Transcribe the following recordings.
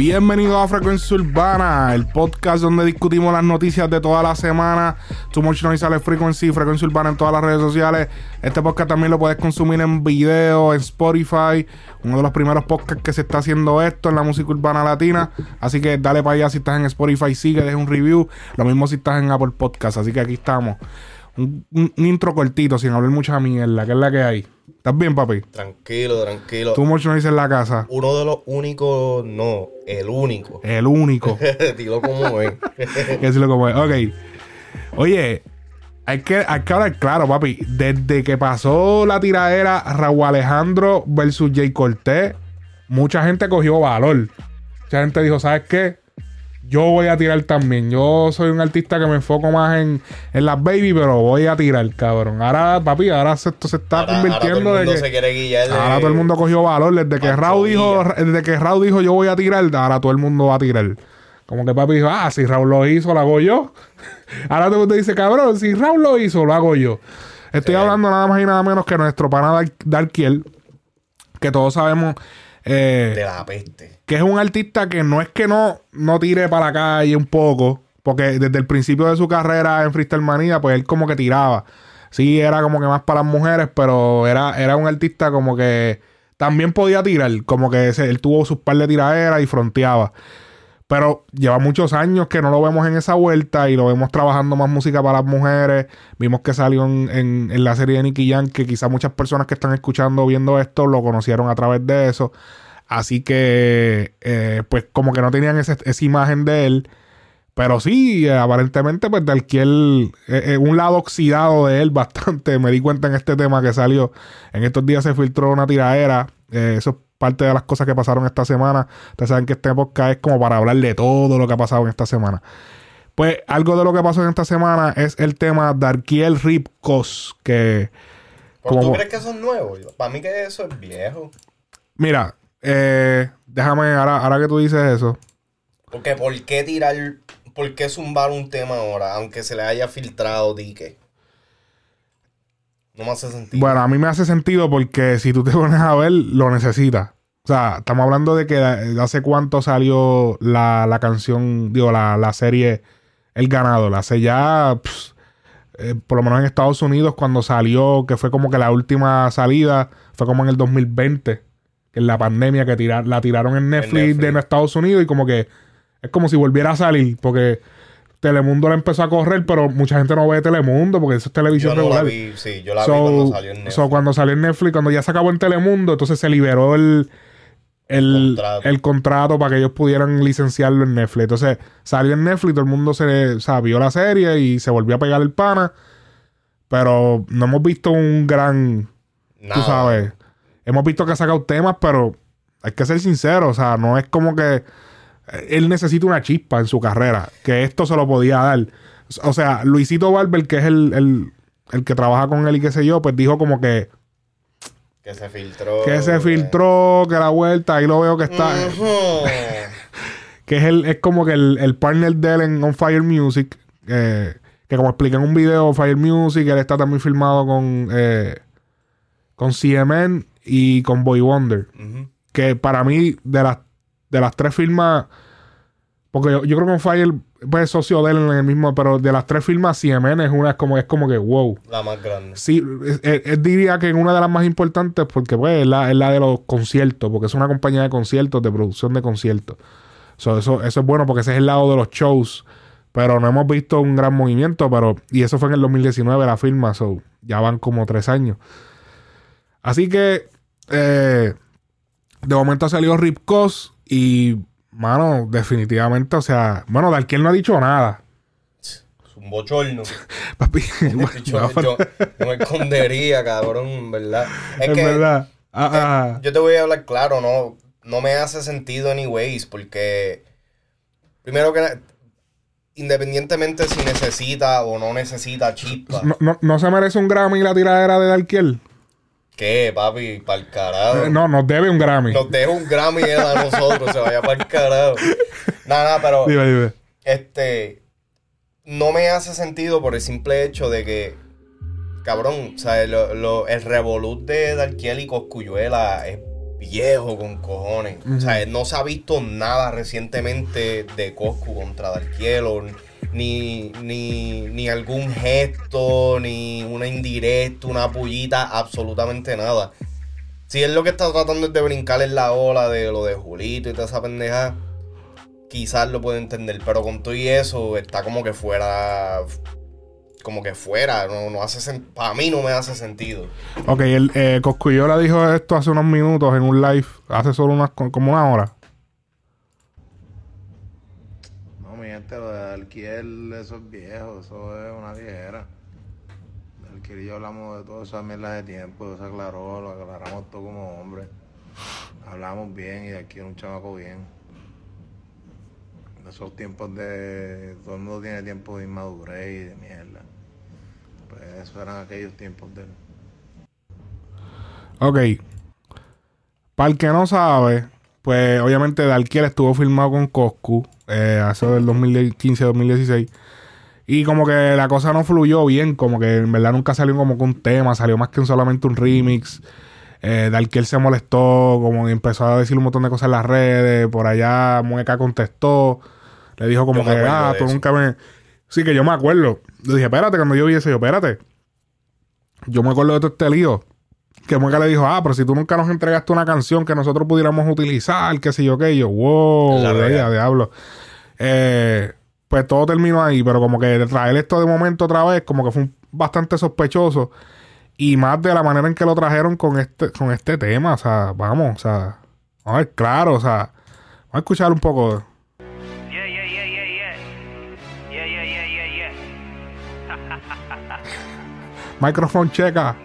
Bienvenido a Frecuencia Urbana, el podcast donde discutimos las noticias de toda la semana. Too Much Noise sale Frequency, Frecuencia Urbana en todas las redes sociales. Este podcast también lo puedes consumir en video, en Spotify. Uno de los primeros podcasts que se está haciendo esto en la música urbana latina. Así que dale para allá si estás en Spotify, sigue, deja un review. Lo mismo si estás en Apple Podcast. Así que aquí estamos. Un, intro cortito, sin hablar mucha mierda, que es la que hay. ¿Estás bien, papi? Tranquilo, tranquilo. Too Much Noise en la casa. Uno de los únicos, no, el único. El único. Dilo como es. decirlo como es. Ok. Oye, hay que, hay que hablar claro, papi. Desde que pasó la tiradera Raúl Alejandro versus Jay Cortés, mucha gente cogió valor. Mucha gente dijo, ¿sabes qué? Yo voy a tirar también. Yo soy un artista que me enfoco más en, en las baby, pero voy a tirar, cabrón. Ahora, papi, ahora se- esto se está Ahora, ahora todo el convirtiendo mundo de se que. quiere guiar de- Ahora todo el mundo cogió valor. Desde que Raúl dijo, desde que Raúl dijo yo voy a tirar, ahora todo el mundo va a tirar. Como que papi dijo, ah, si Raúl lo hizo, lo hago yo. ahora todo el mundo dice, cabrón, si Raúl lo hizo, lo hago yo. Estoy Sí. hablando nada más y nada menos que nuestro pana Dar- Darkiel, que todos sabemos eh, de la peste. que es un artista que no es que no, no tire para la calle un poco, porque desde el principio de su carrera en Freestyle Manía, pues él como que tiraba. Sí, era como que más para las mujeres, pero era, era un artista como que también podía tirar, como que ese- él tuvo sus par de tiraderas y fronteaba. Pero lleva muchos años que no lo vemos en esa vuelta y lo vemos trabajando más música para las mujeres. Vimos que salió en, en- la serie de Nicky Jam, que quizás muchas personas que están escuchando viendo esto lo conocieron a través de eso. Así que, eh, pues como que no tenían ese- esa imagen de él. Pero sí, eh, aparentemente, pues de Alquiel, eh, eh, un lado oxidado de él bastante. Me di cuenta en este tema que salió. En estos días se filtró una tiradera. Eh, eso es parte de las cosas que pasaron esta semana. Ustedes saben que este podcast es como para hablar de todo lo que ha pasado en esta semana. Pues algo de lo que pasó en esta semana es el tema de Arquiel Ripcos. Que, ¿Pero como- tú crees que eso es nuevo? Para mí que eso es viejo. mira, eh, déjame, ahora, ahora que tú dices eso. Porque ¿por qué tirar, por qué zumbar un tema ahora, aunque se le haya filtrado dique? No me hace sentido. Bueno, a mí me hace sentido porque si tú te pones a ver, lo necesitas. O sea, estamos hablando de que hace cuánto salió la, la canción, digo, la, la serie El Ganador. Hace ya, eh, por lo menos en Estados Unidos, cuando salió, que fue como que la última salida, fue como en el 2020, que en la pandemia que tira- la tiraron en Netflix, Netflix. de Estados Unidos y como que es como si volviera a salir, porque Telemundo la empezó a correr, pero mucha gente no ve Telemundo porque eso es televisión yo no la regular. vi, sí, yo la So- vi cuando salió en Netflix. so, cuando salió en Netflix, cuando ya se acabó en Telemundo, entonces se liberó el, el, Contrato. el contrato para que ellos pudieran licenciarlo en Netflix. Entonces salió en Netflix, todo el mundo se o sea, vio la serie y se volvió a pegar el pana. Pero no hemos visto un gran, tú Nada. sabes. Hemos visto que ha sacado temas, pero hay que ser sincero. O sea, no es como que él necesita una chispa en su carrera. Que esto se lo podía dar. O sea, Luisito Barber, que es el, el, el que trabaja con él y qué sé yo, pues dijo como que, Que se filtró. que se filtró, que la vuelta, ahí lo veo que está. Ujú. que es el es como que el, el partner de él en On Fire Music eh, que como expliqué en un video Fire Music él está también filmado con eh, con CMN y con Boy Wonder que para mí de las de las tres firmas porque yo, yo creo que On Fire pues, es socio de él en el mismo pero de las tres firmas CMN es una es como es como que wow La más grande. Sí, es- es- es- diría que en una de las más importantes porque pues es la, es la de los conciertos, porque es una compañía de conciertos, de producción de conciertos. So, eso, eso es bueno porque ese es el lado de los shows, pero no hemos visto un gran movimiento, pero y eso fue en el 2019 la firma, so, ya van como tres años. Así que eh, de momento salió Rip Cos y, mano, definitivamente, o sea, bueno, Darkiel no ha dicho nada. Es un bochorno. Papi, yo, yo- yo me escondería, cabrón, ¿verdad? Es, es que verdad. Ah, ah. yo te voy a hablar claro, no, no me hace sentido anyways, porque primero que independientemente si necesita o no necesita chispa, No, no, no se merece un Grammy la tiradera de Darkiel. ¿Qué, papi? Para el carajo. Eh, no, nos debe un Grammy. Nos deja un Grammy él a nosotros, se vaya para el carajo. Nada, nada, pero Dime, dime. este no me hace sentido por el simple hecho de que cabrón, o sea, lo- lo- el revolut de Darkiel y Coscuyuela es viejo con cojones. O sea, no se ha visto nada recientemente de Coscu contra Darkielo. Ni, ni, ni algún gesto, ni una indirecta, una pullita, absolutamente nada. Si es lo que está tratando de brincar en la ola de lo de Julito y toda esa pendeja, quizás lo puedo entender. Pero con todo y eso, está como que fuera como que fuera, no, no hace para mí no me hace sentido. Ok, el eh, Coscuyola dijo esto hace unos minutos en un live, hace solo unas como una hora. No, mi gente, lo de alquiler, eso es viejo, eso es una viejera. De alquiler y hablamos de todo esa mierda de tiempo, se aclaró, lo aclaramos todo como hombre. Hablamos bien y aquí un chamaco bien. Esos tiempos de. Todo el mundo tiene tiempo de inmadurez y de mierda. Pues eso eran aquellos tiempos de Ok. Para el que no sabe, pues obviamente Dalkiel estuvo filmado con Coscu eh, hace del 2015-2016. Y como que la cosa no fluyó bien, como que en verdad nunca salió como que un tema, salió más que solamente un remix. Eh, se molestó, como empezó a decir un montón de cosas en las redes. Por allá Mueca contestó. Le dijo como que, ah, tú nunca me... Sí, que yo me acuerdo. Le dije, espérate, cuando yo vi eso, yo, espérate. Yo me acuerdo de todo este lío. Que Mueca le dijo, ah, pero si tú nunca nos entregaste una canción que nosotros pudiéramos utilizar, qué sé yo, qué. yo, wow, de diablo. Eh, pues todo terminó ahí, pero como que traer esto de momento otra vez, como que fue bastante sospechoso. Y más de la manera en que lo trajeron con este, con este tema. O sea, vamos, o sea, vamos a ver claro, o sea, vamos a escuchar un poco. Microphone checa.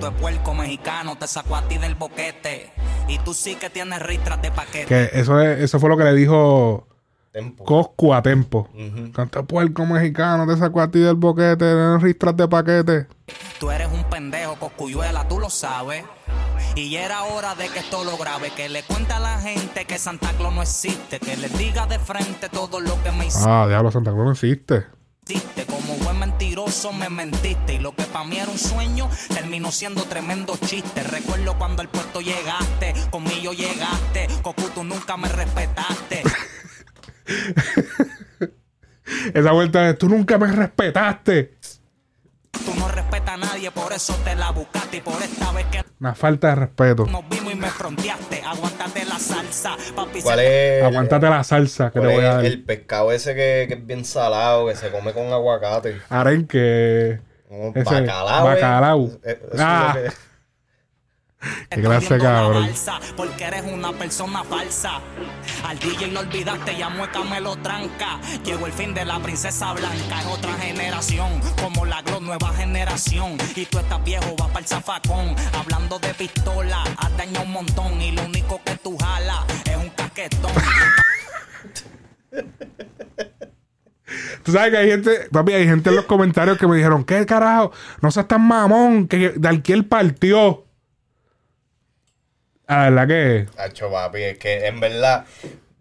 De puerco mexicano te sacó a ti del boquete. Y tú sí que tienes ristras de paquete. Que eso, es, eso fue lo que le dijo Tempo. Coscu a Tempo. Canto de puerco mexicano te sacó a ti del boquete. Tienes ristras de paquete. Tú eres un pendejo, Coscuyuela, tú lo sabes. Y ya era hora de que esto lo grabe, que le cuente a la gente que Santa Claus no existe, que le diga de frente todo lo que me hiciste. Ah, diablo, Santa Claus no existe. Como buen mentiroso me mentiste y lo que para mí era un sueño terminó siendo tremendo chiste. Recuerdo cuando al puerto llegaste, conmigo llegaste, Cocu tú nunca me respetaste. Esa vuelta de tú nunca me respetaste. Tú no respetas a nadie, por eso te la buscaste y por esta vez que una falta de respeto. Nos vimos y me fronteaste, aguántate la salsa, papi. ¿Cuál es? Aguántate la salsa que te voy a dar. El pescado ese que, que, es bien salado, que se come con aguacate. Arenque. bacalao. Bacalao. Eh, ah. Qué cabrón. Porque eres una persona falsa. Al DJ lo olvidaste y a Mueca me lo tranca. Llegó el fin de la princesa blanca. Es otra generación, como la Glo nueva generación. Y tú estás viejo, vas para el zafacón. Hablando de pistola, has dañado un montón. Y lo único que tú jalas es un caquetón. Tú sabes que hay gente, papi, hay gente en los comentarios que me dijeron, ¿qué carajo? No seas tan mamón, que de partió. Ah, ¿verdad que? Hacho, papi, es que en verdad.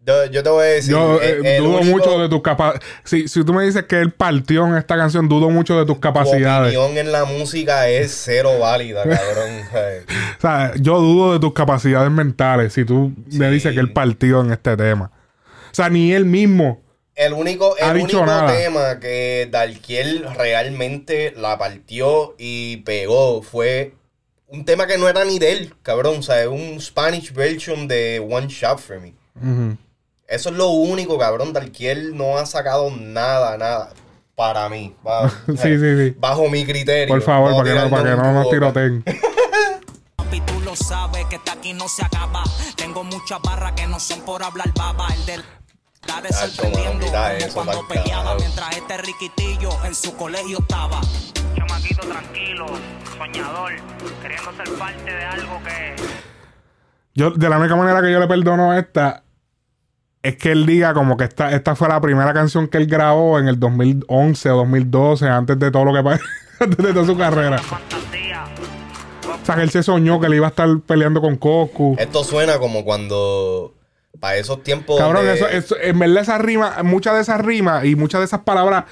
Yo, te voy a decir. Yo eh, dudo mucho de tus capacidades. Si, si tú me dices que él partió en esta canción, dudo mucho de tus capacidades. Tu opinión en la música es cero válida, cabrón. o sea, yo dudo de tus capacidades mentales si tú me dices que él partió en este tema. O sea, ni él mismo. El único, el único tema que Dalkiel realmente la partió y pegó fue un tema que no era ni de él, cabrón. O sea, es un Spanish version de One Shot for Me. Eso es lo único, cabrón. Dalquiel no ha sacado nada, nada. Para mí. Bajo, sí, sí, sí. bajo mi criterio. Por favor, para que, no, para que no nos tiroteen. Papi, tú lo sabes que aquí no se acaba. Tengo muchas barras que no son por hablar baba. El del estar sorprendiendo como cuando peleaba mientras este riquitillo en su colegio estaba. Chamaquito tranquilo, soñador, queriendo ser parte de algo que... Yo, de la única manera que yo le perdono a esta es que él diga como que esta, esta fue la primera canción que él grabó en el 2011 o 2012, antes de todo lo que pasó, antes de toda su carrera. O sea, que él se soñó que le iba a estar peleando con Coco. Esto suena como cuando para esos tiempos. Cabrón, eso, en verdad esa rima, muchas de esas rimas y muchas de esas palabras,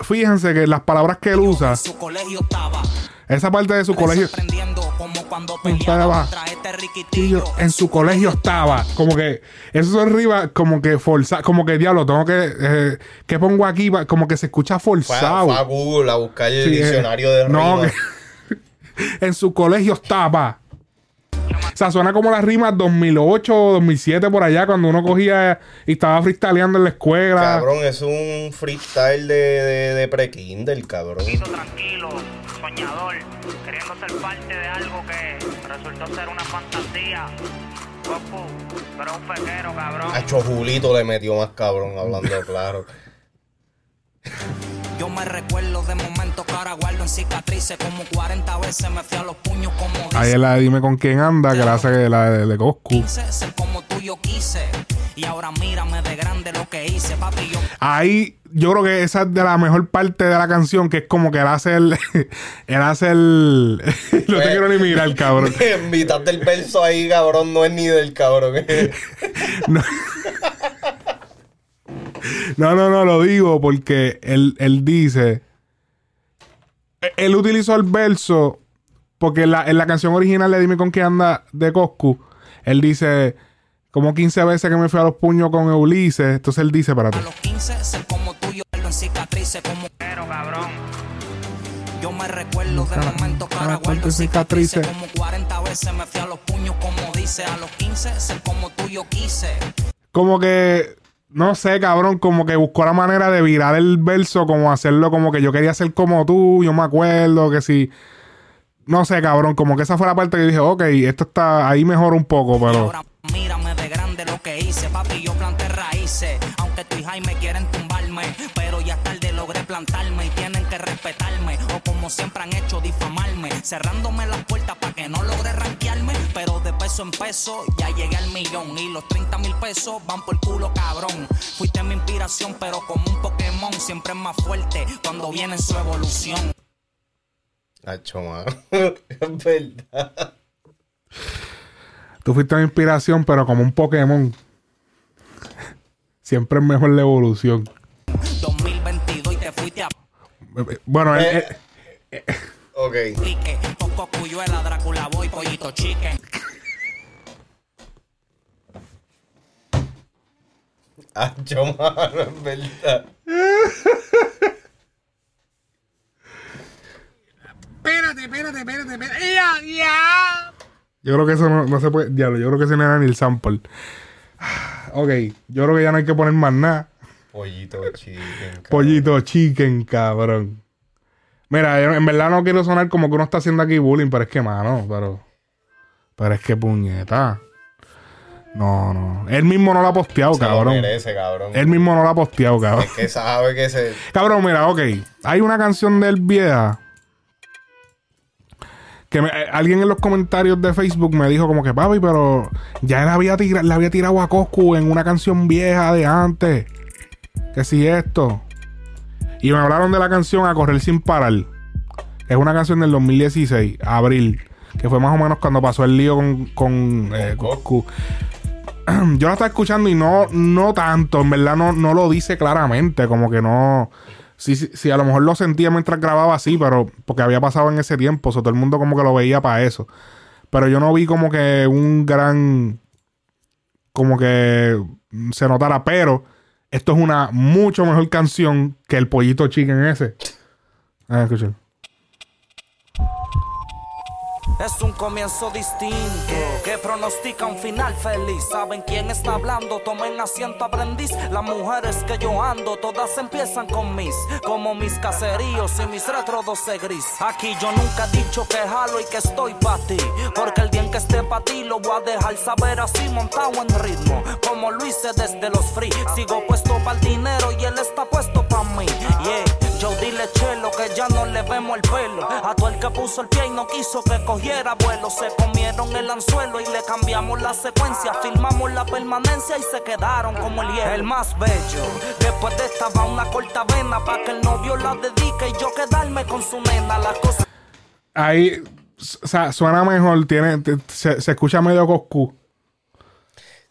fíjense que las palabras que él usa. Esa parte de su colegio. cuando Estaba. peleaba contra este en su colegio estaba. Como que eso son arriba, como que forzado. Como que diablo, tengo que. Eh, ¿Qué pongo aquí? Como que se escucha Fue a, forzado. fue a Google a buscar el Sí, eh, diccionario de no, que- en su colegio estaba. O sea, suena como las rimas 2008 o 2007 por allá, cuando uno cogía y estaba freestyleando en la escuela. Cabrón, es un freestyle de, de, de pre-Kindle, cabrón. tranquilo, soñador, queriendo ser parte de algo que resultó ser una fantasía. Goku, pero un fequero, cabrón. Hacho Julito le metió más cabrón, hablando claro. Yo me recuerdo de momentos que ahora guardo en cicatrices. Como 40 veces me fui a los puños como Ahí es la de Dime con quién anda, que la hace la de, de Coscu. 15, ser como tú yo quise. Y ahora mírame de grande lo que hice, papi. Yo Ahí yo creo que esa es de la mejor parte de la canción, que es como que él hace el. él hace el. no te quiero ni mirar, cabrón. En mitad del verso ahí, cabrón, no es ni del cabrón. No, no, no, lo digo porque él, él dice. e- Él utilizó el verso porque en la, en la canción original de Dime con qué anda de Coscu, él dice como 15 veces que me fui a los puños con Ulises. Entonces él dice, a espérate. los 15, ser como tú yo guardo en cicatrices. Como Pero, cabrón. yo me recuerdo de momentos que ahora guardo cicatrices. Como 40 veces me fui a los puños, como dice. A los 15, ser como tú yo quise. Como que, no sé, cabrón, como que buscó la manera de virar el verso, como hacerlo como que yo quería ser como tú, yo me acuerdo que si... No sé, cabrón, como que esa fue la parte que dije, ok, esto está ahí mejor un poco, pero... ahora mírame de grande lo que hice, papi, yo planté raíces. Aunque tú y Jaime quieren tumbarme, pero ya tarde logré plantarme y tienen que respetarme. Como siempre han hecho, difamarme, cerrándome las puertas para que no logre rankearme. Pero de peso en peso ya llegué al millón y los 30 mil pesos van por culo, cabrón. Fuiste mi inspiración, pero como un Pokémon, siempre es más fuerte cuando viene en su evolución. Hacho, mano. Es verdad. Tú fuiste mi inspiración, pero como un Pokémon. Siempre es mejor la evolución. 2022 y te fuiste a Bueno, él- Eh. él- Ok. pique. Coco Cuyuela, Drácula Boy, Pollito Chicken. Hacho, mano, es verdad. yo creo que eso no, no se puede... Diablo, yo creo que ese no era ni el sample. Ok, yo creo que ya no hay que poner más nada. Pollito chicken. cabrón. Pollito chicken, cabrón. Mira, yo en verdad no quiero sonar como que uno está haciendo aquí bullying, pero es que, mano, pero. Pero es que puñeta. No, no. Él mismo no lo ha posteado, Se lo cabrón. merece, cabrón. Él mismo no lo ha posteado, cabrón. Es que sabe que se... Cabrón, mira, ok. Hay una canción del vieja. Que me- eh, alguien en los comentarios de Facebook me dijo como que, papi, pero ya él había tira- le había tirado a Coscu en una canción vieja de antes. Que si esto. Y me hablaron de la canción A Correr Sin Parar. Es una canción del 2016, abril. Que fue más o menos cuando pasó el lío con, con, eh. Yo la estaba escuchando y no, no tanto. En verdad no, no lo dice claramente. Como que no. Sí, sí, sí, a lo mejor lo sentía mientras grababa así, pero porque había pasado en ese tiempo. todo el mundo como que lo veía para eso. Pero yo no vi como que un gran. Como que se notara. Pero esto es una mucho mejor canción que el pollito chicken ese. Ah, escuchen. Es un comienzo distinto que pronostica un final feliz. ¿Saben quién está hablando? Tomen asiento, aprendiz. Las mujeres que yo ando, todas empiezan con mis, como mis caseríos y mis retro 12 gris. Aquí yo nunca he dicho que jalo y que estoy pa' ti. Porque el día en que esté pa' ti lo voy a dejar saber así montado en ritmo. Como lo hice desde los free. Sigo puesto para el dinero y él está puesto pa' mí. Yeah. Chelo que ya no le vemos el pelo. A todo el que puso el pie y no quiso que cogiera vuelo. Se comieron el anzuelo y le cambiamos la secuencia. Filmamos la permanencia y se quedaron como el hielo. El más bello. Después de esta va una corta vena para que el novio la dedique y yo quedarme con su nena. La cosa Ahí o sea, suena mejor, tiene, te- se, se escucha medio Coscu.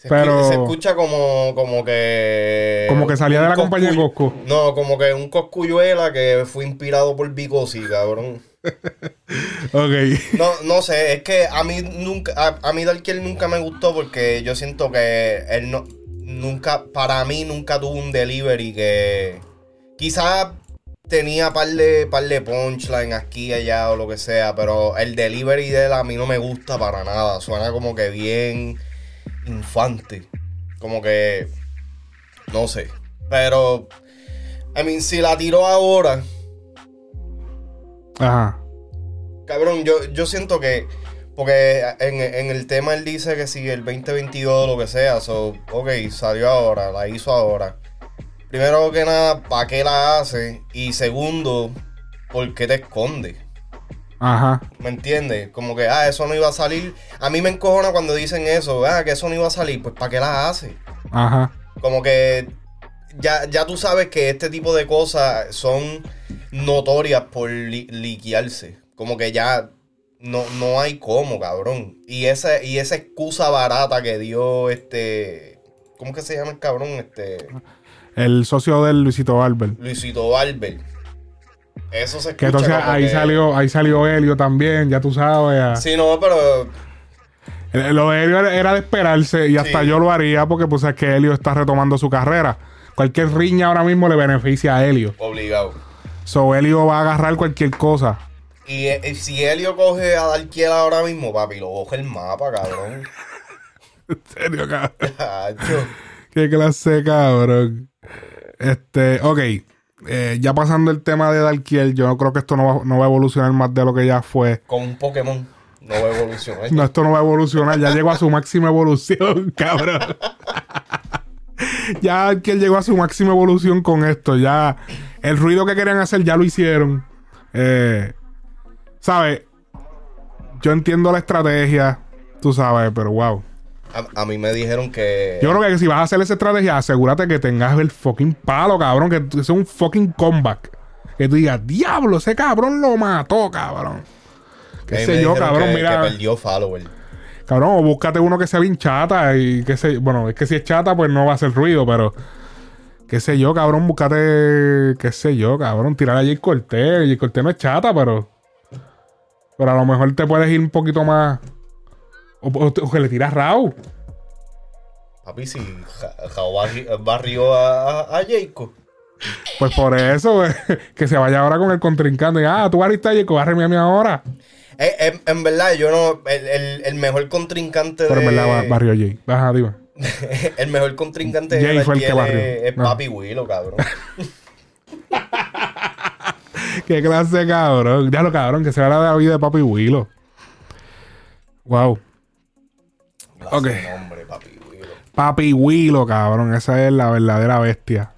Se, Pero- escu- se escucha como, como que. Como que salía de la compañía coscuy- Coscu. No, como que un coscuyuela que fue inspirado por Bicosi, cabrón. ok. No, no sé, es que a mí nunca, a, a mí Darkiel nunca me gustó porque yo siento que él no, nunca, para mí nunca tuvo un delivery que quizás tenía par de, par de punchline aquí allá o lo que sea, pero el delivery de él a mí no me gusta para nada, suena como que bien infante, como que, no sé, pero, I mean, si la tiró ahora, Ajá. Cabrón, yo, yo siento que. Porque en, en el tema él dice que si el 2022 o lo que sea, so, ok, salió ahora, la hizo ahora. Primero que nada, ¿para qué la hace? Y segundo, ¿por qué te esconde? Ajá. ¿Me entiendes? Como que, ah, eso no iba a salir. A mí me encojona cuando dicen eso, ah, que eso no iba a salir. Pues, ¿para qué la hace? Ajá. Como que ya, ya tú sabes que este tipo de cosas son notorias por li- liquearse. Como que ya no, no hay cómo, cabrón. Y esa, y esa excusa barata que dio este. ¿Cómo que se llama el cabrón? Este. El socio del Luisito Barber. Luisito Barber. Eso se escucha. Que entonces ahí que- salió, ahí salió Helio también, ya tú sabes. Sí, no, pero. Eh, Lo de Helio era- de esperarse y hasta Sí. yo lo haría porque pues es que Helio está retomando su carrera. Cualquier riña ahora mismo le beneficia a Helio. Obligado. So Helio va a agarrar cualquier cosa. Y, eh, si Helio coge a Darkiel ahora mismo, papi, lo coge el mapa, cabrón. En serio, cabrón. Qué clase, cabrón. Este, ok. Eh, ya pasando el tema de Darkiel, yo no creo que esto no va, no va a evolucionar más de lo que ya fue. Con un Pokémon no va a evolucionar. No, esto no va a evolucionar. Ya llegó a su máxima evolución, cabrón. ya Darkiel llegó a su máxima evolución con esto. Ya el ruido que querían hacer ya lo hicieron. Eh, ¿Sabes? Yo entiendo la estrategia, tú sabes, pero wow. A, a mí me dijeron que. Yo creo que si vas a hacer esa estrategia, asegúrate que tengas el fucking palo, cabrón. Que sea un fucking comeback. Que tú digas, diablo, ese cabrón lo mató, cabrón. Qué sé yo, cabrón, que- mira. Que perdió follower. Cabrón, o búscate uno que sea bien chata y que sé. Bueno, es que si es chata, pues no va a hacer ruido, pero. Qué sé yo, cabrón, búscate. Qué sé yo, cabrón, tirar a Jay Cortés. Jay Cortés no es chata, pero. Pero a lo mejor te puedes ir un poquito más. O, o- o que le tiras Raúl. Papi, si barri- barrió a, a, a Jacob. Pues por eso, eh, que se vaya ahora con el contrincante. Y, ah, tú barriste a Jacob, bárreme a mí ahora. Eh, eh, en verdad, yo no. El, el, el mejor contrincante Pero en de. verdad ba- barrió Jay. Ajá, dime. el mejor contrincante Jay de fue el que barrió. es, es No. Papi Willow, cabrón. Qué clase de cabrón. Ya lo cabrón, que se va la vida de Papi Willow. Wow. Ok. nombre, Papi Willow. Papi Willow, cabrón. Esa es la verdadera bestia.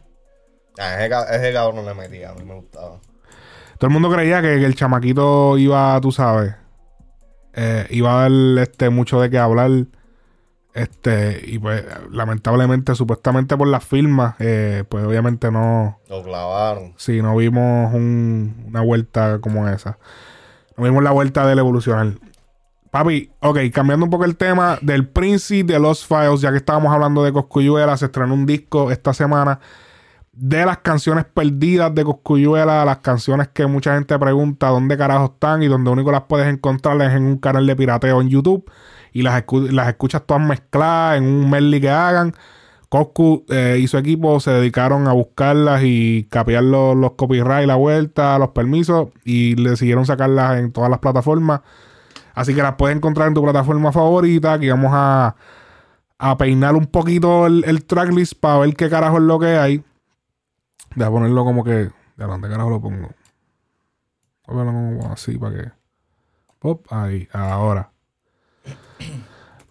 Ah, ese, ese cabrón le metía, a mí me gustaba. Todo el mundo creía que, que el chamaquito iba, tú sabes, eh, iba a dar este, mucho de qué hablar. Este, y pues, lamentablemente, supuestamente por las firmas, eh, pues obviamente no. Lo clavaron. Sí, no vimos un- una vuelta como esa. No vimos la vuelta del evolucionar. Ok, cambiando un poco el tema del Príncipe de los Files, ya que estábamos hablando de Coscuyuela, se estrenó un disco esta semana de las canciones perdidas de Coscuyuela, las canciones que mucha gente pregunta dónde carajo están y donde único las puedes encontrar es en un canal de pirateo en YouTube y las, escu- las escuchas todas mezcladas en un medley que hagan. Coscu eh, y su equipo se dedicaron a buscarlas y capear los, los la vuelta, los permisos y le siguieron sacarlas en todas las plataformas. Así que las puedes encontrar en tu plataforma favorita. Aquí vamos a, a peinar un poquito el, el tracklist para ver qué carajo es lo que hay. A ponerlo como que. ¿De dónde carajo lo pongo? Así para que. Ahí, ahora.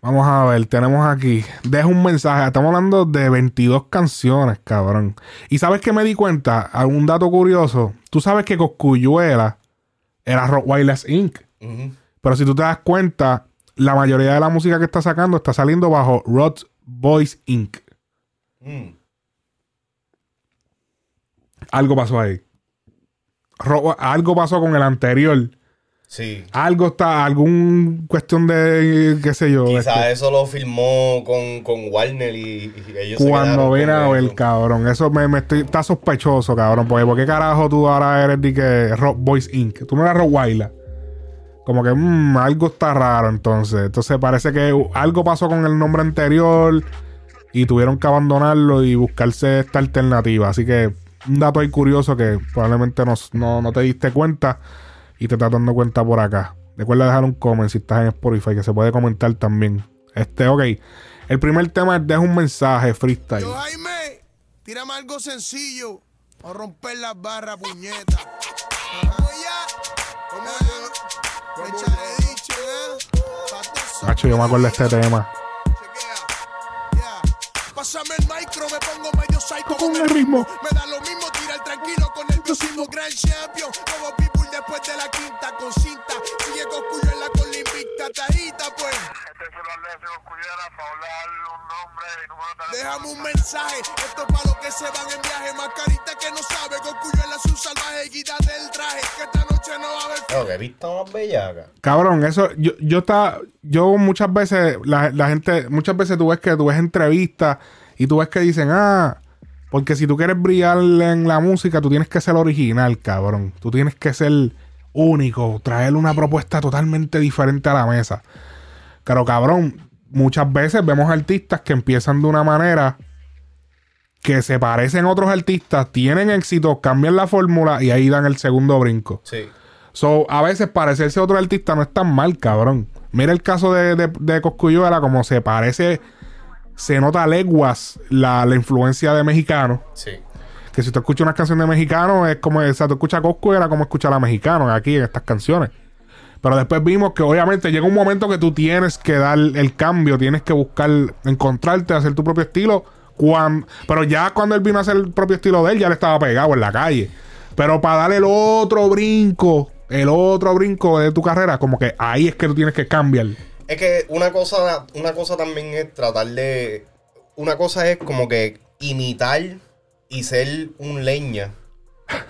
Vamos a ver, tenemos aquí. Deja un mensaje. Estamos hablando de 22 canciones, cabrón. Y sabes que me di cuenta, algún dato curioso. Tú sabes que Coscuyuela era Rock Wireless Inc. Ujú. Pero si tú te das cuenta, la mayoría de la música que está sacando está saliendo bajo Rod Boys Inc. Mm. Algo pasó ahí. Ro- algo pasó con el anterior. Sí. Algo está, algún cuestión de, qué sé yo. Quizás este, eso lo filmó con, con Warner y, y ellos se cuando con a ver, cabrón. Eso me, me estoy, está sospechoso, cabrón. Porque ¿por qué carajo tú ahora eres de que Rock Boys Inc? Tú no eras Rottweiler. Como que mm, algo está raro entonces. Entonces parece que algo pasó con el nombre anterior y tuvieron que abandonarlo y buscarse esta alternativa. Así que un dato ahí curioso que probablemente no, no, te diste cuenta y te estás dando cuenta por acá. Recuerda dejar un comment si estás en Spotify, que se puede comentar también. Este, ok. El primer tema es deja un mensaje freestyle. Yo, Jaime, tírame algo sencillo. O romper las barras, puñeta. Vamos Macho, yo me acuerdo de este tema. Pásame el micro, me pongo medio psycho Con el ritmo. Me da lo mismo tirar tranquilo con el próximo Grand Champion. Como People después de la quinta con pues. Déjame un mensaje, esto es para los que se van en viaje. Mascarita que no sabe, con Cuyuela es un salvaje. Quítate el traje, que esta noche no va a haber Claro, que vista más bellaca. Cabrón, eso, yo, yo está, yo muchas veces, la, la gente, muchas veces tú ves que tú ves entrevistas y tú ves que dicen, ah, porque si tú quieres brillar en la música, tú tienes que ser original, cabrón. Tú tienes que ser único, traer una propuesta totalmente diferente a la mesa. Pero cabrón, muchas veces vemos artistas que empiezan de una manera que se parecen a otros artistas, tienen éxito, cambian la fórmula y ahí dan el segundo brinco. Sí. So, a veces parecerse a otro artista no es tan mal, cabrón. Mira el caso de, de, de Cosculluela, como se parece, se nota a leguas la, la influencia de mexicano. Sí. Que si tú escuchas una canción de mexicano, es como, o sea, tú escuchas a Cosculluela como escuchar a mexicano aquí en estas canciones. Pero después vimos que obviamente llega un momento que tú tienes que dar el cambio, tienes que buscar, encontrarte, hacer tu propio estilo. Cuando, pero ya cuando él vino a hacer el propio estilo de él, ya le estaba pegado en la calle. Pero para darle el otro brinco, el otro brinco de tu carrera, como que ahí es que tú tienes que cambiar. Es que una cosa, una cosa también es tratar de. Una cosa es como que imitar y ser un leña.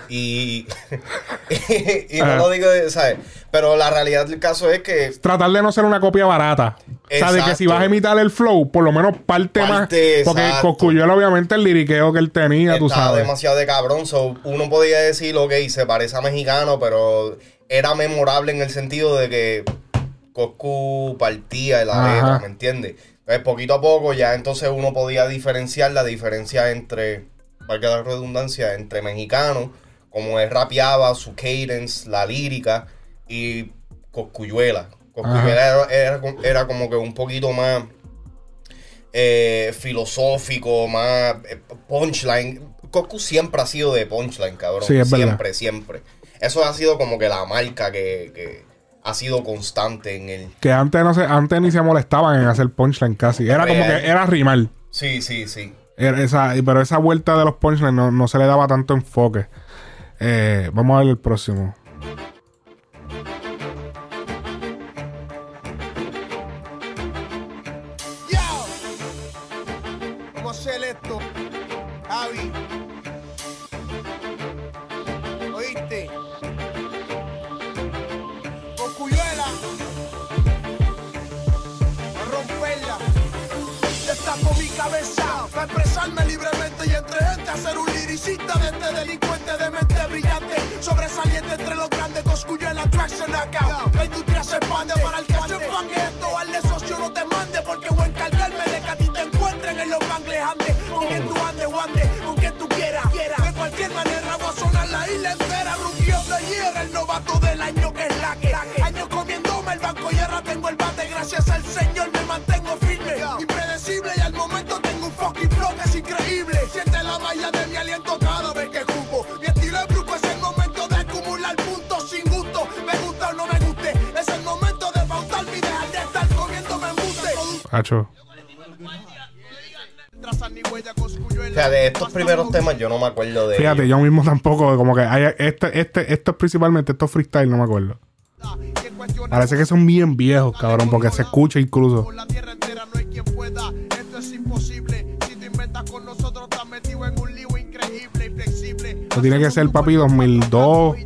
Y. y no lo digo, ¿sabes? Pero la realidad del caso es que. Tratar de no ser una copia barata. O sea, de que si Exacto. vas a imitar el flow, por lo menos parte, más. Porque exacto. Cosculluela, obviamente, el liriqueo que él tenía, tú sabes. demasiado de cabrón. so, uno podía decir, ok, se parece a mexicano, pero era memorable en el sentido de que Coscu partía de la Ajá. letra, ¿me entiendes? Entonces, poquito a poco, ya entonces uno podía diferenciar la diferencia entre, valga la redundancia, entre mexicano, como él rapeaba, su cadence, la lírica, y Coscuyuela. Coscuyuela era, era, era como que un poquito más eh, filosófico, más eh, punchline. Coscu siempre ha sido de punchline, cabrón. Sí, es verdad. siempre, siempre. Eso ha sido como que la marca que, que ha sido constante en él. Que antes no se, antes ni se molestaban en hacer punchline casi. Era como que era rimar. Sí, sí, sí. Era esa, pero esa vuelta de los punchlines no, no se le daba tanto enfoque. Eh, vamos a ver el próximo. Yo. Vamos Destapo mi cabeza para expresarme libremente y entre gente hacer un liricista de este delincuente de mente brillante. Sobresaliente entre los grandes tracks en acá. La industria se expande para el se enfangue esto. Al de socio no te mande porque voy a encargarme de que a ti te encuentren en los bangles. Con quien tú andes o andes, con quien tú quieras. De cualquier manera voy a sonar la isla entera. The year, el novato del año que es la que. Años comiéndome el banco y ahora tengo el bate. Gracias al Señor me mantengo firme. Hacho. O sea, de estos primeros temas yo no me acuerdo de Fíjate, ellos. yo mismo tampoco, como que hay, este, este, esto es principalmente, estos freestyle, no me acuerdo. Parece que son bien viejos, cabrón, porque se escucha incluso. Esto tiene que ser, papi, 2002.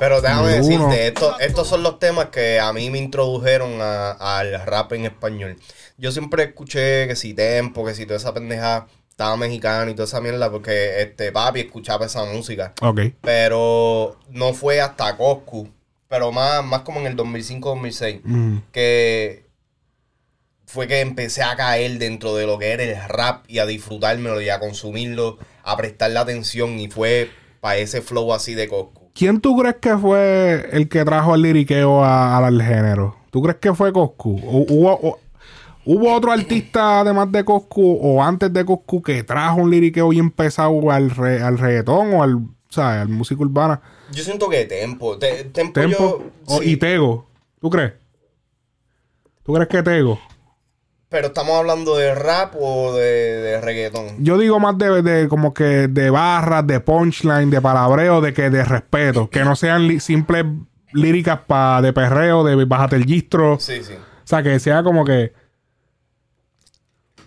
Pero déjame Ninguno. decirte, esto- estos son los temas que a mí me introdujeron a- al rap en español. Yo siempre escuché que si Tempo, que si toda esa pendeja estaba mexicano y toda esa mierda, porque este papi escuchaba esa música. Ok. Pero no fue hasta Coscu, pero más, más como en el 2005-2006, Mm. que fue que empecé a caer dentro de lo que era el rap y a disfrutármelo y a consumirlo, a prestarle atención y fue para ese flow así de Coscu. ¿Quién tú crees que fue el que trajo el liriqueo a- al género? ¿Tú crees que fue Coscu? ¿O- ¿Hubo, o- ¿Hubo otro artista además de Coscu o antes de Coscu que trajo un liriqueo bien pesado al, re- al reggaetón o al, ¿sabes? al música urbana? Yo siento que Tempo, te- Tempo, Tempo yo... o- sí, y Tego. ¿Tú crees? ¿Tú crees que Tego? Pero estamos hablando de rap o de, de reggaetón. Yo digo más de, de como que de barras, de punchline, de palabreo, de que de respeto. Que no sean simples líricas pa, de perreo, de bájate el gistro. Sí, sí. O sea, que sea como que...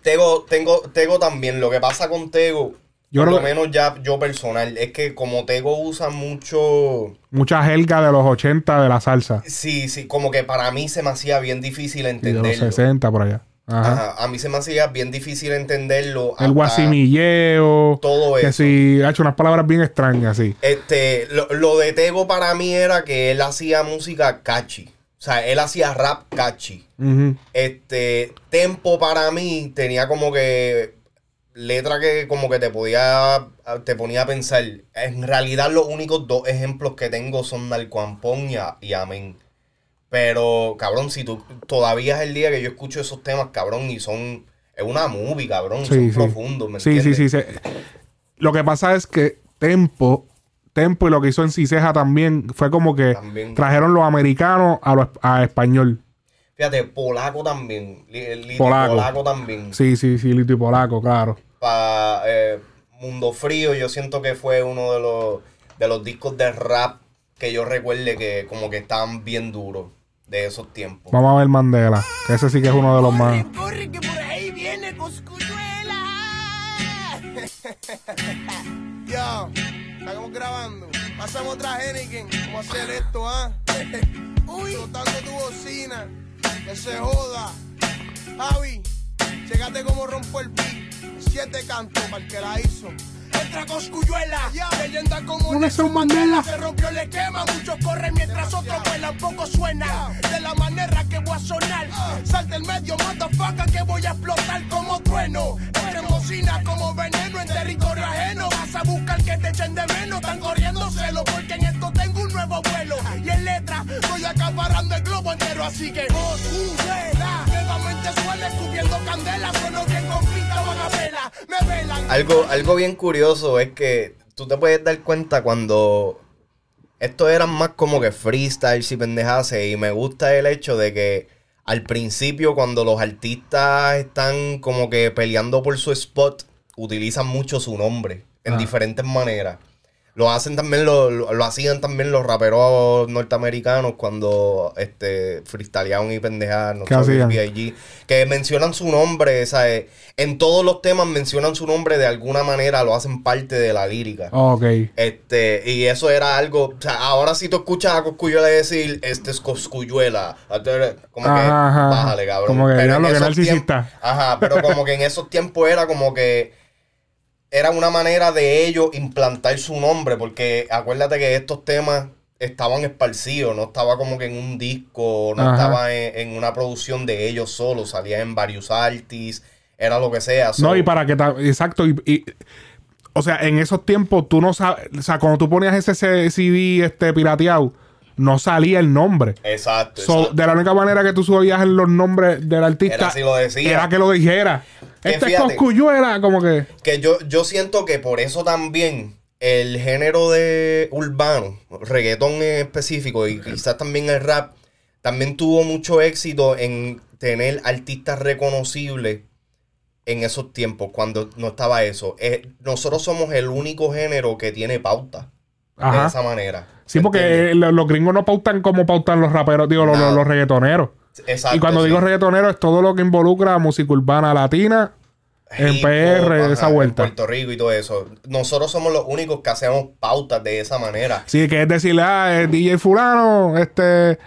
Tego, tengo, Tego también. Lo que pasa con Tego, Yo por lo menos ya yo personal, es que como Tego usa mucho... mucha jerga de los 80 de la salsa. Sí, sí, como que para mí se me hacía bien difícil Y de los entenderlo. 60 por allá. Ajá. Ajá, A mí se me hacía bien difícil entenderlo. El guasimilleo. Todo Que eso. si ha hecho unas palabras bien extrañas, sí. Este, lo, lo de Tego para mí era que él hacía música catchy. O sea, él hacía rap catchy. Este, Tempo para mí tenía como que letra que como que te podía te ponía a pensar. En realidad los únicos dos ejemplos que tengo son Narcoampón y, y Amén. Pero, cabrón, si tú todavía es el día que yo escucho esos temas, cabrón, y son es una movie, cabrón, son Sí, sí. profundos, ¿me Sí, sí, entiendes? sí, sí. Lo que pasa es que Tempo, Tempo y lo que hizo en Ciseja también fue como que También. trajeron los americanos a, los, a español. Fíjate, Polaco también, Li- Liti Polaco. Polaco, también. Sí, sí, sí, Lito y Polaco, claro. para Mundo Frío, yo siento que fue uno de los, de los discos de rap que yo recuerde que como que estaban bien duros de esos tiempos. Vamos a ver Mandela, que ese sí que es uno de los más. Corre que por ahí viene Coscuyuela. Yo, estamos grabando. Pasamos otra Henneken. ¿Cómo hacer esto, ah? Uy, flotando tu bocina. Que se joda. Javi, llegate como rompo el beat. Siete cantos para el que la hizo. Coscuyuela, leyenda como Nelson Mandela. Se rompió el esquema, muchos corren mientras otros vuelan, poco suena. De la manera que voy a sonar. Sal del medio, motherfucker, que voy a explotar como trueno. Entre bocina como veneno en territorio ajeno. Vas a buscar que te echen de menos. Están corriendo celo porque en esto tengo un nuevo vuelo. Y en letra, estoy acaparando el globo entero. Así que, nuevamente suele subiendo candela. Sueno bien con pinta, van a vela. Me velan. Algo, algo bien curioso es que tú te puedes dar cuenta cuando estos eran más como que freestyles y pendejase y me gusta el hecho de que al principio cuando los artistas están como que peleando por su spot utilizan mucho su nombre en Ah. diferentes maneras. Lo hacen también, lo, lo- lo hacían también los raperos norteamericanos cuando este freestyleaban y pendejaban, no que mencionan su nombre, ¿sabes? En todos los temas mencionan su nombre de alguna manera, lo hacen parte de la lírica. Ok. Este, y eso era algo, o sea, ahora si tú escuchas a Coscuyuela decir, este es Coscuyuela, como que, Ajá, ajá. bájale, cabrón. Como que, Pero en que narcisista. tiempos- Ajá, pero como que en esos tiempos era como que era una manera de ellos implantar su nombre, porque acuérdate que estos temas estaban esparcidos, no estaba como que en un disco, no Ajá. estaba en, en una producción de ellos solos, salía en varios artists, era lo que sea. No, y para que... Exacto. Y, y- o sea, en esos tiempos tú no sabes... O sea, cuando tú ponías ese CD este, pirateado, no salía el nombre. Exacto, So, exacto. de la única manera que tú subías los nombres del artista Era si lo decía. era que lo dijera. Que Este es fíjate. Coscuyuela, como que. Que yo, yo siento que por eso también el género de urbano, reggaetón en específico y quizás también el rap, también tuvo mucho éxito en tener artistas reconocibles en esos tiempos, cuando no estaba eso. Eh, nosotros somos el único género que tiene pauta de Ajá. esa manera. Sí, porque eh, lo- los gringos no pautan como pautan los raperos, digo, los, los- los reggaetoneros. Exacto, y cuando sí. digo reggaetonero es todo lo que involucra música urbana latina en PR, hop, esa ajá, vuelta. En Puerto Rico y todo eso. Nosotros somos los únicos que hacemos pautas de esa manera. Sí, que es decirle, ah, eh, DJ fulano, este,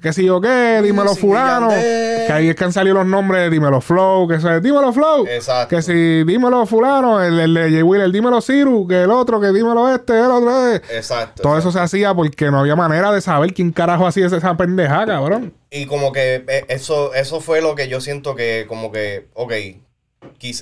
qué sé yo qué, dímelo y fulano. Que ahí es que han salido los nombres, dímelo flow, que se, dímelo flow. Exacto. Que si dímelo fulano, el, el de J. Will, el dímelo Ciru, que el otro, que dímelo este, el otro. Exacto. Todo eso se hacía porque no había manera de saber quién carajo hacía esa pendeja, cabrón. Y como que eh, eso, eso fue lo que yo siento que, como que, ok,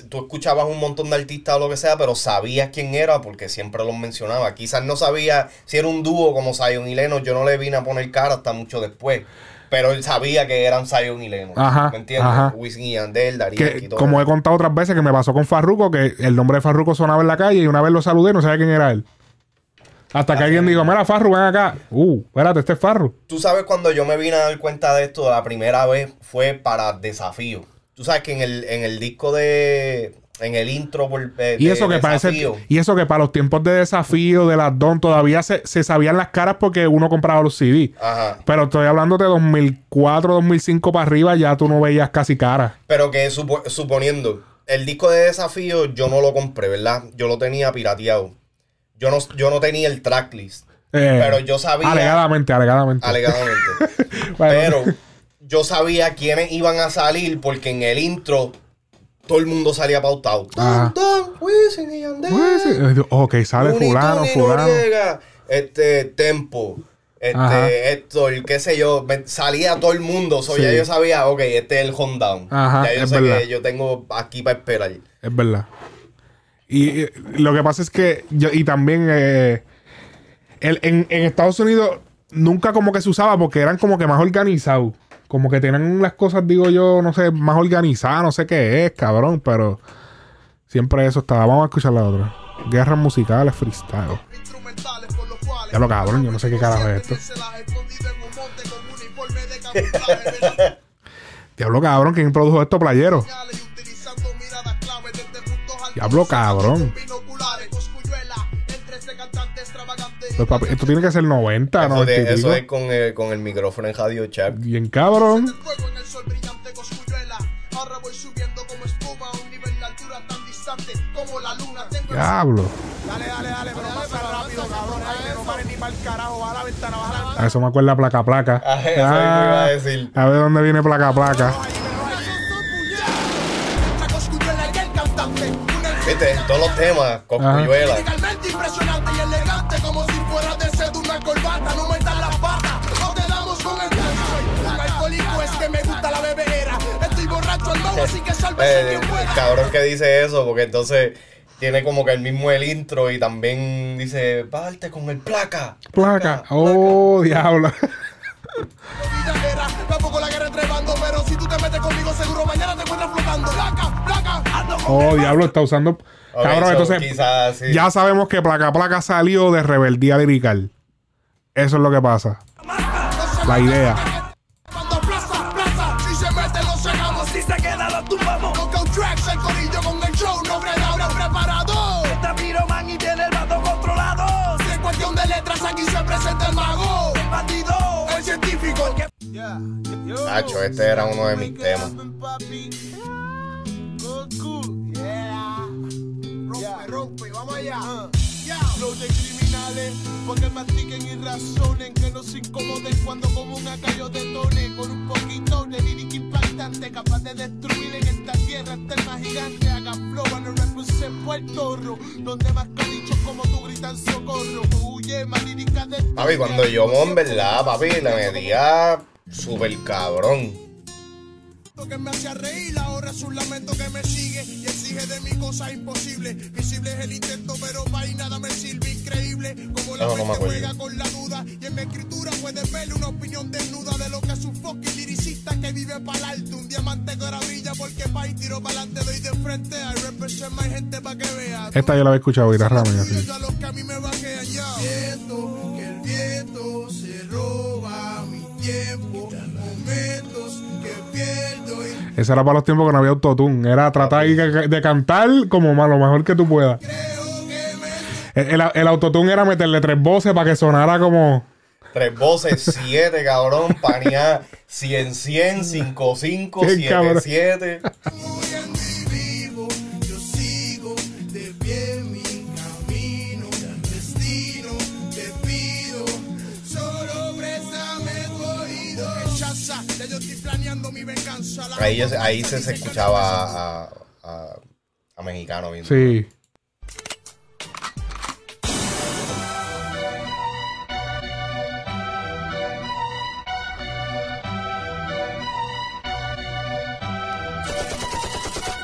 tú escuchabas un montón de artistas o lo que sea, pero sabías quién era porque siempre los mencionaba. Quizás no sabía si era un dúo como Zion y Lennon, yo no le vine a poner cara hasta mucho después. Pero él sabía que eran Zion y Lennon. Ajá, ¿Me entiendes? ajá. Wisin y Yandel, Darío Que, y todo. como he contado otras veces que me pasó con Farruko, que el nombre de Farruko sonaba en la calle y una vez lo saludé y no sabía quién era él. Hasta que alguien dijo, mira, Farru, ven acá. Uh, espérate, este es Farru. Tú sabes cuando yo me vine a dar cuenta de esto la primera vez fue para Desafío. Tú sabes que en el, en el disco de... En el intro por, eh, Y de eso que parece, Desafío, y eso que para los tiempos de desafío de las Don todavía se, se sabían las caras porque uno compraba los CD. Ajá. Pero estoy hablando de 2004, 2005 para arriba, ya tú no veías casi caras. Pero que supo- suponiendo, el disco de desafío yo no lo compré, ¿verdad? Yo lo tenía pirateado. Yo no, yo no tenía el tracklist. Eh, Pero yo sabía- Alegadamente, alegadamente. Alegadamente. Bueno. Pero yo sabía quiénes iban a salir porque en el intro todo el mundo salía pautado. Wisin y Yandel, eh, ok, sale fulano, fulano. Este, Tempo, este, Héctor, qué sé yo, salía todo el mundo. So, Sí. Ya yo sabía, ok, este es el Hondown. Ajá, ya yo es sé verdad. que yo tengo aquí para esperar. Es verdad. Y lo que pasa es que, yo- y también eh, el- en, en Estados Unidos nunca como que se usaba porque eran como que más organizados. Como que tenían las cosas, digo yo, no sé, más organizadas, no sé qué es, cabrón, pero siempre eso estaba. Vamos a escuchar la otra. Guerras musicales freestyle. Ya lo cabrón, yo no sé qué carajo es esto. Diablo cabrón, ¿quién produjo esto, playero? Diablo, cabrón. Pues, papi, esto tiene que ser 90, Eso, ¿no? de- eso es con el, con el micrófono en Radio Chat. Bien cabrón. Diablo. Dale, dale, dale, pero pasa rápido, cabrón. Ay, no pares ni para el carajo. Baja la ventana, baja la ventana. A eso me acuerda placa placa. Ah, eso iba a decir. a ver dónde viene placa placa. Viste, todos los temas, impresionante y Eh, cabrón que dice eso, porque entonces tiene como que el mismo el intro y también dice, parte con el placa. Placa. Oh, diablo. Placa, con Oh, diablo, está usando. Cabrón, so, entonces. quizás sí. Ya sabemos que placa placa salió de rebeldía lirical. Eso es lo que pasa. La idea. Tracks, el corillo con el show, no bregado, preparado. Está piroman y tiene el vato controlado. Si es cuestión de letras, aquí se presenta el mago. El bandido, el científico. Nacho, este era uno de mis temas. Rompe, rompe, vamos allá. Flow de criminales, porque mastiquen y razonen, que no se incomoden cuando como un acayo detone, con un poquito de lírica impactante, capaz de destruir en esta tierra el más gigante. Haga flow, and represent Puerto Rico, donde más calichos como tú gritan socorro. Huye, más lírica de Papi, cuando yo en verdad, papi, le metía súper cabrón. Que me hacía reír, ahora es un lamento que me sigue y exige de mí cosas imposibles. Visible es el intento, pero para ahí nada me sirve increíble. Como la No, no me mente acuerdo. juega con la duda y en mi escritura puedes ver una opinión desnuda de lo que es un fucking liricista que vive para el alto. Un diamante que ahora brilla porque pa' y tiro para adelante, doy de frente. I represent my gente pa' que vea. Esta yo la había escuchado ahorita, Rami, así. Yo a los que a mí me vaquean ya. Siento que el viento se roba mi tiempo, momentos que Ese era para los tiempos que no había autotune. Era tratar de, cantar como más, lo mejor que tú puedas. El, el, el autotune era meterle tres voces para que sonara como. Tres voces, siete, cabrón, panía 100, 100, 5, 5, Qué 7, cabrón. 7. Ahí, ropa ahí se, se escuchaba a, a, a mexicano bien. Sí.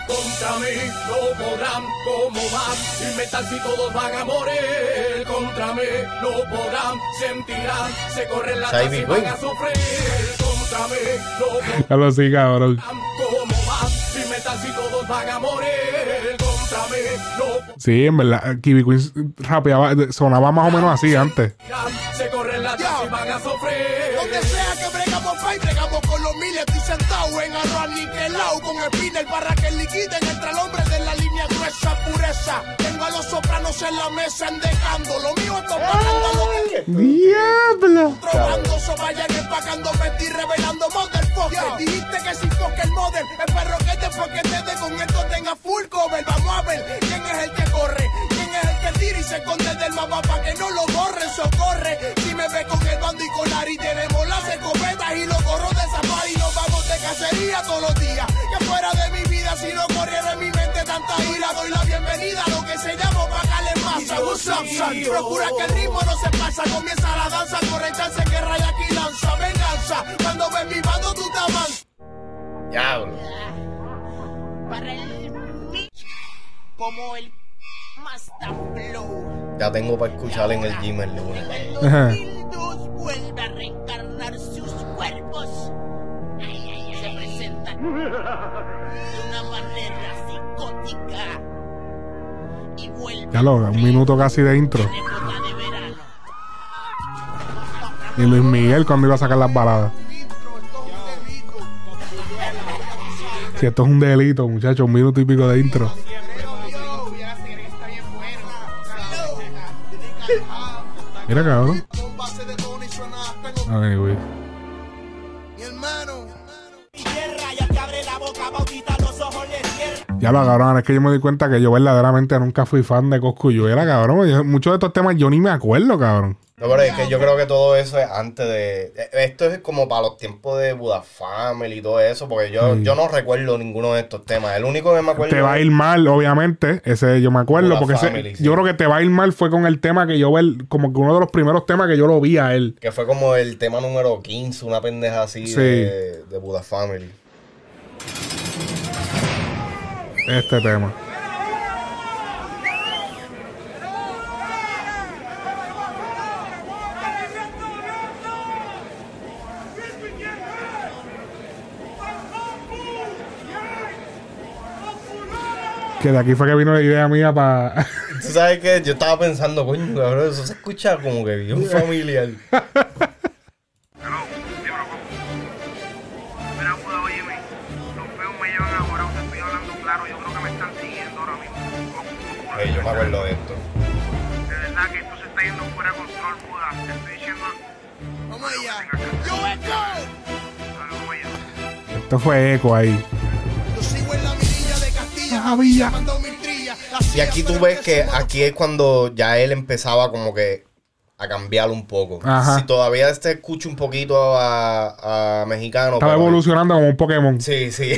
Contra mí no podrán, como van, inventar si todos van a morir. Contra mí no podrán, sentirán, se corren las y van a sufrir. Contra mí no podrán, Ya lo sí, cabrón. Sí, en verdad, Kiwi Queen rapeaba, sonaba más o menos así antes. se corren las y van a sufrir. Donde sea que bregamos pay, bregamos con los miles. Estoy sentado en arroz niquelao con spinner para que liquiden el Tengo a los sopranos en la mesa endecando. Lo mío es propaganda, lo ¡Diablo! Trabajando, so vayan empacando, metí revelando motherfucker. Dijiste que si toque el model, espero que te porque te de con esto tenga full cover. Vamos a ver quién es el que corre, quién es el que tira y se esconde del mapa para que no lo borren, socorre. Si me ve con el bando y con Ari, tenemos las escopetas y los gorros de safari. Cacería todos los días. Que fuera de mi vida, si no corriera en mi mente tanta ira, doy la bienvenida a lo que se llama Bacale Masa. What's up, son? Procura que el ritmo no se pasa, comienza la danza, corre chance que raya aquí lanza, venganza. Cuando ves mi bando, tú te avanzas. Diablo. para el como el Master Flow. Ya tengo para escuchar en el gym el lunes. En el 2002 vuelve a reencarnar sus cuerpos. De una manera psicótica. Y vuelve Ya lo, un minuto casi de intro. de verano. Y Luis Miguel cuando iba a sacar las baladas. Si esto es un delito, muchachos, un minuto y pico de intro. Mira, cabrón. Tengo Ay, güey. Ya lo cabrón, es que yo me di cuenta que yo verdaderamente nunca fui fan de Coscuyuela, cabrón. Yo- muchos de estos temas yo ni me acuerdo, cabrón. No, pero es que yo creo que todo eso es antes de. eh, Esto es como para los tiempos de Buda Family y todo eso, porque yo, Sí. yo no recuerdo ninguno de estos temas. El único que me acuerdo. Te va a ir mal, obviamente. Ese yo me acuerdo, Buda porque ese- Family, sí. yo creo que te va a ir mal fue con el tema que yo ver, como que uno de los primeros temas que yo lo vi a él. Que fue como el tema número 15, una pendeja así Sí. de, de Buda Family. Este tema. Que de aquí fue que vino la idea mía para. Tú sabes que yo estaba pensando, coño, cabrón, eso se escucha como que bien familiar. Mi trilla. La Y aquí tú ves que aquí es cuando ya él empezaba como que a cambiar un poco. Ajá. Si todavía este escucha un poquito a, a mexicano. Estaba pero- evolucionando como un Pokémon. Sí, sí.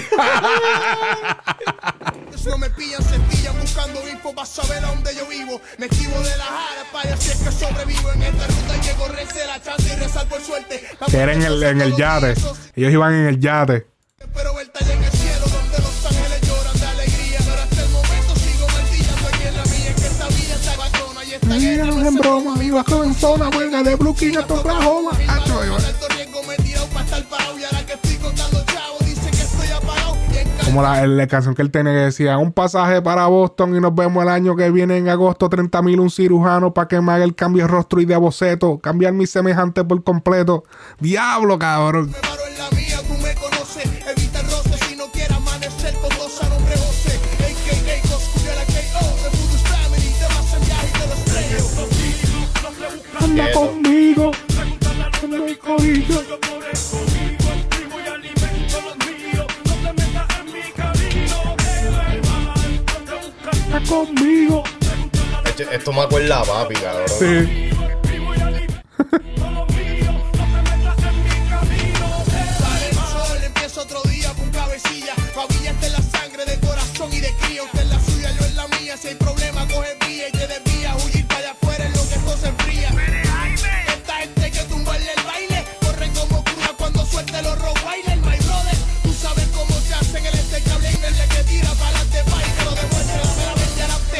Ellos no me pillan, se pillan buscando info para saber a dónde yo vivo. Me esquivo de la jara para así es que sobrevivo en esta ruta. Llego, recé la chance y rezar por suerte. La Que era en el, en el yate. Ellos iban en el yate. Pero el taller en el cielo donde los ángeles lloran de alegría. Pero hasta el momento sigo martillando aquí en la mía. Que esta vida está patrona y esta guerra no es broma. viva en zona, huelga de Blue King hasta Oklahoma. Con alto riesgo me he tirado para estar parado. Y ahora que estoy contando chavos, dice que estoy apagado. Y en Como la, la canción que él tenía que decía, un pasaje para Boston y nos vemos el año que viene en agosto, 30 mil un cirujano para que me haga el cambio de rostro y de boceto, cambiar mi semejante por completo. Diablo, cabrón. Anda conmigo. Anda mi corillo. Anda conmigo. Esto, me acuerda a papi, cabrón. Sí.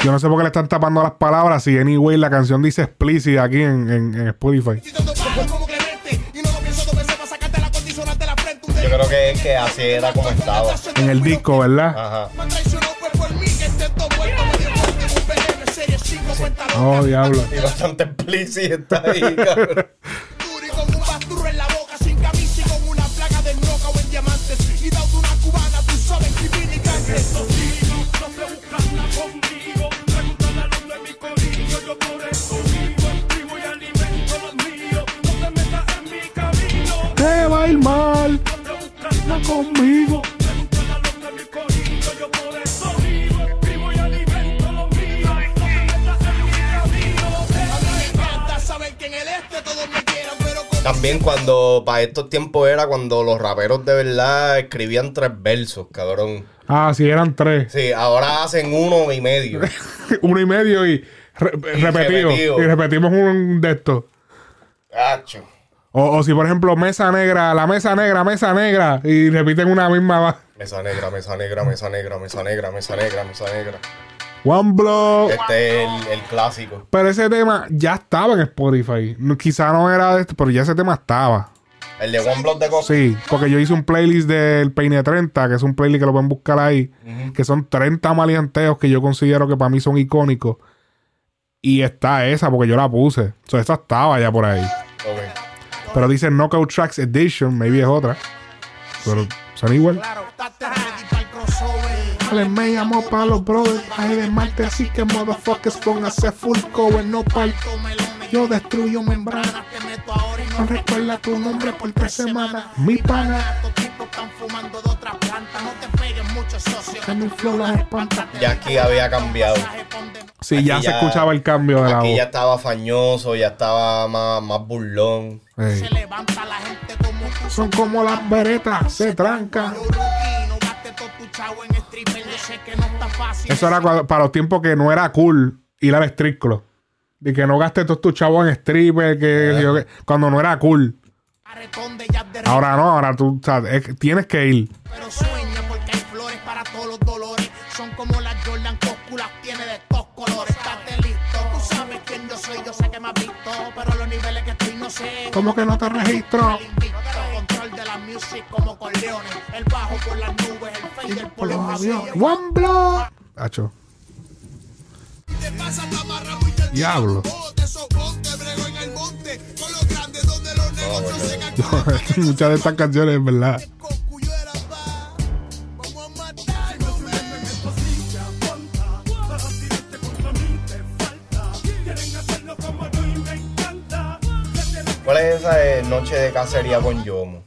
Yo no sé por qué le están tapando las palabras. Si anyway la canción dice explicit aquí en, en- en Spotify. Yo creo que es que así era como estaba. En el disco, ¿verdad? Ajá. Me traicionó fue por mí que intentó muerto. Me dio muerte en un PM serie 5 cuenta Oh, diablo. Y bastante explícita ahí, cabrón. va a ir mal. No conmigo. También cuando, para estos tiempos era cuando los raperos de verdad escribían tres versos, cabrón. Ah, sí, eran tres. Sí, ahora hacen uno y medio. Uno y medio y, re- repetido. repetido. Y repetimos un de estos. O, o si, por ejemplo, mesa negra, la mesa negra, mesa negra. Y repiten una misma. Mesa negra, mesa negra, mesa negra, mesa negra, mesa negra, mesa negra. One block. Este es el, el clásico. Pero ese tema ya estaba en Spotify. Quizá no era de este, pero ya ese tema estaba. El de One Block de Coco. Sí, porque yo hice un playlist del Peine 30, que es un playlist que lo pueden buscar ahí, que son 30 maleanteos que yo considero que para mí son icónicos. Y está esa, porque yo la puse. So, esa estaba ya por ahí. Pero dice Knockout Tracks Edition, maybe es otra. Pero son igual. me llamó para los brothers. Ay, de Marte, así que motherfuckers póngase full cover, no pal. Yo destruyo y No recuerda tu nombre por tres semanas. Mi pana. Están fumando de. No te peguen mucho. Ya aquí había cambiado. Sí, ya Aquí se ya- escuchaba el cambio de la Aquí voz. ya estaba fañoso, ya estaba más, más burlón. Ey. Se levanta la gente como tú. Son como las beretas, se trancan. Rookie, no gastes todo tu chavo en stripper. Yo sé que no está fácil. Eso era cuando- para los tiempos que no era cool ir al street club. Y que no gastes todos tus chavos en stripper, que, yo que- cuando no era cool. Ahora no, ahora tú sabes, es- tienes que ir. pero sueña porque hay flores para todos los dolores. Son como las Jordan Coscu, las tiene de estos colores. ¿Cómo que no te registro? One Diablo. Muchas de estas canciones, en verdad. ¿Cuál es esa Noche de Cacería con Yomo?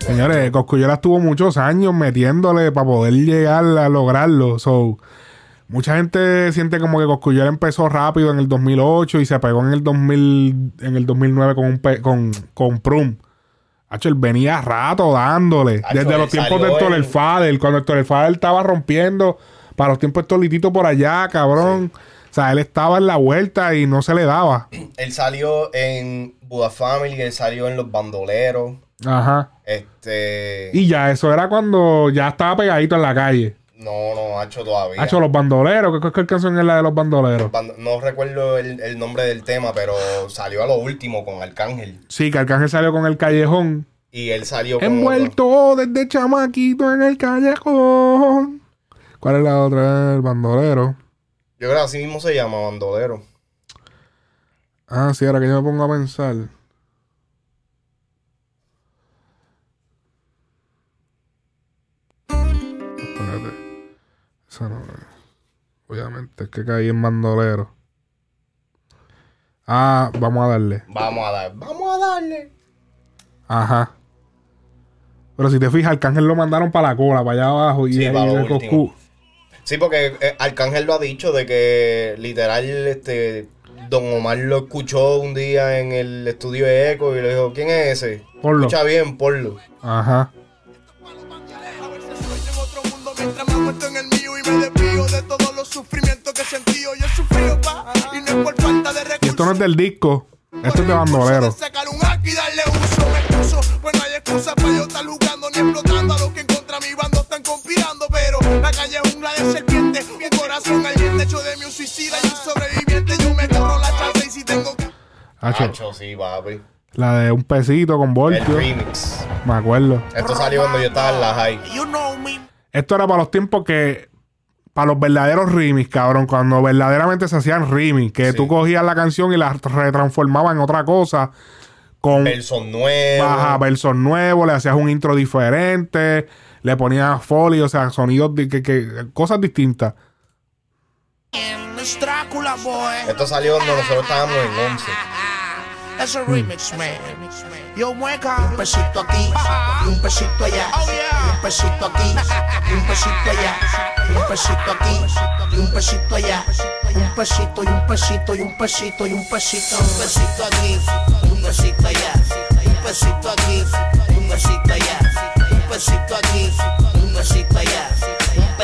Señores, Coscuyola estuvo muchos años metiéndole para poder llegar a lograrlo. So, mucha gente siente como que Coscuyola empezó rápido en el 2008 y se pegó en el 2000, en el 2009 con un con, con Prum. Hacho, él venía rato dándole. Hacho, desde los tiempos de Héctor en- el Fader, cuando Héctor el Fader estaba rompiendo, para los tiempos de Tolitito por allá, cabrón. O sea, él estaba en la vuelta y no se le daba. Él salió en Buda Family, él salió en Los Bandoleros. Ajá. Este. Y ya, eso era cuando ya estaba pegadito en la calle. No, no, ha hecho todavía. Hacho, los bandoleros. ¿Qué, qué canción es la de los bandoleros? Band- No recuerdo el, el nombre del tema, pero salió a lo último con Arcángel. Sí, que Arcángel salió con el callejón. Y él salió con. otro. Envuelto desde chamaquito en el callejón. ¿Cuál es la otra? El bandolero. Yo creo que así mismo se llama Bandolero. Ah, sí, ahora que yo me pongo a pensar. Obviamente, es que caí en bandolero. Ah, vamos a darle. Vamos a dar. Vamos a darle. Ajá. Pero si te fijas, Arcángel lo mandaron para la cola, para allá abajo. Y Sí, para lo último. Sí, porque eh, Arcángel lo ha dicho de que literal este Don Omar lo escuchó un día en el estudio de Eco y le dijo, ¿quién es ese? Ponlo. Escucha bien, ponlo. Ajá. A ver si en otro mundo mientras me en el mío y me desvío de todos los sufrimientos que he sentido. Yo he sufrido, pa, y no es por falta es del disco. Esto es de bandolero. Sacar un hack y darle uso, me excuso. Pues no hay excusa para yo estar jugando ni explotando a los que en contra mi bando están conspirando. Pero la calle es jungla de serpiente, un corazón ardiente hecho de mi un suicida y un sobreviviente. Yo me corro la chance y si tengo que. Hacho, sí, papi. la de un pesito con El Voltio. remix. Me acuerdo. Esto salió cuando yo estaba en la high. You know me. Esto era para los tiempos que. Para los verdaderos remix, cabrón. Cuando verdaderamente se hacían remix. Que Sí. tú cogías la canción y la retransformabas en otra cosa. Con Versos nuevos. baja versos nuevos, le hacías un intro diferente. Le ponías foley, o sea, sonidos. que, que- cosas distintas. Es Drácula, boy. Esto salió cuando nosotros estábamos en 11. Es un remix, man. Yo mueca. Un pesito aquí y un pesito allá. Un pesito aquí y un pesito allá. Un pesito aquí y un pesito allá. Un pesito y un pesito y un pesito y un pesito. Un pesito aquí y un pesito allá. Un pesito aquí y un pesito allá. Un pesito aquí y un pesito allá.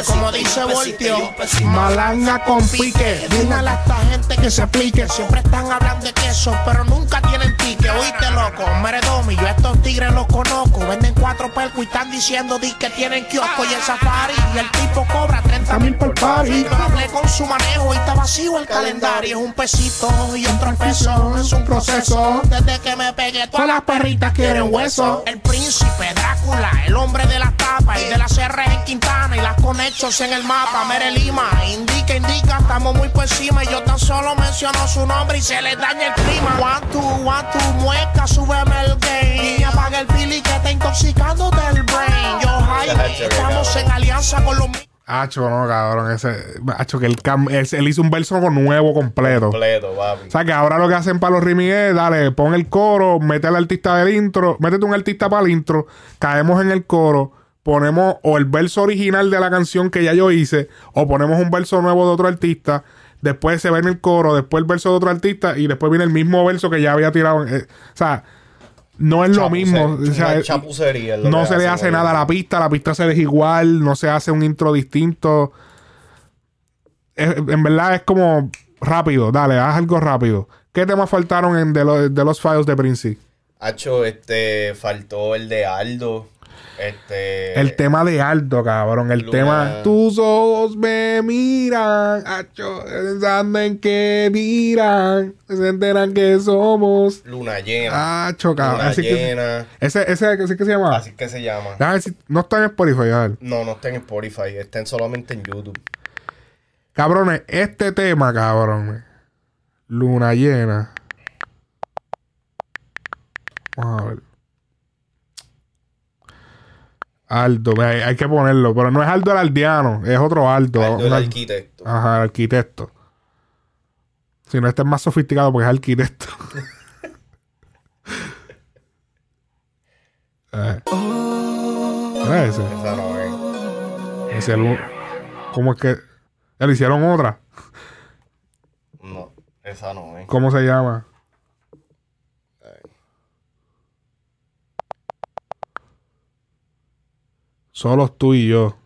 Como dice Voltio, malanga con pique. Dígale a esta gente que se aplique. Siempre están hablando de queso, pero nunca tienen pique. Oíste, loco, Meredomi, yo a estos tigres los conozco. Venden cuatro percos y están diciendo di que tienen kiosco y el safari. Y el tipo cobra 30 mil por party. Pero hablé con su manejo y está vacío el calendario. Es un pesito y otro peso. Es un proceso. Desde que me pegué, todas las perritas quieren hueso. El príncipe Drácula, el hombre de las tapas y de las R en Quintana y las conexos en el mapa. Mere Lima, indica, indica, estamos muy por encima. Y yo tan solo menciono su nombre y se le daña el clima. One, two, one, two, mueca, súbeme el game. Y apaga el pili que está intoxicando del brain. Yo, Jaime, estamos en alianza con los Hacho, no, cabrón. Ese. Hacho, que él, cam- él, él hizo un verso nuevo completo. Completo, papi. O sea que ahora lo que hacen para los remix es, dale, pon el coro, mete al artista del intro, métete un artista para el intro, caemos en el coro, ponemos o el verso original de la canción que ya yo hice, o ponemos un verso nuevo de otro artista, después se ve en el coro, después el verso de otro artista, y después viene el mismo verso que ya había tirado. eh, o sea, no es lo mismo. O sea, una eh, chapucería es lo no se le hace nada a la pista, la pista se deja igual, no se hace un intro distinto. Es- en verdad es como rápido, dale, haz algo rápido. ¿Qué temas faltaron en de, lo- de los files de Prince? Hacho, este, faltó el de Aldo. Este. El tema de Aldo, cabrón. El Luna. tema Tus ojos me miran, acho, pensando en qué dirán, se enteran que somos. Luna llena. Acho, cabrón. Luna Así que, llena. ese, ese, ese que se llama. Así que se llama. Si- no está en Spotify, a ver. No, no está en Spotify, está en- solamente en YouTube. Cabrones, este tema, cabrón. Luna llena. Vamos a ver. Aldo, hay, hay que ponerlo, pero no es Aldo el aldeano, es otro Aldo. Aldo el arquitecto. Ajá, el arquitecto. Si no, este es más sofisticado porque es arquitecto. Eh. Mira ese. Esa no es. Es el ¿Cómo es que? Le hicieron otra. No, esa no es. ¿Cómo se llama? Solos tú y yo.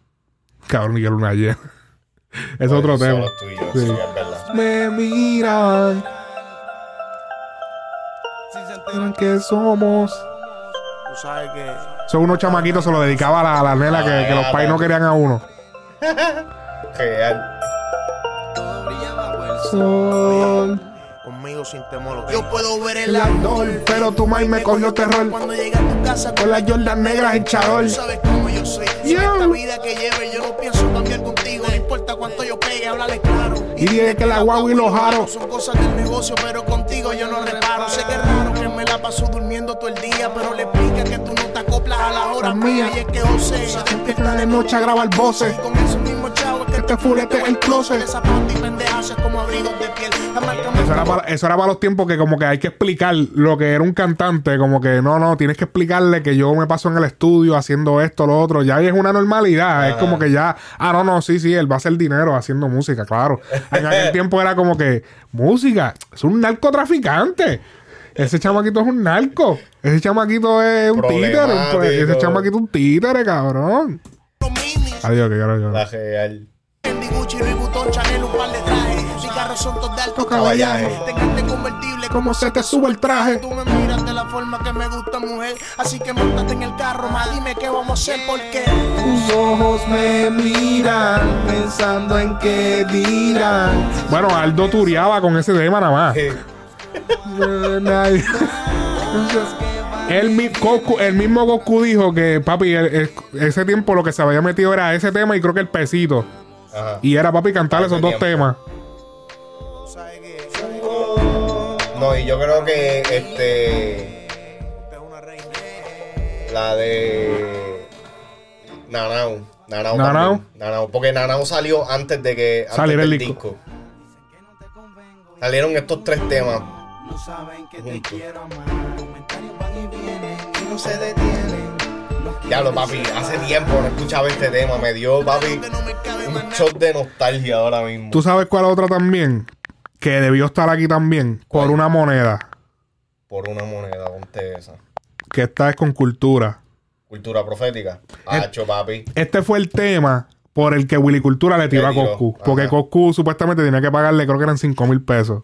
Cabrón, y que luna llena. es otro Solo tema. tú y yo, Sí. sí, es verdad. Me miran. Miran que somos. Tú sabes que. Son unos chamaquitos, se lo dedicaba a la, a la nena que, que los pais no querían a uno. Real. Sol. Conmigo sin temor. Yo puedo ver el ardor, pero tu maíz me cogió terror. Cuando llegue a tu casa Con las Jordan negras en charol. Tú sabes cómo yo soy. Esta vida que lleve, yo no pienso cambiar contigo. No importa cuánto yo pegue, háblale claro. Y dije que la guagua y los jaros. Son cosas del negocio, pero contigo yo no reparo. Sé que es raro que me la paso durmiendo todo el día, pero le explica que tú no te acoplas a las horas mías. Y es que José se despierta de noche a grabar voces. con mismo que te fulete el closet. De zapatos y pendejas es como abrigos de piel. Eso era, para, eso era para los tiempos que como que hay que explicar lo que era un cantante, como que no, no, tienes que explicarle que yo me paso en el estudio haciendo esto, lo otro, ya es una normalidad, es como que ya, ah, no, no, sí, sí, él va a hacer dinero haciendo música, claro. En aquel tiempo era como que, música, es un narcotraficante. Ese chamaquito es un narco. Ese chamaquito es un títere. un- ese chamaquito es un títere, cabrón. Adiós, que quiero yo. La real. Fendi, Gucci, Louis Vuitton, Chanel, un par de trajes. Mis carros son todos de alto caballaje. Tengarte convertible ¿Cómo se te sube el traje? Tú me miras de la forma que me gusta, mujer. Así que montate en el carro, más dime qué vamos a hacer, porque Tus ojos me miran pensando en qué dirán. Bueno, Aldo turiaba con ese tema nada más. El, mi- Goku- el mismo Goku dijo que, papi, el- el- ese tiempo lo que se había metido era ese tema y creo que el pesito. Ajá. Y era, papi, cantar esos dos tiempo. temas. No, y yo creo que este. La de. Nanao. Nanao. Nanao. Nanao. Porque Nanao salió antes de que. Saliera el disco. disco. Salieron estos tres temas. No saben que te quiero amar. Comentarios van y vienen y no se detienen. No Ya lo, papi, hace tiempo no escuchaba este tema. Me dio, papi, un shot de nostalgia ahora mismo. ¿Tú sabes cuál otra también? Que debió estar aquí también. Por una moneda. Por una moneda, ponte esa. Que esta es con cultura. Cultura profética. Hacho, papi. Este fue el tema por el que Willy Cultura le tiró a Coscu. ajá. Porque Coscu supuestamente tenía que pagarle, creo que eran 5 mil pesos.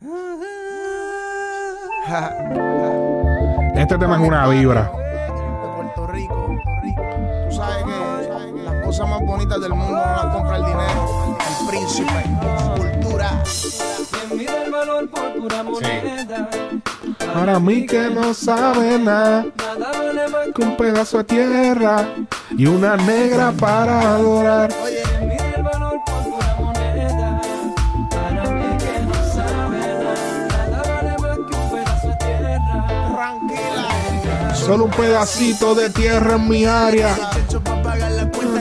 Este tema es una vibra. Del mundo no compra el dinero. El príncipe, cultura. El valor por pura moneda. Para mí que no sabe nada. Nada vale más Que un pedazo de tierra y una negra para adorar. Quien mide el valor por pura moneda. Para mí que no sabe nada. Nada vale más que un pedazo de tierra. Tranquila. Solo un pedacito de tierra en mi área.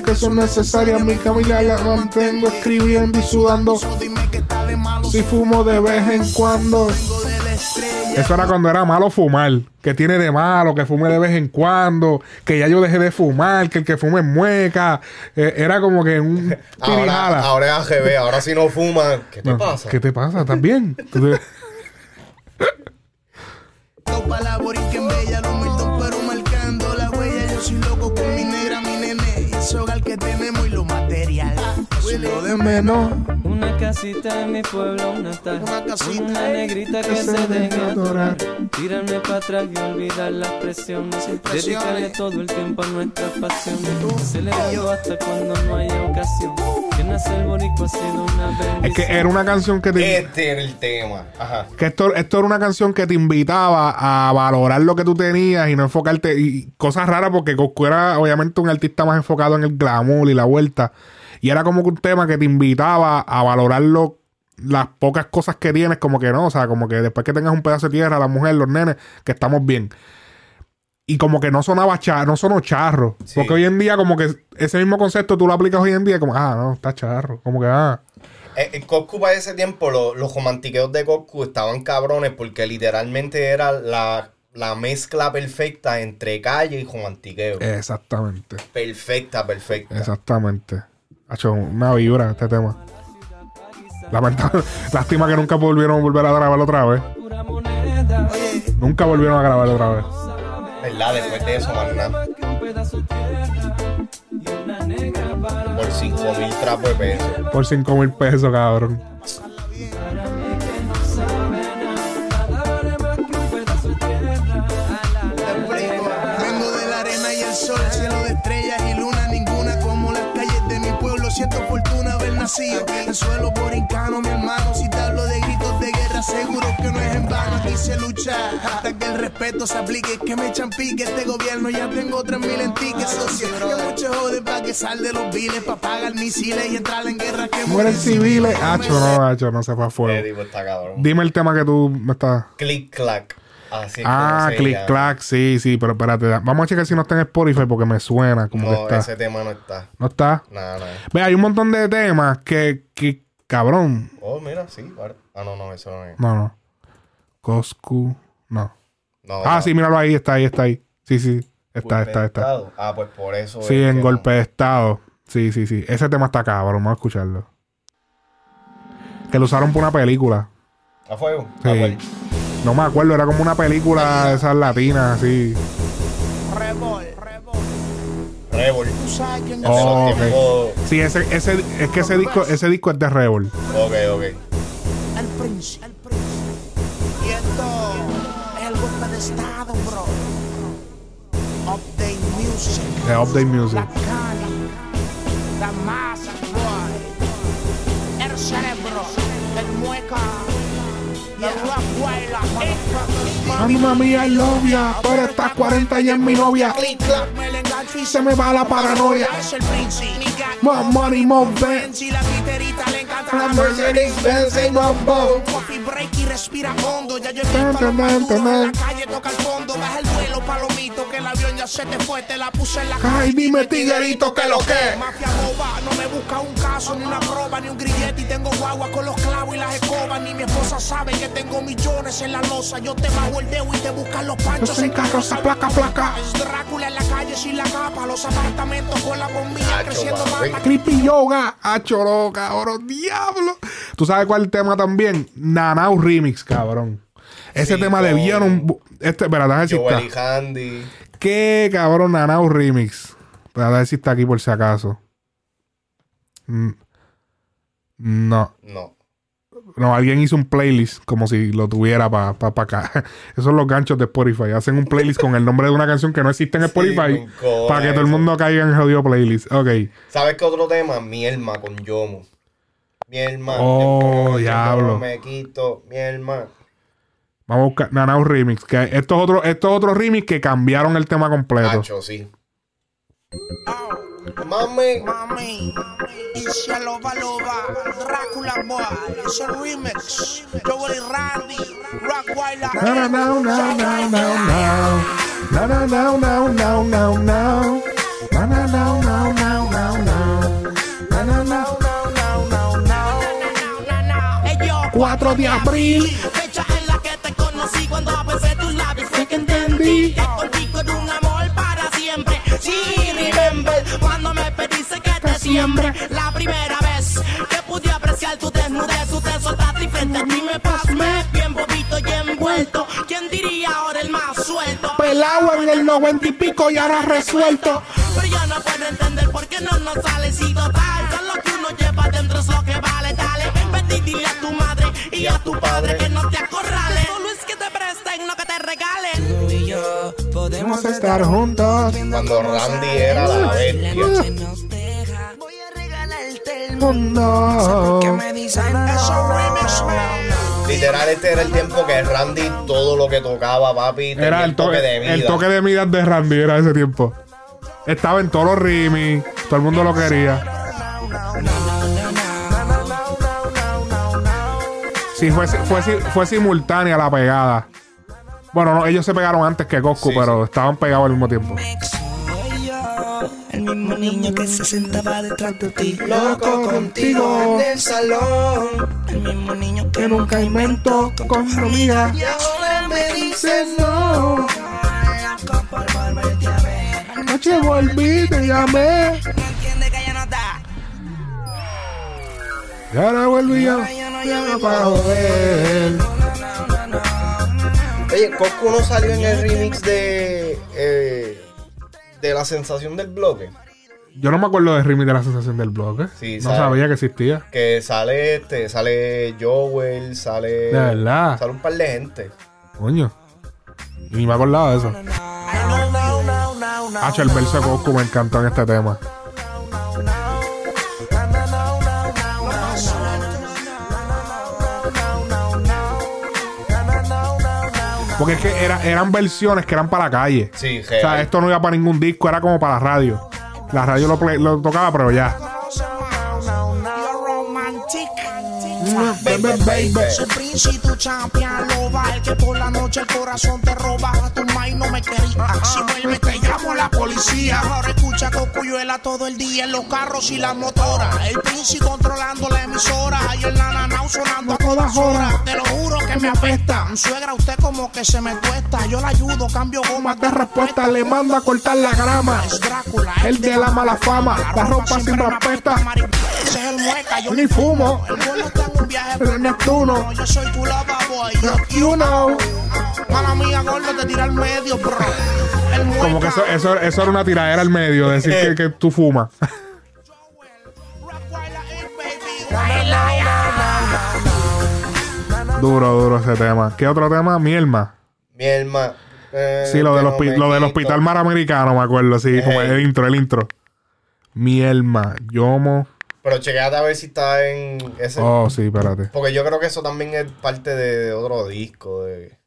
Que son necesarias. Mi familia la mantengo escribiendo y sudando. So, dime que está de malo. Si fumo de vez en cuando. Eso era cuando era malo fumar. Que tiene de malo, que fume de vez en cuando. Que ya yo dejé de fumar, que el que fume es mueca. Eh, era como que un Ahora, ahora es AGB, ahora si no fuman. ¿Qué te No, pasa? ¿Qué te pasa? ¿Estás bien? lo de menos. Una casita en mi pueblo natal. Una casita, Una negrita que que se se deje adorar. Tirarme para atrás y olvidar las presiones. presiones. Dedicarle todo el tiempo a nuestras pasiones. Celebrando hasta cuando no haya ocasión. Que nace el boricua ha sido una bendición. Es que era una canción que te. Este era el tema. Ajá. Que esto, esto era una canción que te invitaba a valorar lo que tú tenías y no enfocarte. Y cosas raras porque Coscu era obviamente un artista más enfocado en el glamour y la vuelta. Y era como que un tema que te invitaba a valorar lo- las pocas cosas que tienes, como que no. O sea, como que después que tengas un pedazo de tierra, la mujer, los nenes, que estamos bien. Y como que no sonaba charro, no sonó charro. Sí. Porque hoy en día, como que ese mismo concepto tú lo aplicas hoy en día, como, ah, no, está charro. Como que, ah. Eh, eh, Coscu para ese tiempo, lo- los romantiqueos de Coscu estaban cabrones porque literalmente era la, la mezcla perfecta entre calle y romantiqueo. Exactamente. Perfecta, perfecta. Exactamente. Hecho una vibra este tema. Lamentable. Lástima que nunca volvieron a volver a grabarlo otra vez. Nunca volvieron a grabarlo otra vez. ¿Verdad? Después de eso, más nada. Por 5 mil trapos de pesos. Por 5 mil pesos, cabrón. El suelo por incano, mi hermano. Si te hablo de gritos de guerra, seguro que no es en vano. Aquí se lucha hasta que el respeto se aplique. Que me echan pique este gobierno. Ya tengo tres mil en tickets, socio. Que mucho jode pa' que sal de los viles, pa' pagar misiles y entrar en guerra. Que Mueren civiles. Hacho, no, hacho, no se fue a fuego. Dime el tema que tú me estás. Click clack. Así Ah, click clack, sí, sí, pero espérate. Vamos a checar si no está en Spotify porque me suena como que No, está. ese tema no está. ¿No está? Nada, nada. Ve, hay un montón de temas que, que cabrón. Oh, mira, sí. Ah, no, no, eso no es. No, no. Coscu, no. No, Ah, sí, míralo ahí, está ahí, está ahí. Sí, sí. Está, está, está. estado. Ah, pues por eso. Sí, es en que golpe de estado. Sí, sí, sí. Ese tema está cabrón, vamos a escucharlo. Que lo usaron por una película. ¿A fuego? Sí. Ah, pues. No me acuerdo, era como una película de esas latinas, así. Rebol, rebol. Tú sabes quién los Oh, ok. tiempos. Sí, ese, ese, es que ese disco, ese disco es de Rebel. Ok, ok. El príncipe. El príncipe. Y esto es el golpe de estado, bro. Update music. De Update Music. La cana. La masa, boy. El cerebro. El mueca. Y el rock wild, la mami, I love ya. Pero estás 40 y es mi novia. Click, clack, me engancho y Se me va la paranoia. Es el. More money, more. Y la guitarrita le encanta La la Mercedes Benz ain't no boat. Coffee break y respira hondo. Ya yo estoy para la calle toca el fondo. Baja el vuelo, palomito. Que el avión ya se te fue. Te la puse en la Ay, dime, tiguerito, que lo que. Mafia boba, no me busca un caso, ni una prueba, ni un grillete. Y tengo guagua con los clavos y las escobas. Ni mi esposa sabe que tengo millones en la losa. Yo te bajo el dedo y te buscan los panchos Yo en carroza, placa, placa. Es Drácula en la calle sin la capa. Los apartamentos con la bombilla Acho, creciendo más. Creepy Yoga, achoro, cabrón, diablo. ¿Tú sabes cuál es el tema también? Nanau Remix, cabrón. Ese Sí, tema con- debieron. Este, espera, déjame si Joel. Handy. ¿Qué cabrón Nanau Remix? Espera, ver si está aquí por si acaso. Mm. No, No. No, alguien hizo un playlist como si lo tuviera para pa, pa acá. Esos son los ganchos de Spotify. Hacen un playlist con el nombre de una canción que no existe en Spotify para que todo el mundo caiga en el jodido playlist. Ok. ¿Sabes qué otro tema? Mielma con Yomo. Mielma. Oh, diablo. me quito. Mielma. Vamos a buscar Nanau Remix. Que estos otros estos otros remix que cambiaron el tema completo. Hacho, sí. Mami. Mami, y se loba loba, Drácula boy, es el remix, Joel y Randy, Rock Wild, la Na, na, na, na, na, na, na. Na, na, na, na, na, na, na. Na, na, na, na, na, na, na. Na, na, na. 4 de abril. Fecha en la que te conocí cuando besé tus labios fue que entendí que contigo un amor. Sí, remember cuando me pediste que te siembre la primera vez que pude apreciar tu desnudez, tú te soltaste y frente a ti me pasmé bien bobito y envuelto. ¿Quién diría ahora el más suelto? Pelado en el noventa y pico y ahora resuelto. Pero yo no puedo entender por qué no nos sale si total. Todo lo que uno lleva dentro es lo que vale, dale. Vete y dile a tu madre y a tu padre que no te acorralen. Solo es que te presten, no que te regalen. Tú y yo Podemos estar juntos. Cuando Randy era la bestia. nos deja. Voy a regalarte el Mundo. me dicen eso remix, man. Literal, este era el tiempo que Randy todo lo que tocaba, papi, tenía Era el toque, de vida. el toque de vida de Randy, era ese tiempo. Estaba en todos los remix. Todo el mundo lo quería. Sí, fue, fue, fue simultánea la pegada. Bueno, no, ellos se pegaron antes que Coscu, Sí, pero estaban pegados al mismo tiempo. El mismo niño que se sentaba detrás de ti. Loco contigo. el salón. El mismo niño que nunca inventó con su amiga. Y ahora me dice no. Anoche volví, te llamé. No entiende que ya no está. Y ahora volví yo. Ya no Ya llame para joder. Oye, Coscu no salió en el remix de. eh, de la sensación del bloque. Yo no me acuerdo de remix de la sensación del blog. ¿eh? Sí, no sabe. sabía que existía. Que sale este, sale Joel, sale. De verdad. Sale un par de gente. Coño. Y ni me acordaba de eso. Hacho, el verso de Coscu me encantó en este tema. Porque es que era- eran versiones que eran para la calle. Sí, O sea, real. eto no iba para ningún disco, era como para la radio. La radio lo, play- lo tocaba, pero ya. Baby, baby. Soy príncipe, tu champion, loba. El que por la noche el corazón te roba. Tu mind no me quería. Si vuelve, te llamo a la policía. Ahora escucha Cocuyuela todo el día en los carros y las motoras. El príncipe controlando la emisora. Y el nananao sonando a todas horas. Te lo juro que me me apesta. Suegra, usted como que se me cuesta. Yo la ayudo, cambio goma de respuesta le mando a cortar la grama. Es Drácula, El de la mala fama, la ropa sin respeta. Ese es el mueca, yo Ni fumo. El viaje Pero por Neptuno. Yo soy tu lava boy. Yo, You know. mala mía, gordo, te tira al medio, bro. El. Como que eso, eso, eso era una tiradera al medio, decir que, que tú fumas. duro, duro ese tema. ¿Qué otro tema? Mielma. Mi hermano. Sí, lo del, hospi- lo del hospital maramericano, me acuerdo, sí, como el intro, el intro. Mielma, Yomo. Pero chequeate a ver si está en ese. Oh, sí, espérate. Porque yo creo que eso también es parte de, de otro disco. De...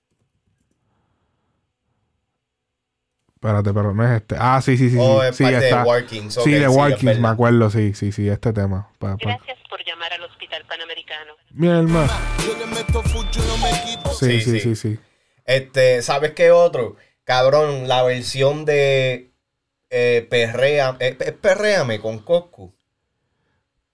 Espérate, pero no es este. Ah, sí, sí, sí. Oh, sí, es sí, parte de está. Workings, ok, sí, de sí, Workings, me acuerdo, sí, sí, sí, este tema. Pa- pa- Gracias por llamar al Hospital Panamericano. Mielma. Yo le meto full, yo no me quito. Sí, Sí, sí, sí, sí. Este, ¿sabes qué otro? Cabrón, la versión de eh, Perrea, eh, pe- Perréame con Coscu.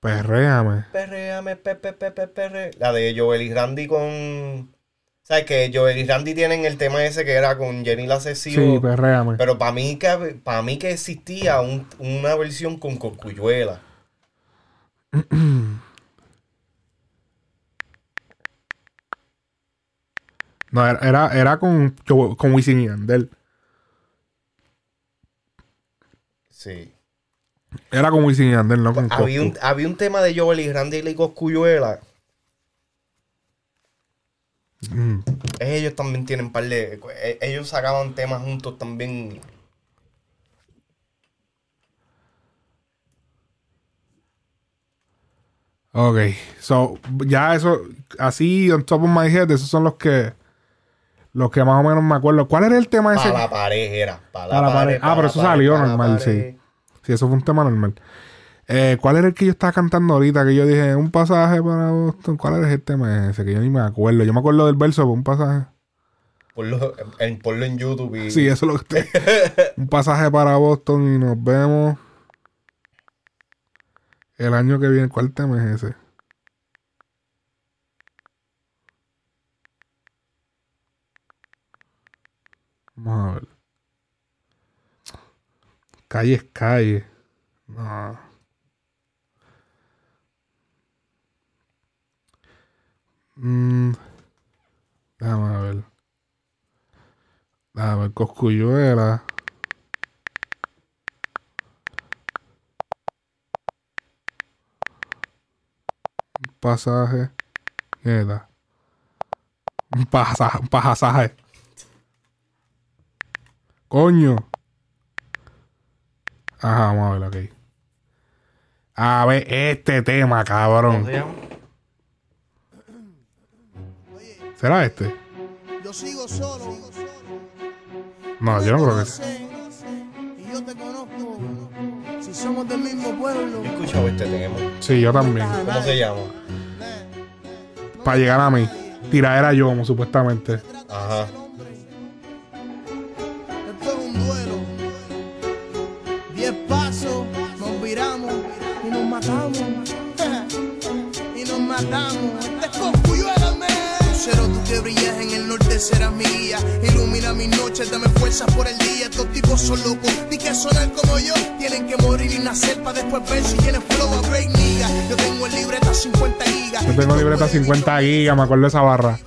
Perréame. Perréame, pe, pe, pe, pe, perre. La de Joel y Randy con. ¿Sabes que Joel y Randy tienen el tema ese que era con Jenny la Cesivo? Sí, perréame. Pero para mí que para mí que existía un- una versión con Coscuyuela. No, era, era, era con, con Wisin y Yandel. Sí. Era con Wisin y Yandel, no con Había un, había un tema de Joel y Randy y Coscuyuela. Mm. Ellos también tienen un par de. eh, Ellos sacaban temas juntos también. Ok, so, ya eso, así, on top of my head, esos son los que, los que más o menos me acuerdo. ¿Cuál era el tema ese? Para la pared era. Para la pared. Ah, pero eso salió normal, sí. Sí, eso fue un tema normal. Eh, ¿Cuál era el que yo estaba cantando ahorita? Que yo dije, un pasaje para Boston. ¿Cuál era el tema ese? Que yo ni me acuerdo. Yo me acuerdo del verso, pero un pasaje. Ponlo en, ponlo en YouTube y. Sí, eso es lo que estoy. un pasaje para Boston y nos vemos el año que viene. ¿Cuál tema es ese? Vamos a ver. Calle es calle. No. Mm, déjame ver. Déjame ver. Coscuyuela. Un pasaje. ¿Qué era? Un pasaje. Un pasaje. Coño. Ajá, vamos a ver, ok. A ver, este tema, cabrón. ¿Será este? Yo sigo solo. No, yo no creo que sea. sé, Y yo te conozco. Si somos del mismo pueblo. Yo he escuchado este tema. Sí, yo también. ¿Cómo se llama? Para llegar a mí. Tiradera yo, supuestamente. Ajá. Que brillas en el norte serás mi guía. Ilumina mis noches, dame fuerza por el día. Estos tipos son locos, ni que sonar como yo. Tienen que morir y nacer para después ver si tienen flow a break nigga. Yo tengo en libreta 50 gigas. Yo tengo libreta 50 gigas, me acuerdo de esa barra.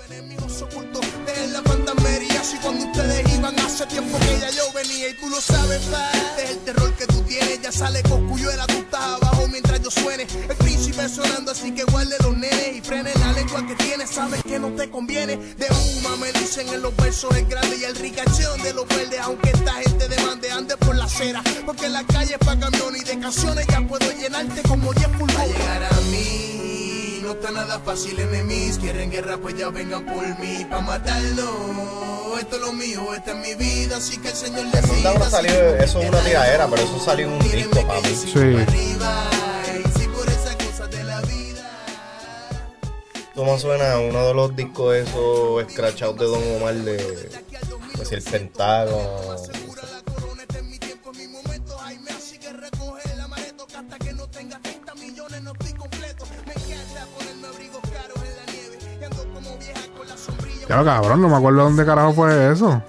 sabes. Este es el terror que Ya sale Coscuyuela, tú estás abajo mientras yo suene. El príncipe sonando, así que guarde los nenes y frene la lengua que tienes. Sabes que no te conviene. De uma me dicen en los versos es grande y el ricachón de los verdes. Aunque esta gente demande, ande por la acera. Porque la calle es pa' camión y de canciones ya puedo llenarte como 10 pulmones. llegar a mí. No está nada fácil, enemies. Quieren guerra, pues ya vengan por mí. Pa' matarlo. Esto es lo mío, esta es mi vida. Así que el Señor le Eso eso es una tiradera, pero eso salió en un disco, papi. Sí. Me suena uno de los discos esos escrachados de Don Omar de, de si el Pentágono. Ya lo cabrón, no me acuerdo dónde carajo fue eso.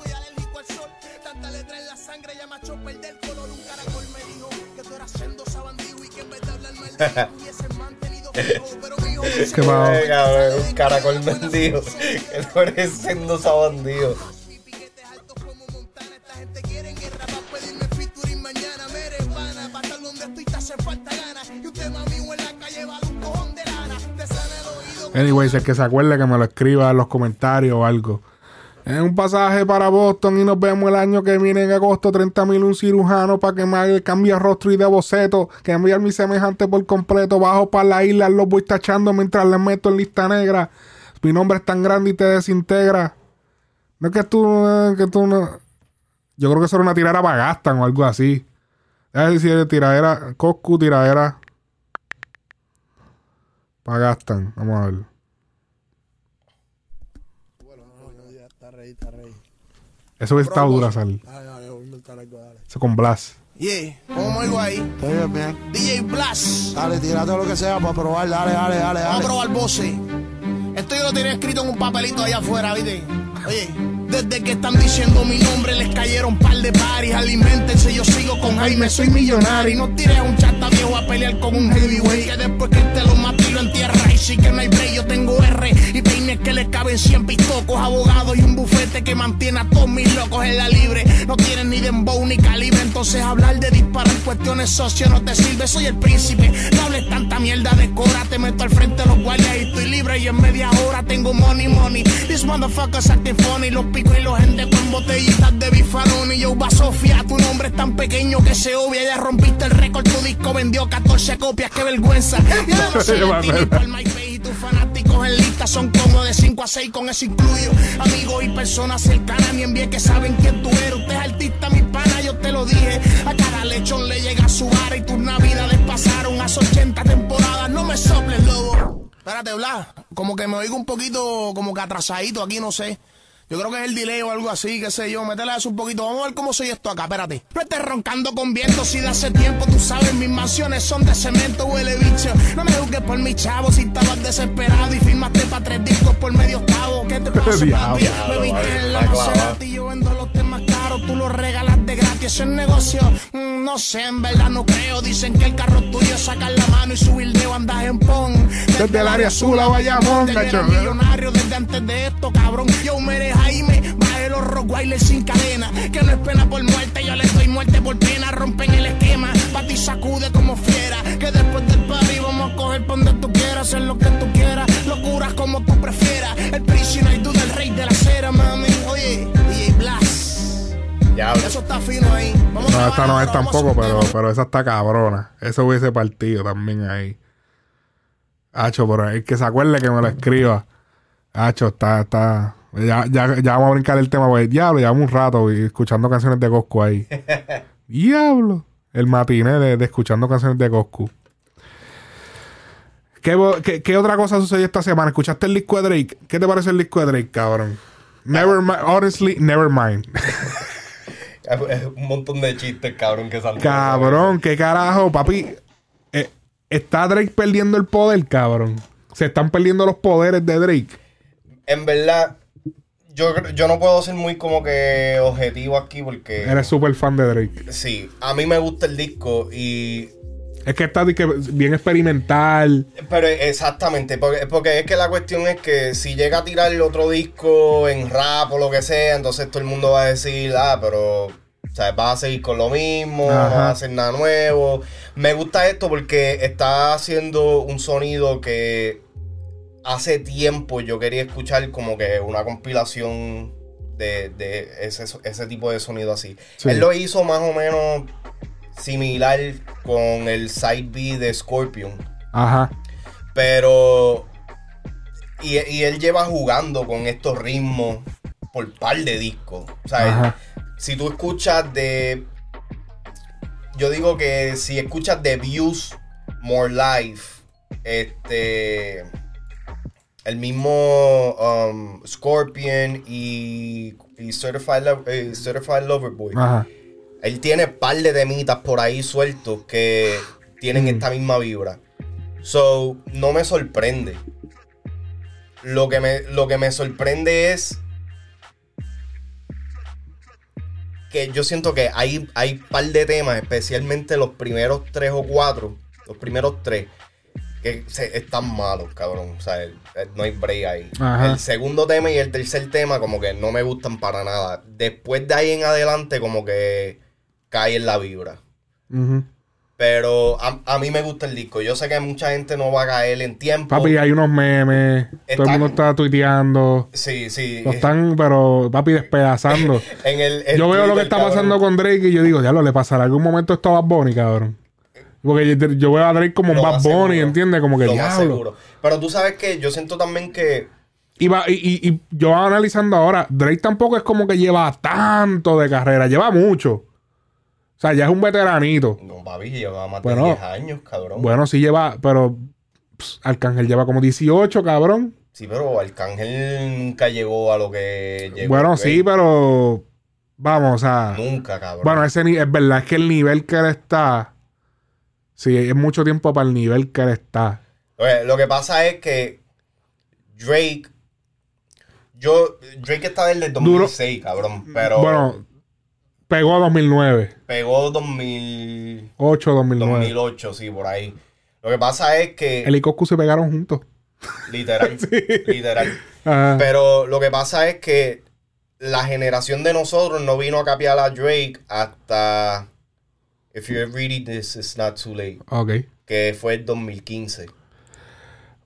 ¿Qué cabrón, un caracol vendido. Que no eres siendo sabandido. Anyways, el que se acuerde que me lo escriba en los comentarios o algo. Es un pasaje para Boston y nos vemos el año que viene en agosto. 30 mil un cirujano para que me de rostro y de boceto. Que enviar mi semejante por completo. Bajo para la isla, los voy tachando mientras les meto en lista negra. Mi nombre es tan grande y te desintegra. No es que tú, que tú no. Yo creo que eso era una tiradera para Gastan o algo así. Es decir, tiradera, Coscu, tiradera para Gastan. Vamos a ver. Eso hubiese estado dura, Sal. Eso con Blas. Yeah, pongo algo ahí. Estoy bien, bien. DJ Blast. Dale, tira todo lo que sea para probar. Dale, dale, dale, Vamos a dale. probar voces. Esto yo lo tenía escrito en un papelito allá afuera, ¿viste? Oye, desde que están diciendo mi nombre les cayeron par de paris. Alimentense, yo sigo con Jaime, soy millonario. Y no tires a un chata viejo a pelear con un heavyweight. Que después que te lo mato y lo entierra. Y sí que no hay break, yo tengo R. Y peines que le caben 100 pistocos, abogados y un bufete que mantiene a todos mis locos en la libre. No tienen ni dembow ni calibre. Entonces hablar de disparar cuestiones socio no te sirve. Soy el príncipe. No hables tanta mierda de cora. Te meto al frente de los guardias y estoy libre. Y en media hora tengo money, money. This motherfuckers acting funny. Los y los gente con botellitas de bifaroni. Yo va Sofía, tu nombre es tan pequeño que se obvia. Ya rompiste el récord, tu disco vendió 14 copias. Qué vergüenza. Ya no MySpace y tus fanáticos en lista son como de 5 a 6 con eso incluyo. Amigos y personas cercanas, ni envié que saben quién tú eres. Usted es artista, mi pana, yo te lo dije. A cada lechón le llega su vara y tus navidades pasaron a 80 temporadas. No me soples, lobo. Espérate, Blas. Como que me oigo un poquito como que atrasadito aquí, no sé. Yo creo que es el delay o algo así, qué sé yo. Métele eso un poquito. Vamos a ver cómo soy esto acá, espérate. No estés roncando con viento si de hace tiempo tú sabes mis mansiones son de cemento, huele bicho. No me juzgues por mi chavo si estabas desesperado y firmaste pa' tres discos por medio octavo. ¿Qué te pasa, papi? Me viste en la. Maserati y yo vendo los temas caros, tú los regalas de gratis. Eso es negocio. Mm, no sé, en verdad no creo. Dicen que el carro tuyo sacar la mano y subir de andas en pon. Desde el área azul a Bayamón, Desde cacho. era millonario desde antes de esto, cabrón. Yo me Jaime, bajé los Rottweilers sin cadena. Que no es pena por muerte, yo le doy muerte por pena. Rompen el esquema, pa' ti sacude como fiera. Que después del party vamos a coger pa' donde tú quieras, hacer lo que tú quieras. Locuras como tú prefieras. El prisionero y tú del rey de la cera, mami. Oye, DJ Blas. Ya, Eso está fino ahí. Vamos a No, esta no es tampoco, pero, pero esa está cabrona. Eso hubiese partido también ahí. Hacho, pero el que se acuerde que me lo escriba. Hacho, está, está. Ya, ya, ya vamos a brincar el tema, pues diablo, llevamos un rato y escuchando canciones de Coscu ahí. diablo. El matiné de, de escuchando canciones de Coscu. ¿Qué, qué, qué otra cosa sucedió esta semana? ¿Escuchaste el disco de Drake? ¿Qué te parece el disco de Drake, cabrón? Never mind, honestly, never mind. Es un montón de chistes, cabrón, que salen. Cabrón, qué carajo, papi. Eh, está Drake perdiendo el poder, cabrón. Se están perdiendo los poderes de Drake. En verdad, yo, yo no puedo ser muy como que objetivo aquí porque... Eres súper fan de Drake. Sí, a mí me gusta el disco y... Es que está bien experimental. Pero exactamente, porque, porque es que la cuestión es que si llega a tirar otro disco en rap o lo que sea, entonces todo el mundo va a decir, ah, pero... O sea, vas a seguir con lo mismo, no Ajá. vas a hacer nada nuevo. Me gusta esto porque está haciendo un sonido que hace tiempo yo quería escuchar como que una compilación de, de ese, ese tipo de sonido así. Sí. Él lo hizo más o menos similar con el side B de Scorpion. Ajá. Pero. Y, y él lleva jugando con estos ritmos por par de discos. O sea, Ajá. si tú escuchas de. Yo digo que si escuchas de Views More Life, este. El mismo um, Scorpion y, y Certified, Lo- eh, Certified Lover Boy. Ajá. Él tiene par de temitas por ahí sueltos que tienen esta misma vibra. So, no me sorprende. lo que me, lo que me sorprende es que yo siento que hay, hay par de temas, especialmente los primeros tres o cuatro, los primeros tres, que se- están malos, cabrón. O sea, el- el- no hay break ahí. Ajá. El segundo tema y el tercer tema como que no me gustan para nada. Después de ahí en adelante como que cae en la vibra. Pero a, a mí me gusta el disco. Yo sé que mucha gente no va a caer en tiempo. Papi, hay unos memes. Todo el mundo está tuiteando. Sí, sí. Lo están, pero, papi, despedazando. En el, el yo veo lo que está cabrón. pasando con Drake y yo digo, diablo, le pasará algún momento esto a Bad Bunny, cabrón. Porque yo, yo veo a Drake como un Bad Bunny. ¿entiendes? Como que Lo más diablo. seguro. Pero tú sabes que yo siento también que Y, va- y, y- y yo analizando ahora, Drake tampoco es como que lleva tanto de carrera, lleva mucho. O sea, ya es un veteranito. No, papi, lleva más Bueno, de 10 años, cabrón. Bueno, sí lleva, pero pss, Arcángel lleva como 18, cabrón. Sí, pero Arcángel nunca llegó a lo que llegó. bueno, sí, pero vamos, o sea, Nunca, cabrón. bueno, ese es verdad es que el nivel que él está, sí, es mucho tiempo para el nivel que él está. Oye, lo que pasa es que Drake. Yo. Drake está desde el 2006, cabrón. Pero. Bueno, pegó 2009, Pegó 2000, 8, 2009. 2008, sí, por ahí. Lo que pasa es que. Él y Coscu se pegaron juntos. Literal. Literal. Ajá. Pero lo que pasa es que la generación de nosotros no vino a capiar a Drake hasta. If you're reading this, it's not too late. Ok. Que fue el 2015.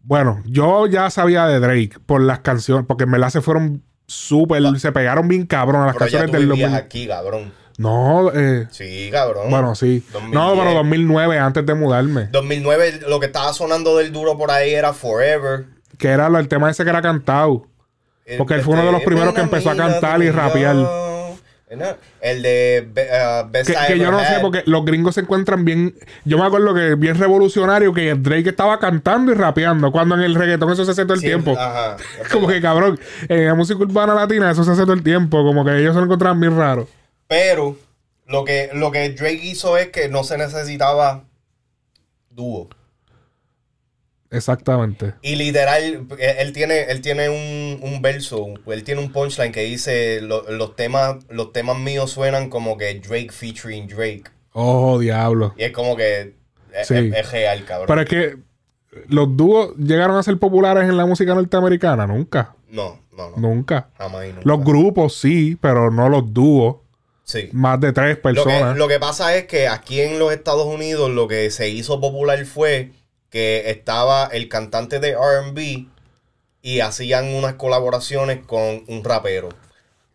Bueno, yo ya sabía de Drake por las canciones, porque en verdad se fueron súper, se pegaron bien cabrón a las Pero ya canciones tú del vivías 2000. aquí, cabrón. No, eh, Sí, cabrón. bueno, sí. 2010. No, pero 2009, antes de mudarme. 2009, lo que estaba sonando del duro por ahí era Forever. Que era lo- el tema ese que era cantado. Porque él fue uno de los primeros que empezó a cantar y rapear. El de uh, Best Que, I que yo no sé, porque los gringos se encuentran bien. Yo me acuerdo que bien revolucionario que Drake estaba cantando y rapeando. Cuando en el reggaetón eso se hace todo el Sí, tiempo. Ajá. Como que cabrón, en la música urbana latina eso se hace todo el tiempo. Como que ellos se lo encontraban bien raro. Pero lo que, lo que Drake hizo es que no se necesitaba dúo. Exactamente. Y literal, eh, él tiene, él tiene un, un verso, él tiene un punchline que dice lo- los temas, los temas míos suenan como que Drake featuring Drake. Oh, diablo. Y es como que es, Sí. es- es real, cabrón. Pero es que los dúos llegaron a ser populares en la música norteamericana. Nunca. No, no, no. Nunca. Jamás y nunca. Los grupos sí, pero no los dúos. Sí. Más de tres Lo que, personas. lo que pasa es que aquí en los Estados Unidos lo que se hizo popular fue que estaba el cantante de RB y hacían unas colaboraciones con un rapero.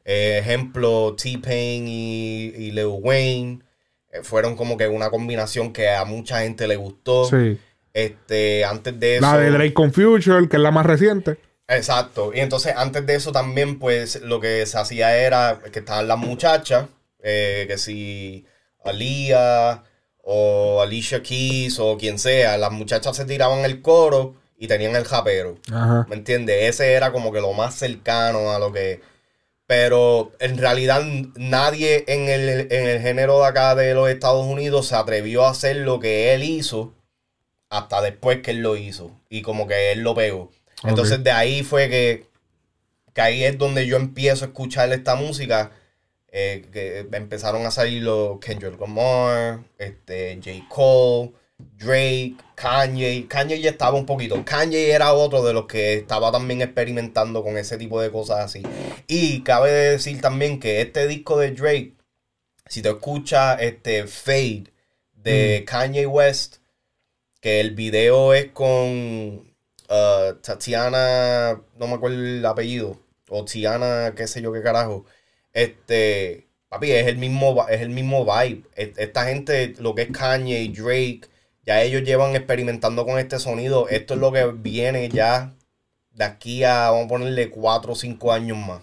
Eh, ejemplo, T-Pain y, y Lil Wayne. eh, fueron como que una combinación que a mucha gente le gustó. Sí. Este, antes de eso. La de Drake con Future, que es la más reciente. Exacto. Y entonces, antes de eso también, pues, lo que se hacía era que estaban las muchachas, eh, que si Alía o Alicia Keys o quien sea, las muchachas se tiraban el coro y tenían el japero. Ajá. ¿Me entiendes? Ese era como que lo más cercano a lo que... Pero en realidad nadie en el, en el género de acá de los Estados Unidos se atrevió a hacer lo que él hizo hasta después que él lo hizo. Y como que él lo pegó. Entonces de ahí fue que, que ahí es donde yo empiezo a escuchar esta música. Eh, que empezaron a salir los Kendrick Lamar, este, J. Cole, Drake, Kanye. Kanye ya estaba un poquito. Kanye era otro de los que estaba también experimentando con ese tipo de cosas así. Y cabe decir también que este disco de Drake, si te escuchas este Fade de Kanye West, que el video es con uh, Tatiana, no me acuerdo el apellido, o Tiana, qué sé yo qué carajo. Este, papi, es el mismo, es el mismo vibe. E- Esta gente, lo que es Kanye y Drake, ya ellos llevan experimentando con este sonido. Esto es lo que viene ya de aquí a, vamos a ponerle, cuatro o cinco años más.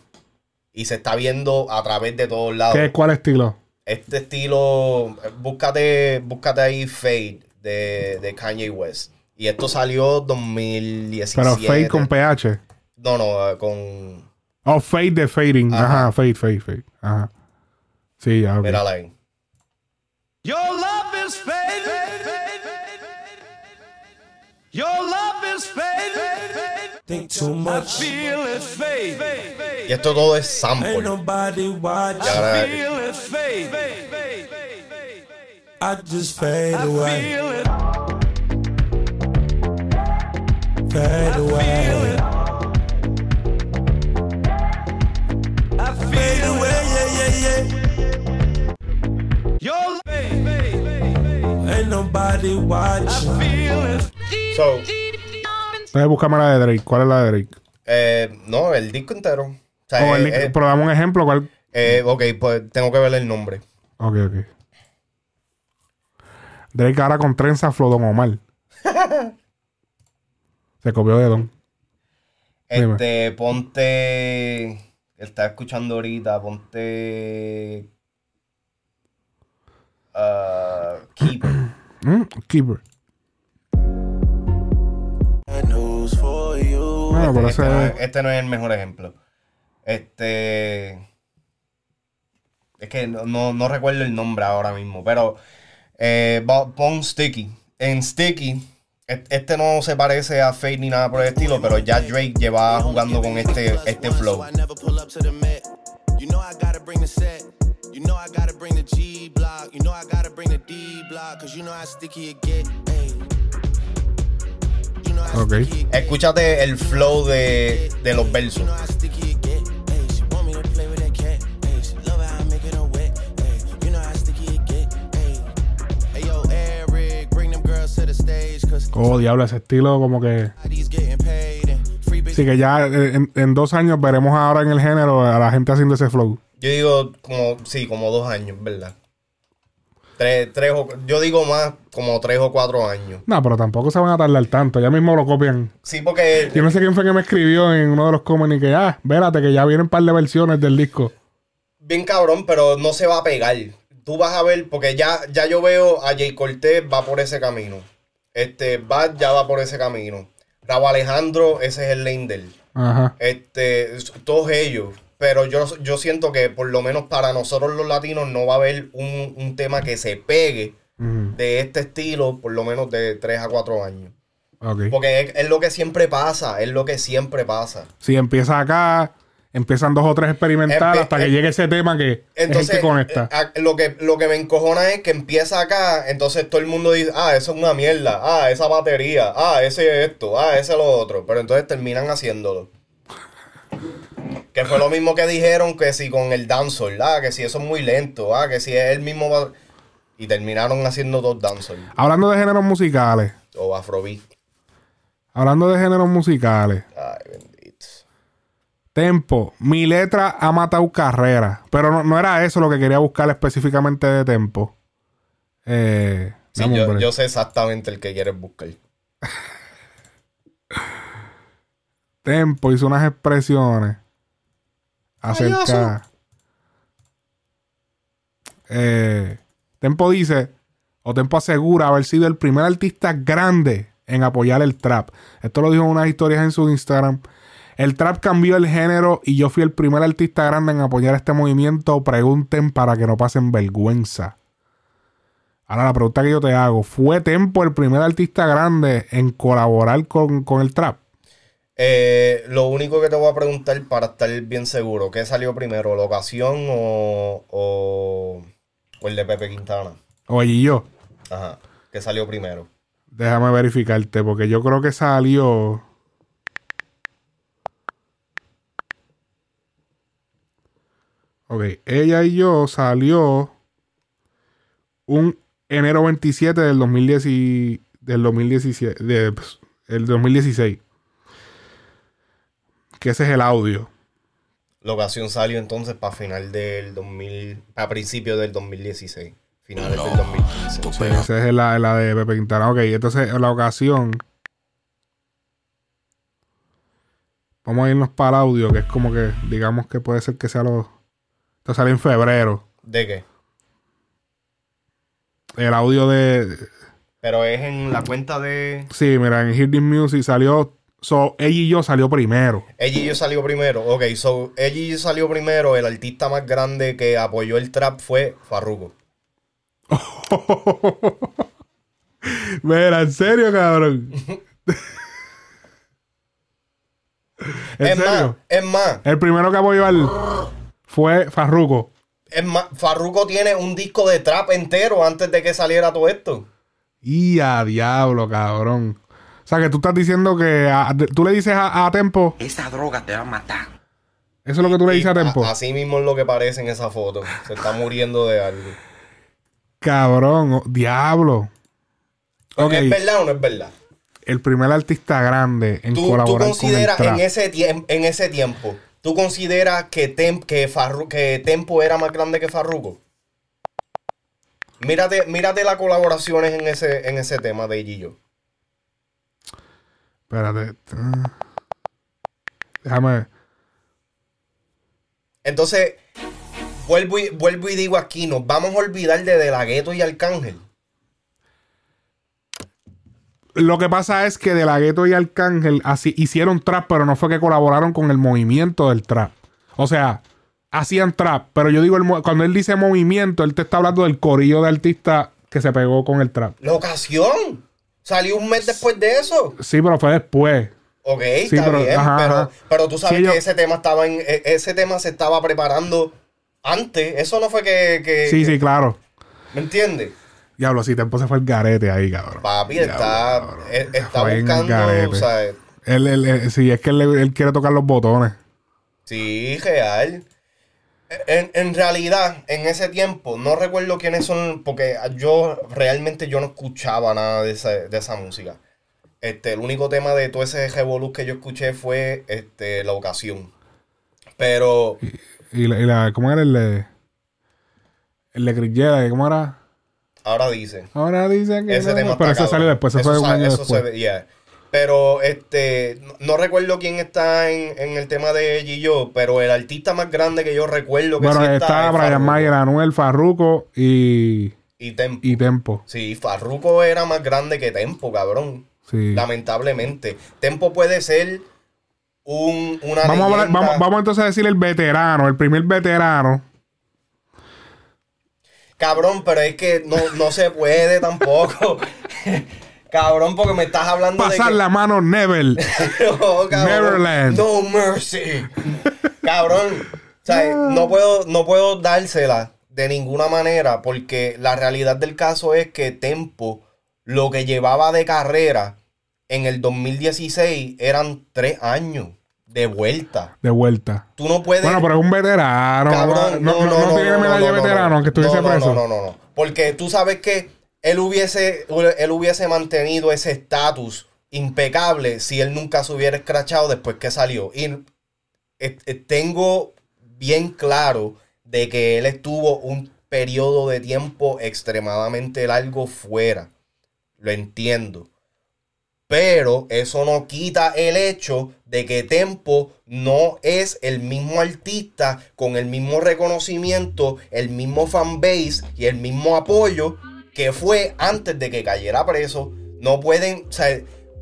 Y se está viendo a través de todos lados. ¿Qué, ¿Cuál estilo? Este estilo, búscate, búscate ahí Fade de, de Kanye West. Y esto salió 2017. Pero Fade con PH. No, no, eh, con... Oh, Fade de Fading. Ajá. Ajá, Fade, Fade, Fade. Ajá. Sí, ya, ok. Mírala ahí. Your love is fading. Your love is fading. Think too much. I feel it fade. Y esto todo es sample. Ain't nobody watching. Y ahora- I just fade away. Fade away. Fade yeah. Ain't nobody watching. So, Entonces la de Drake. ¿Cuál es la de Drake? eh, no, el disco entero. O sea, el eh, eh, pero dame un ejemplo. ¿cuál? eh, ok, pues tengo que ver el nombre. Ok, ok. Drake ahora con trenza Flodon Omar. Se copió de Don. Dime. Este, ponte. Está escuchando ahorita, ponte. ah, Keeper. Mm, Keeper. News for you. No, pero Este no, es, este no es el mejor ejemplo. Este. Es que no, no- no recuerdo el nombre ahora mismo, pero. eh, pon Sticky. En Sticky, este no se parece a Fate ni nada por el estilo, pero ya Drake lleva jugando con este, este flow. I never pull up to the Met. You know I gotta bring the set. You know I gotta bring the G block. You know I gotta bring the D block. Cause you know how sticky it get. Ayy. You know how Ok. sticky it get. Escúchate el flow de, de los versos. Oh, diablo, ese estilo como que... he's getting paid. And free bitch Sí, que ya eh, en, en dos años veremos ahora en el género a la gente haciendo ese flow. Yo digo como, sí, como dos años, ¿verdad? Tres, tres o, yo digo más como tres o cuatro años. No, pero tampoco se van a tardar tanto. Ya mismo lo copian. Sí, porque Yo no sé quién fue que me escribió en uno de los comments que, ah, vérate que ya vienen un par de versiones del disco. bien cabrón, pero no se va a pegar. Tú vas a ver, porque ya, ya yo veo a Jay Cortés va por ese camino. Este, Bad ya va por ese camino. Rabo Alejandro, ese es el. Ajá. Este, todos ellos. Pero yo, yo siento que por lo menos para nosotros los latinos no va a haber un, un tema que se pegue de este estilo por lo menos de 3 a 4 años. Porque es, es lo que siempre pasa, es lo que siempre pasa. Si empieza acá, empiezan dos o tres experimentales Empe- hasta que em- llegue ese tema que Entonces, es el que conecta. eh, lo, que, lo que me encojona es que empieza acá, entonces todo el mundo dice, ah, eso es una mierda, ah, esa batería, ah, ese esto, ah, ese lo otro. Pero entonces terminan haciéndolo. Que fue lo mismo que dijeron que si con el dancehall, ah, que si eso es muy lento, ah, que si es el mismo... Y terminaron haciendo dos dancehall Hablando de géneros musicales. o afrobeat. Hablando de géneros musicales. Ay, bendito. Tempo. Mi letra ha matado carrera. Pero no, no era eso lo que quería buscar específicamente de Tempo. Eh, Sí, yo sé exactamente el que quieres buscar. Tempo hizo unas expresiones acerca. Eh, Tempo dice, o Tempo asegura haber sido el primer artista grande en apoyar el trap. Esto lo dijo en unas historias en su Instagram. El trap cambió el género y yo fui el primer artista grande en apoyar este movimiento. Pregunten para que no pasen vergüenza. Ahora la pregunta que yo te hago, ¿fue Tempo el primer artista grande en colaborar con, con el trap? Eh, lo único que te voy a preguntar para estar bien seguro, ¿qué salió primero, la ocasión o, o, o el de Pepe Quintana? Oye, y yo, Ajá, ¿qué salió primero? déjame verificarte, porque yo creo que salió. Ok, ella y yo salió un enero 27 del 2010 y- del 2017, de, pues, el 2016. Que ese es el audio. La ocasión salió entonces para final del 2000, a principios del 2016, finales del 2015. Sí, esa es la, la de Pepe Quintana. Ok, entonces en la ocasión. Vamos a irnos para el audio, que es como que, digamos que puede ser que sea lo. Esto sale en febrero. ¿De qué? El audio de. Pero es en la cuenta de... Sí, mira, en Hear This Music salió. So, ella y yo salió primero. Ella y yo salió primero. Ok, so, ella y yo salió primero. El artista más grande que apoyó el trap fue Farruko. Mira, en serio, cabrón. ¿En Es más, es más, El primero que apoyó al fue Farruko. es más, Farruko tiene un disco de trap entero antes de que saliera todo esto. Y a diablo, cabrón. O sea, que tú estás diciendo que a- tú le dices a, a Tempo. Esa droga te va a matar. Eso es lo que tú le dices a Tempo. A- así mismo es lo que parece en esa foto. Se está muriendo de algo. Cabrón, oh, diablo. Ok, ¿Es verdad o no es verdad? el primer artista grande en ¿Tú, tú colaborar con el consideras trap. en ese, en ese tiempo, tú consideras que, Tem- que, que Tempo era más grande que Farruko? Mírate, mírate las colaboraciones en ese, en ese tema de Gillo. Espérate. Ah. Déjame. Entonces, vuelvo y, vuelvo y digo aquí, nos vamos a olvidar de De La Ghetto y Arcángel. Lo que pasa es que De La Ghetto y Arcángel así hicieron trap, pero no fue que colaboraron con el movimiento del trap. O sea, hacían trap, pero yo digo, el cuando él dice movimiento, él te está hablando del corillo de artistas que se pegó con el trap. La ocasión. Salió un mes después de eso. Sí, pero fue después. Ok, Sí, está pero- bien, ajá, pero, ajá. pero tú sabes Sí, yo- que ese tema estaba en, e- ese tema se estaba preparando antes. Eso no fue que, que- Sí, que- sí, claro. ¿me entiendes? Diablo, si Tempo se fue el garete ahí, cabrón. Papi Diablo, está, cabrón. eh, está buscando, o sea, Él, él- él- sí, es que él, él quiere tocar los botones. sí, real. En, en realidad, en ese tiempo, no recuerdo quiénes son, porque yo realmente yo no escuchaba nada de esa, de esa música. Este, el único tema de todo ese revolú que yo escuché fue este, la ocasión. Pero Y la, y la- ¿cómo era el de. El de Grillera? ¿Cómo era? Ahora dice. Ahora dicen que. Ese no, tema pero está cabrón. salió después, Eso fue un año eso después. se ve- yeah. Pero este no, no recuerdo quién está en, en el tema de Gillo, pero el artista más grande que yo recuerdo que Bueno, sí está está es Brian Mayer, Anuel, Farruko y. y Tempo. Y Tempo. Sí, Farruko era más grande que Tempo, cabrón. Sí. Lamentablemente. Tempo puede ser un, una Vamos a, hablar- vamos, vamos entonces a decir el veterano, el primer veterano. Cabrón, pero es que no, no se puede tampoco. cabrón, porque me estás hablando de Pasar que... la mano Nevel. No, cabrón. Neverland. No mercy. cabrón. O sea, no puedo, no puedo dársela de ninguna manera porque la realidad del caso es que Tempo, lo que llevaba de carrera en el 2016 eran tres años de vuelta. De vuelta. Tú no puedes... Bueno, pero es un veterano. Cabrón, no, no, no tiene medalla de no, veterano, no. aunque estuviese No, no, preso. No, no, no, no. Porque tú sabes que él hubiese, él hubiese mantenido ese estatus impecable si él nunca se hubiera escrachado después que salió. Y eh, eh, tengo bien claro de que él estuvo un periodo de tiempo extremadamente largo fuera. Lo entiendo. Pero eso no quita el hecho de que Tempo no es el mismo artista con el mismo reconocimiento, el mismo fanbase y el mismo apoyo que fue antes de que cayera preso. No pueden, o sea,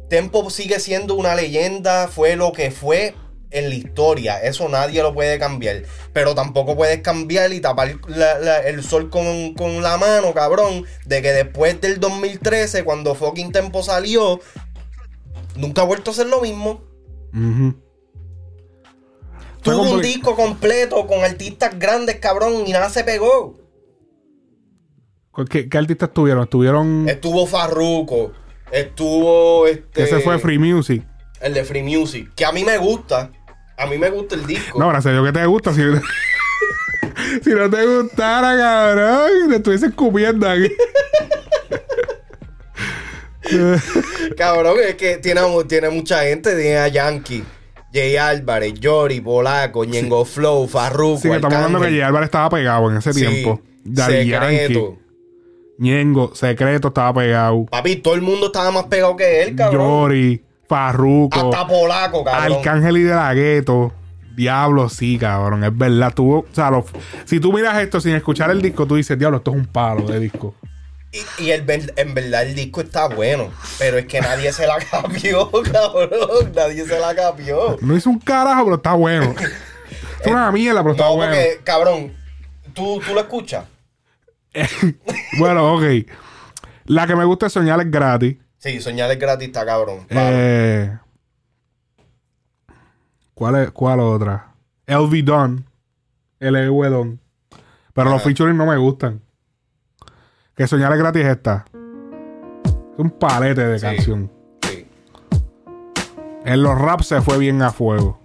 Tempo sigue siendo una leyenda, fue lo que fue en la historia. Eso nadie lo puede cambiar. Pero tampoco puedes cambiar y tapar el sol con, con la mano, cabrón. De que después del 2013, cuando fucking Tempo salió, nunca ha vuelto a ser lo mismo. Fue Tuvo un disco completo con artistas grandes, cabrón, y nada se pegó. ¿Qué, qué artistas estuvieron? Estuvieron. Estuvo Farruko, estuvo este. Ese fue Free Music. El de Free Music, que a mí me gusta. A mí me gusta el disco. No, gracias a Dios que te gusta. Si, si no te gustara, cabrón, te estuviese escupiendo aquí. Cabrón, es que tiene, tiene mucha gente. Tiene a Yankee, Jay Álvarez, Yori, Polaco, Ñengo Flow, Farruko. Sí, que estamos hablando que Arcángel. J. Álvarez estaba pegado en ese Sí, tiempo. Daddy Yankee, Secreto. Ñengo, Secreto estaba pegado. Papi, todo el mundo estaba más pegado que él, cabrón. Yori, Farruko, Hasta Polaco, cabrón. Arcángel y de la Gueto. Diablo, sí, cabrón, es verdad. Tuvo, o sea, los- si tú miras esto sin escuchar el disco, tú dices, diablo, esto es un palo de disco. Y, y el en verdad el disco está bueno, pero es que nadie se la capió, cabrón. Nadie se la capió. No hizo un carajo, pero está bueno. es una mierda, pero está No, bueno. porque, cabrón, ¿tú, tú lo escuchas. Bueno, ok. La que me gusta es soñar es gratis. Sí, soñar es gratis, está cabrón. Eh, ¿Cuál, es, ¿Cuál otra? LV Don. LV Don. Pero los featuring no me gustan. Que soñar es gratis esta. Es un palete de Sí. canción. Sí. En los raps se fue bien a fuego.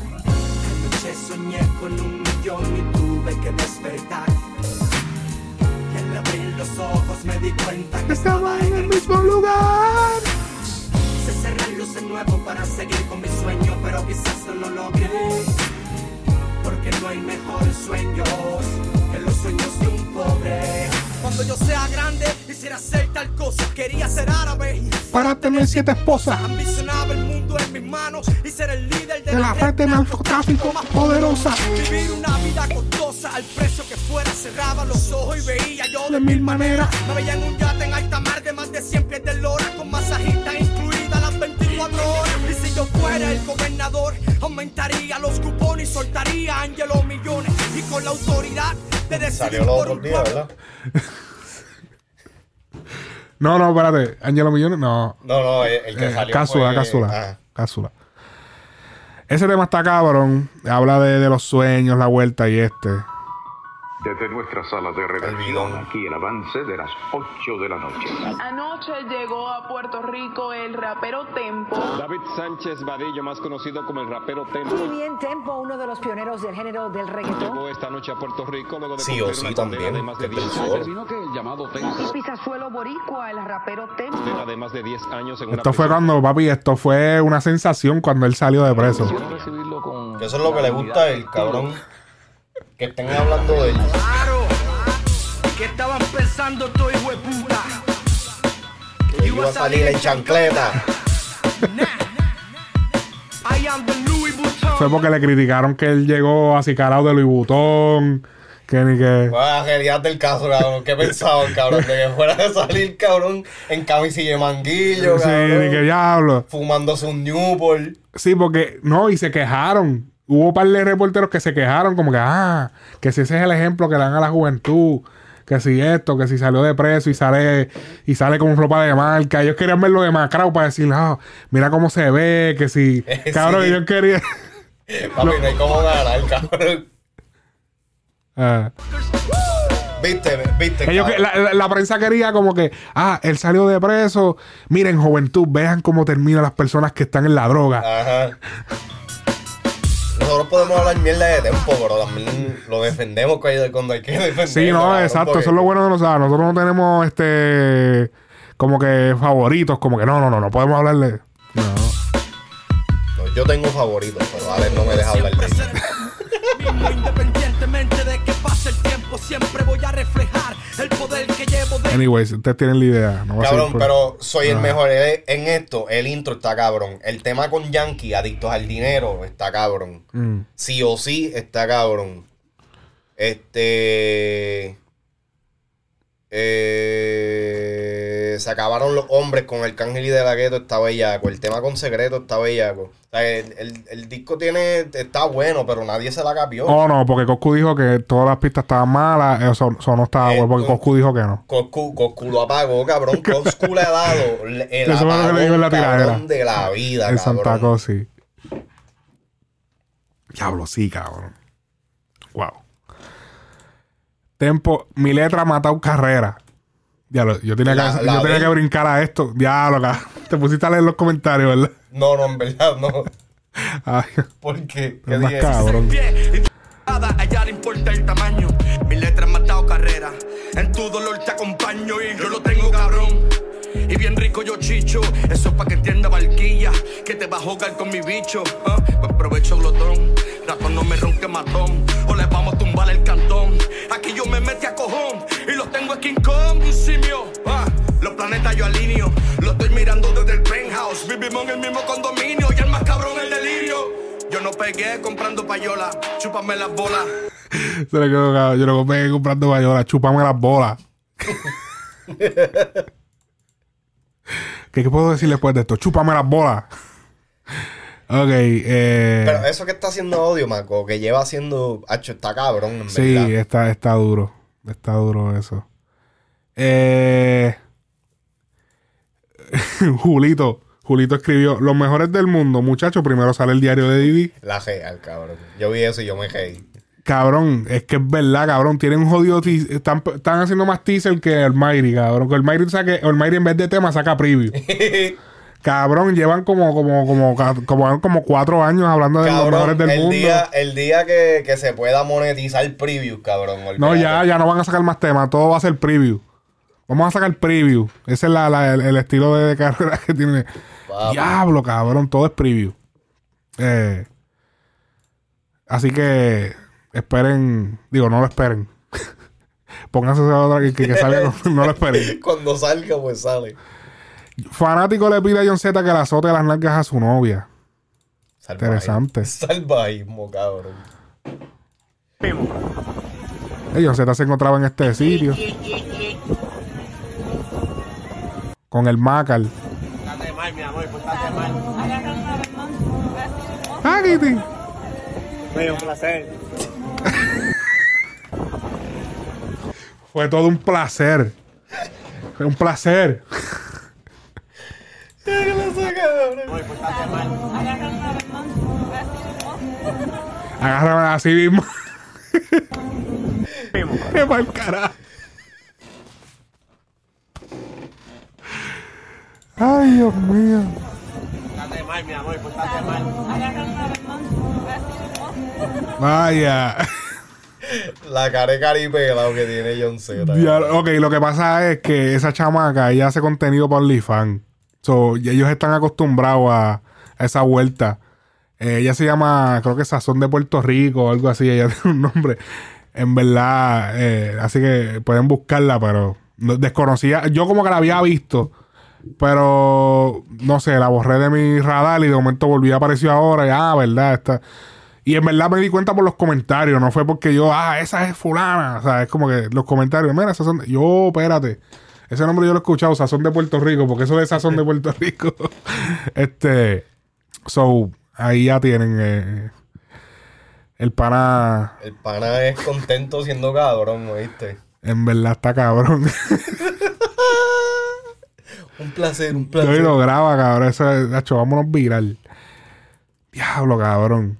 Anoche soñé con un millón y tuve que despertar. Y al abrir los ojos me di cuenta que estaba en el mismo lugar. Se cerrar luz de nuevo para seguir con mi sueño, pero quizás no lo logré. Hay mejores sueños que los sueños de un pobre. Cuando yo sea grande, quisiera hacer tal cosa. Quería ser árabe. Para tener siete esposas. Ambicionaba el mundo en mis manos y ser el líder de, De la red de narcotráfico más poderosa. Vivir una vida costosa al precio que fuera. Cerraba los ojos y veía yo De mil maneras. Me veía en un yate en alta mar de más de 100 pies de lora con masajista incluida las 24 horas. Y si yo fuera el gobernador, aumentaría los cupones y soltaría a Angelo millones. Y con la autoridad de decidir Salió los por otros un días, pueblo. ¿verdad? No, no, espérate. Angelo Millones, no. No, no, el, el que Eh, salió cápsula, fue- cápsula. ah. Cápsula. Ese tema está cabrón. Habla de, de los sueños, la vuelta y este. Desde nuestra sala de redacción, aquí el avance de las 8 de la noche. Anoche llegó a Puerto Rico el rapero Tempo. David Sánchez Vadillo, más conocido como el rapero Tempo, Muy bien, Tempo, uno de los pioneros del género del reggaetón. llegó esta noche a Puerto Rico luego de Sí o sí una condena también, de más de desde el 10 foro. años. que el llamado Tempo. Pizasuelo boricua, el rapero Tempo. De más de 10 años en una Esto fue cuando, papi, esto fue una sensación cuando él salió de preso. Eso es lo que le gusta el cabrón. Que estén hablando de él. Claro, que estaban pensando todo hijo de puta. Que iba a salir en chancleta. I am the Louis Vuitton. Fue porque le criticaron que él llegó así calado de Louis Vuitton. Que ni que. La realidad del caso, cabrón. ¿Qué pensaban, cabrón? De que fuera a salir, cabrón, en camisilla de manguillo, Sí, cabrón. ni que diablo. Fumándose un Newport. Sí, porque no, y se quejaron. Hubo un par de reporteros que se quejaron, como que, ah, que si ese es el ejemplo que dan a la juventud, que si esto, que si salió de preso y sale y sale con ropa de marca. Ellos querían verlo demacrado para decir, ah, mira cómo se ve, que si. Cabrón, Sí. ellos querían. Papi, no hay cómo ganar, cabrón. Ah. Viste, viste. Ellos la, la- la prensa quería como que, ah, él salió de preso. Miren, juventud, vean cómo terminan las personas que están en la droga. Ajá. Nosotros podemos hablar mierda de tiempo, pero también lo defendemos cuando hay que defenderlo. Sí, no, exacto. Eso es lo bueno de nosotros. Nosotros no tenemos este como que favoritos, como que no, no, no, no podemos hablarle. No. No, yo tengo favoritos, pero Alex no me deja hablar de. Mismo, independientemente de que pase el tiempo, siempre voy a reflejar el poder que llevo de Anyways, ustedes tienen la idea. No Cabrón, por- pero soy el Ajá. mejor Eh, en esto. El intro está cabrón. El tema con Yankee, adictos al dinero, está cabrón. Mm. Sí o sí, está cabrón. Este. Eh, se acabaron los hombres con el Cángel y de la Gueto, está bellaco. El tema con secreto está bellaco. O sea, el, el- el disco tiene, está bueno, pero nadie se la capió. Oh, no, porque Coscu dijo que todas las pistas estaban malas. Eso, eso no estaba Eh, bueno, porque Coscu dijo que no. Coscu, Coscu lo apagó, cabrón. Coscu le ha dado el Eso que le la cabrón, de la vida, En cabrón. Santa Cosa, sí. Diablo, sí, cabrón. Wow. Tempo, mi letra ha matado carrera. Diablo, yo tenía, La- que, la yo tenía que brincar a esto. Diablo. Te pusiste a leer los comentarios, ¿verdad? No, no, en verdad, no. Ay, ¿Por qué? ¿Qué más cabrón. Le importa el tamaño. Mi letra han matado carrera. En tu dolor te acompaño y yo lo tengo cabrón. Y bien rico yo chicho. Eso es pa' que entienda barquilla. Que te va a jugar con mi bicho. ¿ah? Pues provecho glotón. Ratón no me ronque matón. El cantón. Aquí yo me metí a cojón. Y lo tengo aquí en Kong, un simio. ¿ah? Los planetas yo alineo. Lo estoy mirando desde el penthouse. Vivimos en el mismo condominio. Y el más cabrón el delirio. Yo no pegué comprando payola. Chúpame las bolas. Se le quedó cabrón. Yo lo compré comprando bayola. Chúpame las bolas. ¿Qué, ¿Qué puedo decir después de esto? Chúpame las bolas. Ok, eh. Pero eso que está haciendo odio, Marco, que lleva haciendo. Hacho, está cabrón, en Sí, verdad. está, está duro. Está duro eso. Eh, Julito. Julito escribió: Los mejores del mundo, muchachos. Primero sale el diario de Didi. La real, cabrón. Yo vi eso y yo me reí. Cabrón, es que es verdad, cabrón. Tienen un jodido. Están, están haciendo más teaser que el Mayri, cabrón. Que el Mayri saque. El Mayri en vez de tema saca preview. cabrón, llevan como, como, como, como, como cuatro años hablando de los mejores del el mundo. día, el día que, que se pueda monetizar preview, cabrón. No, ya, ya no van a sacar más temas. Todo va a ser preview. Vamos a sacar preview. Ese es la, la- el, el estilo de, de carrera que tiene. Papi. Diablo, cabrón. Todo es preview. Eh, así que esperen. Digo, no lo esperen. Pónganse esa otra que, que, que salga. No, no lo esperen. Cuando salga, pues sale. Fanático le pide a John Z que le azote las nalgas a su novia. Interesante. Salvajismo, cabrón. Eh, John Z se encontraba en este sitio. Con el Macal. Mal, mi amor, pórtate mal. Ah, Kitty. Fue un placer. Fue todo un placer. Fue un placer. Agárrame así mismo. Qué mal carajo. Ay, Dios mío. Pórtate mal, mi amor, pórtate mal. Vaya. La cara de caripelado que tiene John Z. Ok, lo que pasa es que esa chamaca, ella hace contenido para OnlyFans. So, y ellos están acostumbrados a, esa vuelta. Eh, ella se llama, creo que Sazón de Puerto Rico o algo así. Ella tiene un nombre. En verdad, eh, así que pueden buscarla, pero no- desconocía. Yo como que la había visto, pero no sé, la borré de mi radar y de momento volví a aparecer ahora. Y ah, verdad, está. Y en verdad me di cuenta por los comentarios, no fue porque yo, ah, esa es fulana. O sea, es como que los comentarios, mira, Sazón. de-". Yo, espérate. Ese nombre yo lo he escuchado, Sazón de Puerto Rico, porque eso de Sazón de Puerto Rico. este. So, ahí ya tienen. eh, el pana. El pana es contento siendo cabrón, ¿oíste? En verdad está cabrón. Un placer, un Yo placer. lo graba, cabrón. Eso es, Nacho, vámonos viral. Diablo, cabrón.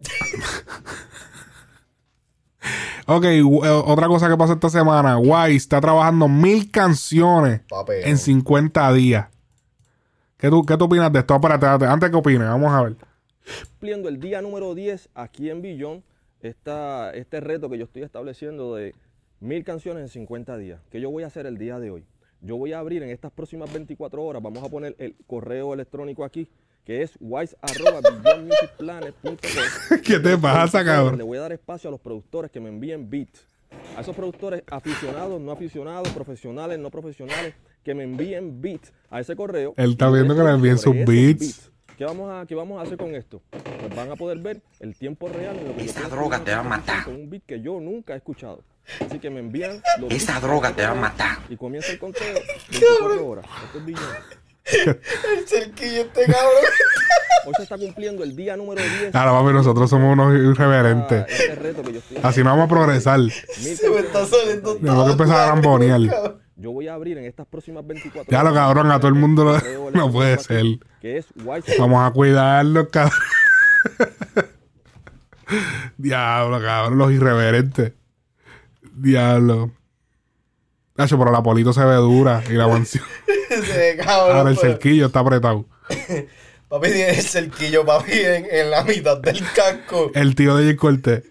ok, eh, otra cosa que pasó esta semana. Wise está trabajando mil canciones en 50 días. ¿Qué tú, ¿Qué tú opinas de esto? Espérate, espérate, antes que opines, vamos a ver. cumpliendo el día número 10 aquí en Billón, esta, este reto que yo estoy estableciendo de mil canciones en 50 días. ¿Qué yo voy a hacer el día de hoy? Yo voy a abrir en estas próximas 24 horas, vamos a poner el correo electrónico aquí, que es wise.billonmusicplanet.com. ¿Qué te pasa, cabrón? Le voy a dar espacio a los productores que me envíen beats. A esos productores aficionados, no aficionados, profesionales, no profesionales, que me envíen beats a ese correo. Él está viendo que le envíen sus beats. ¿Qué vamos, a, ¿Qué vamos a hacer con esto? Pues van a poder ver el tiempo real en lo que Esa droga te va a matar. Con un beat que yo nunca he escuchado. Así que me envían los Esa droga te va a matar. Y comienza el conteo 24 horas. Esto es Billón. El cerquillo este cabrón. Hoy se está cumpliendo el día número 10. Ahora, papi, nosotros somos unos irreverentes. Este reto que yo estoy Así no vamos a progresar. Se me está saliendo Tenemos que empezar a rambonear. Yo voy a abrir en estas próximas 24 Ya lo cabrón, a todo el mundo lo... no puede ser. Que es. Vamos a cuidarlos, cabrón. Diablo, cabrón, los irreverentes. Diablo. Nacho, pero la polito se ve dura y la mansión. Ese cabrón. Ahora el cerquillo está apretado. Papi tiene el cerquillo, papi, en, en la mitad del casco. El tío de Jay Cortés.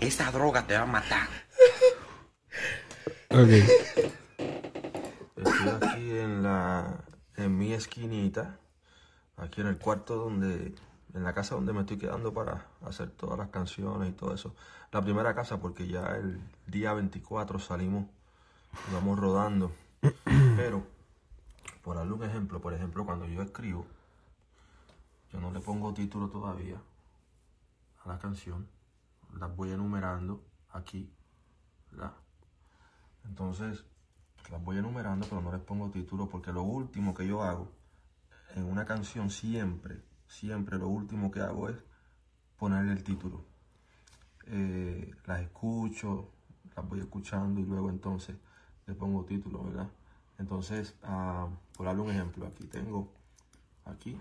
Esa droga te va a matar. Ok. Estoy aquí en la en mi esquinita, aquí en el cuarto donde en la casa donde me estoy quedando para hacer todas las canciones y todo eso. La primera casa porque ya el día 24 salimos vamos rodando. Pero por darle un ejemplo, por ejemplo, cuando yo escribo, yo no le pongo título todavía a la canción. Las voy enumerando aquí, ¿verdad? Entonces, las voy enumerando, pero no les pongo título porque lo último que yo hago en una canción siempre, siempre lo último que hago es ponerle el título. Eh, las escucho, las voy escuchando y luego entonces le pongo título, ¿verdad? Entonces, ah, por darle un ejemplo, aquí tengo, aquí,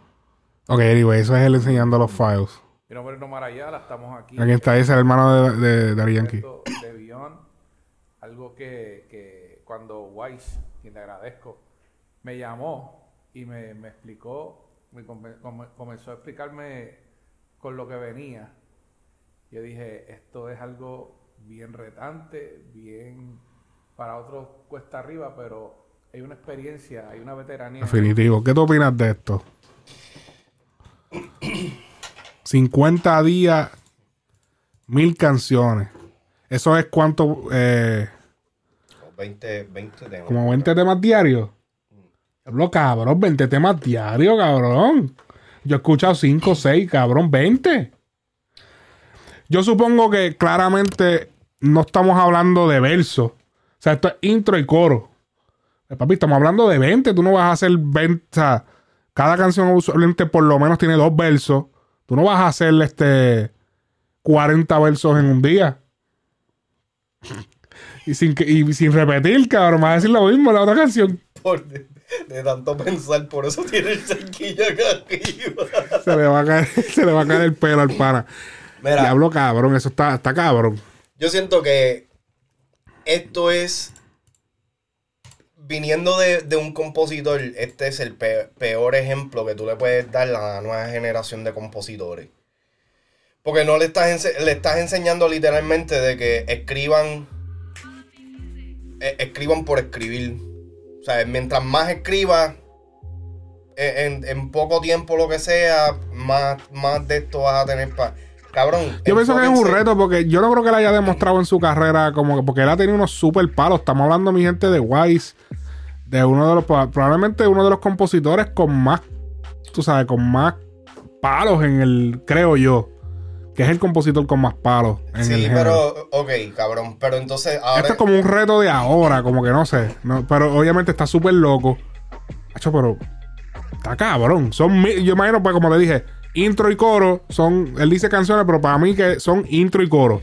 Ok, anyway, eso es él enseñando los files. Mi nombre es Nomar Ayala, estamos aquí. Aquí está, ese es el hermano de, de, de Beyond, algo que, que cuando Wise, quien le agradezco, me llamó y me, me explicó, me come- come- comenzó a explicarme con lo que venía. Yo dije, esto es algo bien retante, bien para otros cuesta arriba, pero hay una experiencia, hay una veteranía. Definitivo. ¿Qué tú opinas de esto? 50 días, mil canciones. Eso es cuánto, eh, 20, 20 temas. como 20 temas diarios. Hablo, cabrón, 20 temas diarios, cabrón. Yo he escuchado 5, 6, cabrón, 20. Yo supongo que claramente no estamos hablando de verso. O sea, esto es intro y coro. Eh, Papi, estamos hablando de 20. Tú no vas a hacer 20. O sea, cada canción usualmente por lo menos tiene dos versos. Tú no vas a hacer este 40 versos en un día. Y sin, y sin repetir, cabrón. Me vas a decir lo mismo la otra canción. De tanto pensar, por eso tiene el cerquillo acá arriba. Se le va a caer, se le va a caer el pelo al pana. Mira. Diablo, cabrón. Eso está, está cabrón. Yo siento que esto es. Viniendo de, de un compositor, este es el pe- peor ejemplo que tú le puedes dar a la nueva generación de compositores. Porque no le estás, le estás enseñando literalmente de que escriban. eh, escriban por escribir. O sea, mientras más escribas, eh, en, en poco tiempo lo que sea, más, más de esto vas a tener para. Cabrón. Yo pienso que es un reto porque yo no creo que él haya demostrado en su carrera como que porque él ha tenido unos super palos. Estamos hablando, mi gente, de Wise, de uno de los probablemente uno de los compositores con más, tú sabes, con más palos en el, creo yo, que es el compositor con más palos en Sí, pero, ok, cabrón. Pero entonces ahora. Esto es como un reto de ahora, como que no sé. no, pero obviamente está súper loco. Hacho, pero está cabrón. Son mil- yo imagino, pues como te dije, intro y coro son. Él dice canciones, pero para mí que son intro y coro.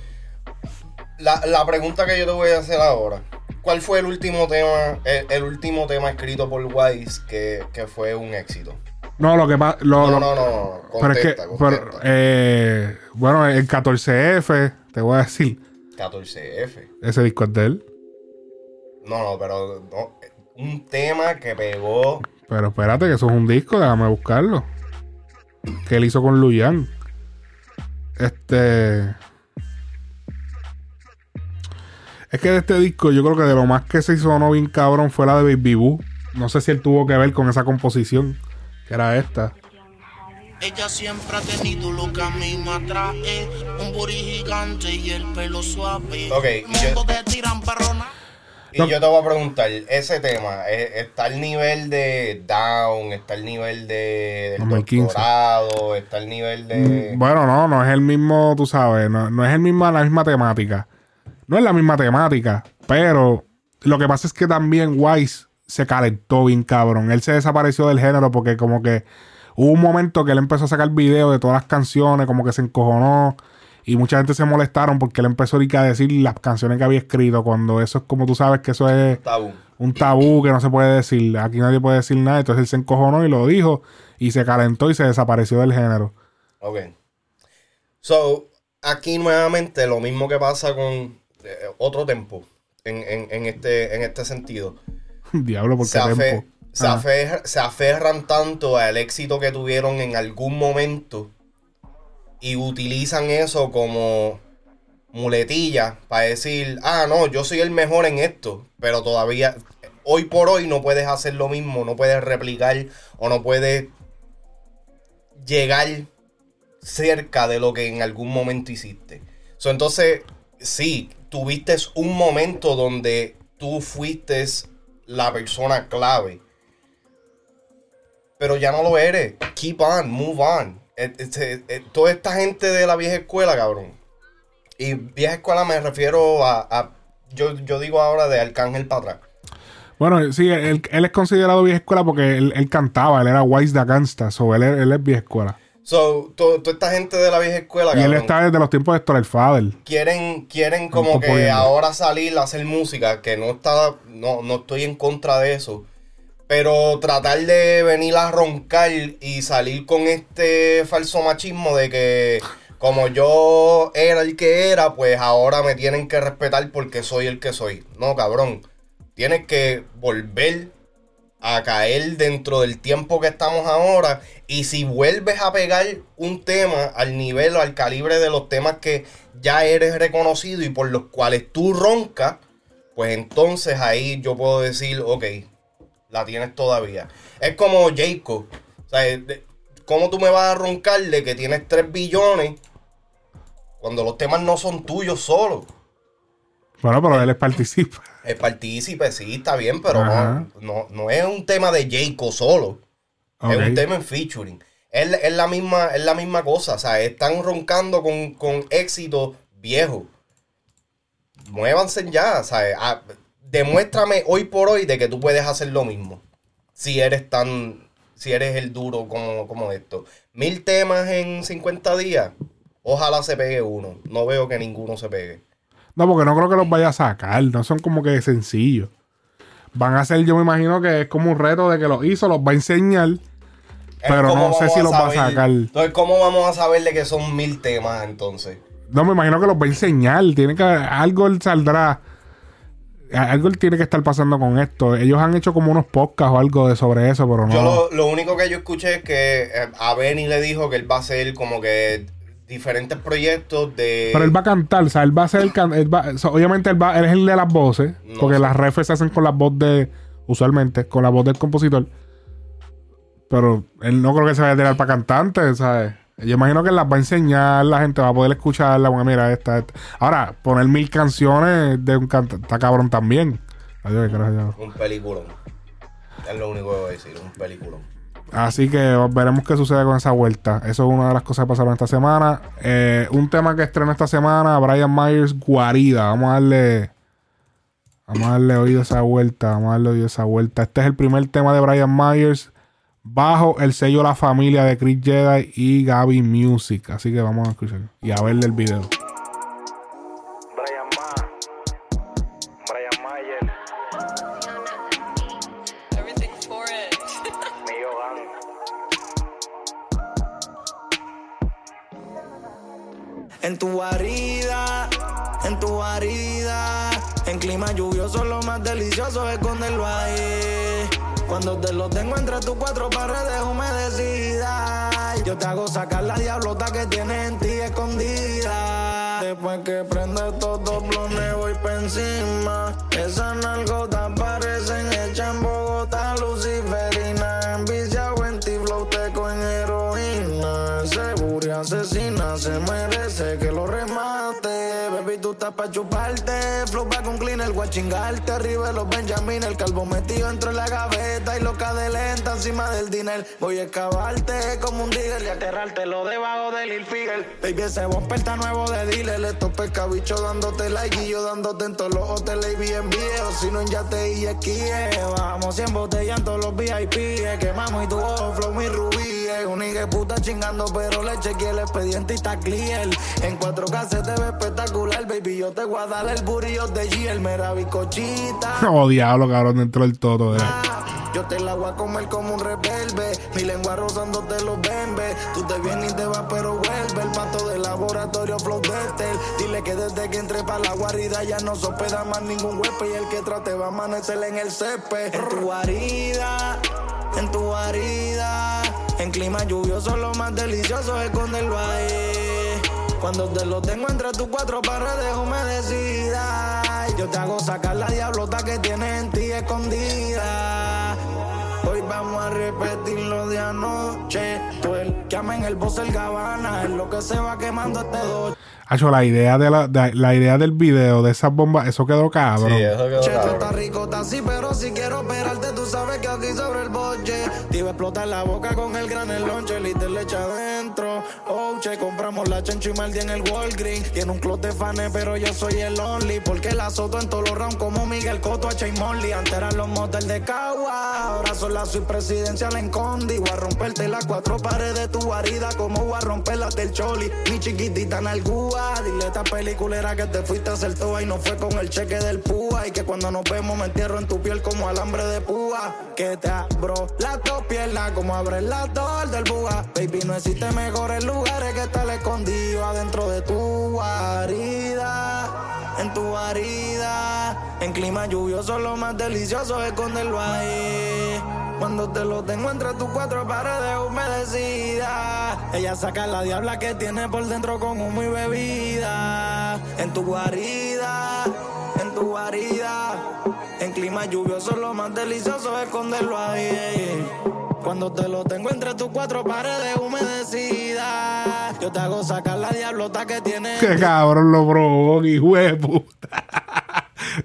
La, la pregunta que yo te voy a hacer ahora. ¿Cuál fue el último tema, el, el último tema escrito por Wise que, que fue un éxito? No, lo que pasa. No, no, no, no, Pero es que. pero, eh, bueno, el 14F, te voy a decir. 14F. Ese disco es de él. No, no, pero no, un tema que pegó. Pero espérate, que eso es un disco, déjame buscarlo. Que él hizo con Luyan. Este. Es que de este disco, yo creo que de lo más que se sonó bien cabrón fue la de Baby Boo. No sé si él tuvo que ver con esa composición, que era esta. Ella siempre ha tenido lo que a mí me atrae. Un booty gigante y el pelo suave. Ok, y yo-. Y te voy a preguntar, ese tema, eh, ¿está al nivel de Down? ¿Está al nivel de del 2015. doctorado? ¿Está al nivel de...? Mm, Bueno, no, no es el mismo, tú sabes, no, no es el mismo, la misma temática. No es la misma temática, pero lo que pasa es que también Wise se calentó bien cabrón. Él se desapareció del género porque como que hubo un momento que él empezó a sacar videos de todas las canciones, como que se encojonó y mucha gente se molestaron porque él empezó a decir las canciones que había escrito cuando eso es como tú sabes que eso es Tabú. un tabú que no se puede decir. Aquí nadie puede decir nada. Entonces él se encojonó y lo dijo y se calentó y se desapareció del género. Ok. So, aquí nuevamente lo mismo que pasa con eh, otro tempo en, en- en este, en este sentido. Diablo, porque Se, afe- se, Ah. se aferran tanto al éxito que tuvieron en algún momento y utilizan eso como muletilla para decir, ah, no, yo soy el mejor en esto, pero todavía, hoy por hoy no puedes hacer lo mismo, no puedes replicar o no puedes llegar cerca de lo que en algún momento hiciste. So, entonces, sí, tuviste un momento donde tú fuiste la persona clave. Pero ya no lo eres. Keep on, move on. Toda esta gente de la vieja escuela, cabrón. Y vieja escuela me refiero a. yo, yo digo ahora de Arcángel para atrás. Bueno, sí, él, él es considerado vieja escuela porque él, cantaba, él era Wise da Gangsta, so él, él es vieja escuela. So, to- toda esta gente de la vieja escuela, Y él está desde los tiempos de el Father. quieren, quieren como que ahora salir a hacer música, que no está, no, no estoy en contra de eso. Pero tratar de venir a roncar y salir con este falso machismo de que como yo era el que era, pues ahora me tienen que respetar porque soy el que soy. No, cabrón. Tienes que volver a caer dentro del tiempo que estamos ahora. Y si vuelves a pegar un tema al nivel o al calibre de los temas que ya eres reconocido y por los cuales tú roncas, pues entonces ahí yo puedo decir, ok, la tienes todavía. Es como Jacob. O sea, ¿cómo tú me vas a roncar de que tienes 3 billones cuando los temas no son tuyos solo? Bueno, pero él participa. El partícipe sí está bien, pero no, no, no es un tema de Jacob solo. Es un tema en featuring. Es, es la misma, es la misma cosa. O sea, están roncando con, con éxito viejo. Muévanse ya. O sea, ah, demuéstrame hoy por hoy de que tú puedes hacer lo mismo. Si eres tan. Si eres el duro como, como esto. Mil temas en 50 días. Ojalá se pegue uno. No veo que ninguno se pegue. No, porque no creo que los vaya a sacar. No son como que sencillos. Van a ser, yo me imagino que es como un reto de que los hizo, los va a enseñar. Pero ¿Cómo no sé si los va a sacar. Entonces, ¿cómo vamos a saber de que son mil temas entonces? No, me imagino que los va a enseñar. Tiene que algo él saldrá. Algo tiene que estar pasando con esto. Ellos han hecho como unos podcasts o algo de sobre eso, pero no. Yo lo, lo único que yo escuché es que eh, a Benny le dijo que él va a hacer como que diferentes proyectos de... Pero él va a cantar, o sea, él va a ser el can- él va- obviamente él va, él es el de las voces, No porque las refes se hacen con la voz de, usualmente, con la voz del compositor. Pero él no creo que se vaya a tirar para cantante, ¿sabes? Yo imagino que las va a enseñar, la gente va a poder escucharla, bueno, mira, esta, esta. Ahora, poner mil canciones de un cantante, está cabrón también. Adiós, que. Un peliculón. Es lo único que voy a decir, un peliculón. Así que veremos qué sucede con esa vuelta. Eso es una de las cosas que pasaron esta semana. Eh, un tema que estrenó esta semana, Brian Myers, Guarida. Vamos a darle. Vamos a darle oído a esa vuelta. Vamos a darle oído a esa vuelta. Este es el primer tema de Brian Myers bajo el sello La Familia de Chris Jedi y Gaby Music. Así que vamos a escuchar y a verle el video. En tu guarida, en tu guarida. En clima lluvioso lo más delicioso es esconderlo ahí. Cuando te lo tengo entre tus cuatro paredes humedecidas. Yo te hago sacar la diablota que tienes en ti escondida. Después que prende estos dos blones voy pa' encima. Esas nalgotas parecen asesina, se merece que lo remate. Baby, tú estás pa' chuparte. Flow con clean, el guachingarte. Arriba de los Benjamin, el calvo metido entre la gaveta. Y loca de lenta encima del dinero. Voy a excavarte como un digger y aterrártelo debajo del Lil Figure. Baby, ese bumper está nuevo de dealer. Estos pescabichos dándote like y yo dándote en todos los hoteles y bien viejos. Si no en yate y esquíe. Vamos 100 botellas en todos los VIP. Quemamos y tu ojo, flow, mi rubí. Un puta chingando, pero le chequeé el expediente y está clear. En 4K se te ve espectacular, baby. Yo te voy a dar el burillo de G, el mera bicochita. Oh, diablo, cabrón, dentro del todo. eh. Yo te la voy a comer como un rebelde. Mi lengua rozándote los bembes. Tú te vienes y te vas, pero vuelve. El pato de laboratorio Flow. Dile que desde que entré para la guarida ya no se hospeda más ningún huésped. Y el que trate va a amanecer en el césped. En tu guarida, en tu guarida. En clima lluvioso lo más delicioso es esconderlo ahí. Cuando te lo tengo entre tus cuatro paredes humedecidas. Yo te hago sacar la diablota que tienes en ti escondida. Hoy vamos a repetir lo de anoche. Tú el que ama en el boss el gabana. Es lo que se va quemando este dos. Hacho, la idea de la, de- la idea del video de esas bombas, eso quedó cabrón. Che, tú estás rico, estás así, pero si quiero operarte, tú sabes que aquí sobre el boche. Te iba a explotar la boca con el gran el lonche, liter le echa adentro. Oh, Roche. Compramos la chencho y Maldi en el Walgreens. Tiene un club de fans, pero yo soy el only. Porque la soto en todos los rounds como Miguel Cotto, H. y Molly. Antes eran los motel de Cagua. Ahora son la suite presidencial en Condi. Voy a romperte las cuatro paredes de tu guarida. Como voy a romper las del Choli. Mi chiquitita nalgúa. Dile a esta peliculera que te fuiste a hacer toa y no fue con el cheque del púa. Y que cuando nos vemos me entierro en tu piel como alambre de púa. Que te abro las dos piernas como abres las dos del búa. Baby, no existe mejores lugares que estar escondido adentro de tu guarida. En tu guarida. En clima lluvioso lo más delicioso es esconderlo ahí. Cuando te lo tengo entre tus cuatro paredes humedecidas. Ella saca la diabla que tiene por dentro con humo y bebida. En tu guarida, en tu guarida. En clima lluvioso lo más delicioso es esconderlo ahí. Cuando te lo tengo entre tus cuatro paredes humedecidas. Yo te hago sacar la diablota que tiene. Qué cabrón lo probó, hijo de puta.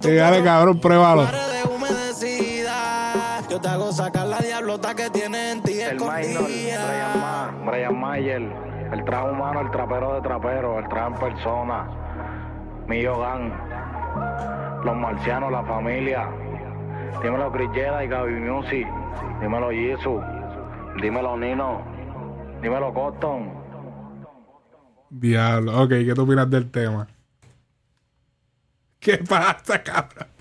Dígale, cabrón, pruébalo. Yo te hago sacar la diablota que tiene en ti El minor. Brian, Ma- Brian Mayer, el traje humano, el trapero de trapero, el traje en persona, Millo Gang, los marcianos, la familia, dímelo Chris Jedi y Gaby Music, dímelo Jisoo, dímelo Nino, dímelo Cotton. Diablo. Ok, ¿qué tú opinas del tema? ¿Qué pasa, cabrón?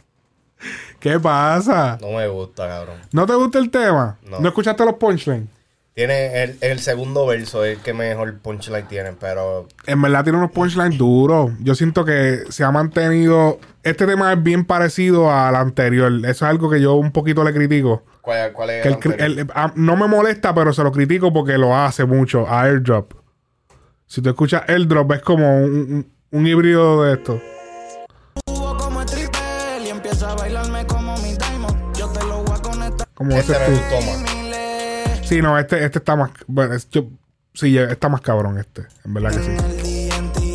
¿Qué pasa? No me gusta, cabrón. ¿No te gusta el tema? No. ¿No, escuchaste los punchlines? Tiene el, el segundo verso, es el que mejor punchline tiene, pero En verdad tiene unos punchlines duros. Yo siento que se ha mantenido. Este tema es bien parecido al anterior. Eso es algo que yo un poquito le critico. ¿cuál, cuál es Que el el- ah, no me molesta, pero se lo critico porque lo hace mucho a Airdrop. Si tú escuchas Airdrop, es como un, un- un híbrido de esto. Como Ese ese gustó más. Sí, no, este, este está más. Bueno, es- yo- sí, está más cabrón este. En verdad que sí.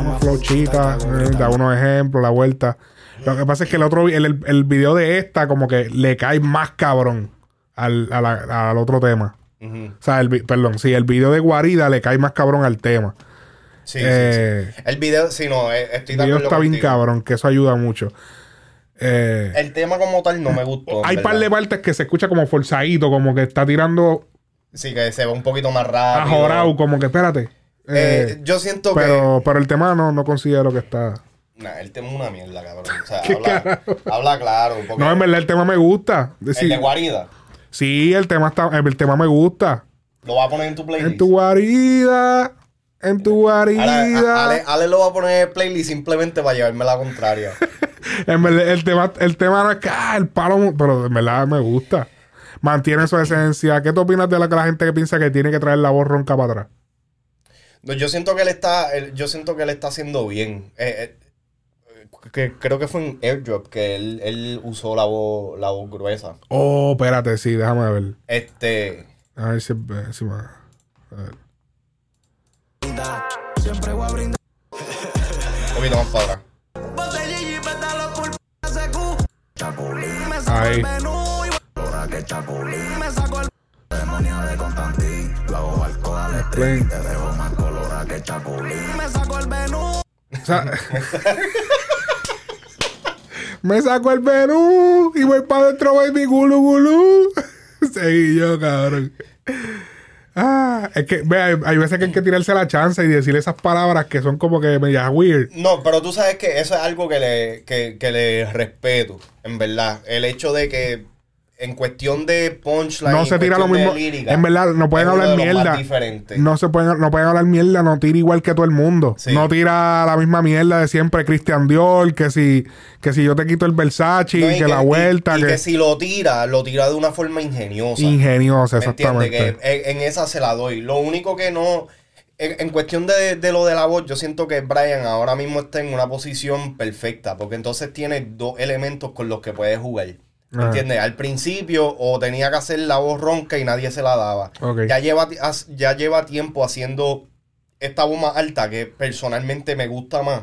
Una flowchita, eh, da unos ejemplos, la vuelta. Lo que pasa es que el otro, el, el, el video de esta, como que le cae más cabrón al, a la- al otro tema. Ujú. O sea, el, perdón, sí, el video de Guarida le cae más cabrón al tema. Sí, Eh, sí, sí. El video, sí, no, eh, estoy El de video está bien contigo. cabrón, que eso ayuda mucho. Eh, El tema como tal no me gustó. hay par de partes que se escucha como forzadito, como que está tirando Sí, que se ve un poquito más rápido. ajorado, como que espérate. Eh, Eh, yo siento pero, pero el tema no, no considero que está. que. Nah, el tema es una mierda, cabrón. O sea, ¿Qué habla, habla claro. No, en verdad el tema me gusta. el de Guarida. Sí, el tema está, el tema me gusta. Lo va a poner en tu playlist. En tu guarida, en tu guarida. A- Ale, Ale lo va a poner en el playlist simplemente para llevarme la contraria. En verdad, el tema, el tema no es que ah, el palo, pero en verdad me gusta. Mantiene su esencia. ¿Qué tú opinas de la, que la gente que piensa que tiene que traer la voz ronca para atrás? No, yo siento que él está, él- yo siento que él está haciendo bien. Eh, eh, que creo que fue en Airdrop que él, él usó la voz, la voz gruesa. Oh, espérate, sí, déjame ver. Este, A ver si, si me- a ver. Siempre voy a brindar. un poquito más para atrás. O sea, me saco el menú y voy para adentro, baby, gulu, gulu. Seguí yo, cabrón. Ah, es que, ve, hay, veces que hay que tirarse la chance y decir esas palabras que son como que medias weird. No, pero tú sabes que eso es algo que le, que le respeto, en verdad. El hecho de que en cuestión de punchline, No se tira lo mismo. lírica, En verdad, no pueden hablar mierda. No se pueden, no pueden hablar mierda, no tira igual que todo el mundo. Sí. No tira la misma mierda de siempre Christian Dior, que si, que si yo te quito el Versace, No, y que, la vuelta, y, y que, que si lo tira, lo tira de una forma ingeniosa. ingeniosa, exactamente. Que en, en esa se la doy. Lo único que no. En, en cuestión de, de lo de la voz, yo siento que Brian ahora mismo está en una posición perfecta. Porque entonces tiene dos elementos con los que puede jugar. ¿Me Ah. entiendes? Al principio, o tenía que hacer la voz ronca y nadie se la daba. Ya, lleva, ya lleva tiempo haciendo esta voz más alta, que personalmente me gusta más.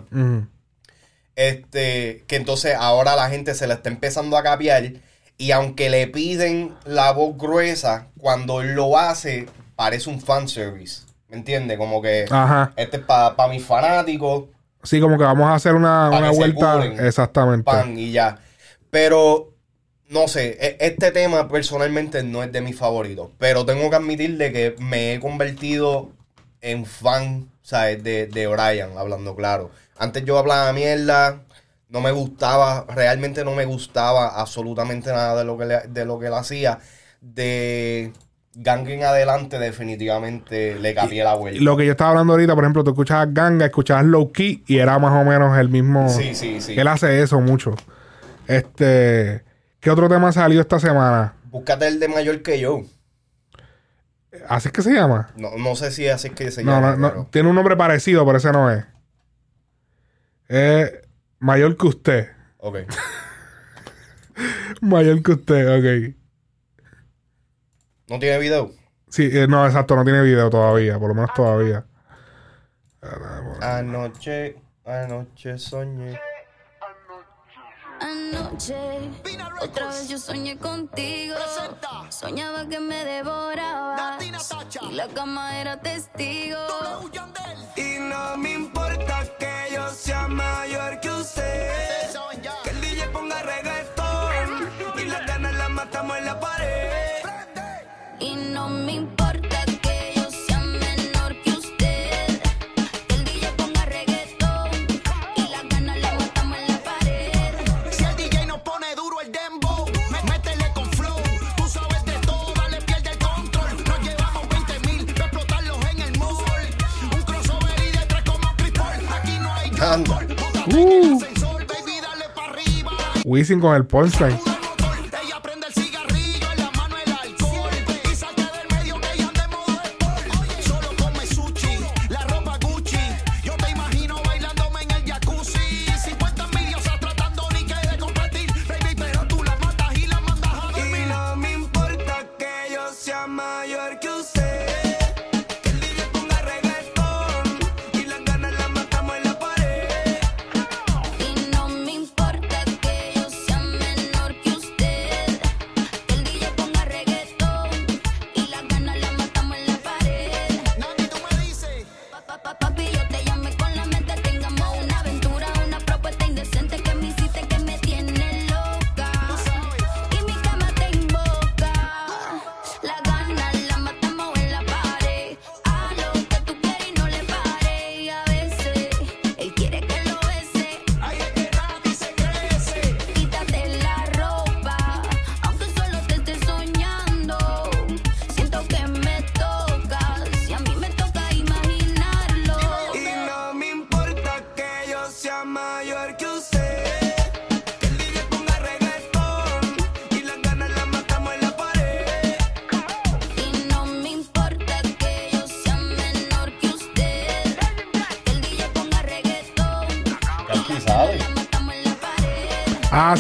Este, que entonces ahora la gente se la está empezando a capiar Y aunque le piden la voz gruesa, cuando él lo hace, parece un fanservice. ¿Me entiendes? Como que Ajá. este es para mis fanáticos, Sí, como que vamos a hacer una, Pa' una vuelta. Exactamente. pan y ya. Pero, no sé, e- este tema personalmente no es de mis favoritos. Pero tengo que admitirle que me he convertido en fan, ¿sabes? De, de Brian, hablando claro. Antes yo hablaba mierda, no me gustaba, realmente no me gustaba absolutamente nada de lo que, le- de lo que él hacía. De Gang en adelante, definitivamente le cambié la vuelta. Lo que yo estaba hablando ahorita, por ejemplo, tú escuchabas Ganga, escuchabas Low Key y era más o menos el mismo. Sí, sí, sí. Él hace eso mucho. Este. ¿Qué otro tema salió esta semana? Búscate el de mayor que yo. ¿Así es que se llama? No, no sé si así es que se No, llama. no, no. pero- Tiene un nombre parecido, pero ese no es. Es mayor que usted. Ok. Mayor que usted, ok. ¿No tiene video? Sí, eh, no, exacto, no tiene video todavía, por lo menos todavía. Anoche, anoche soñé. Anoche, otra vez yo soñé contigo. Soñaba que me devoraba. Y la cama era testigo. Y no me importa que yo sea mayor que usted. Que el DJ ponga reggaetón. Y las ganas las matamos en la pared. Y no me importa Anda. Uh. Wisin con el. Ella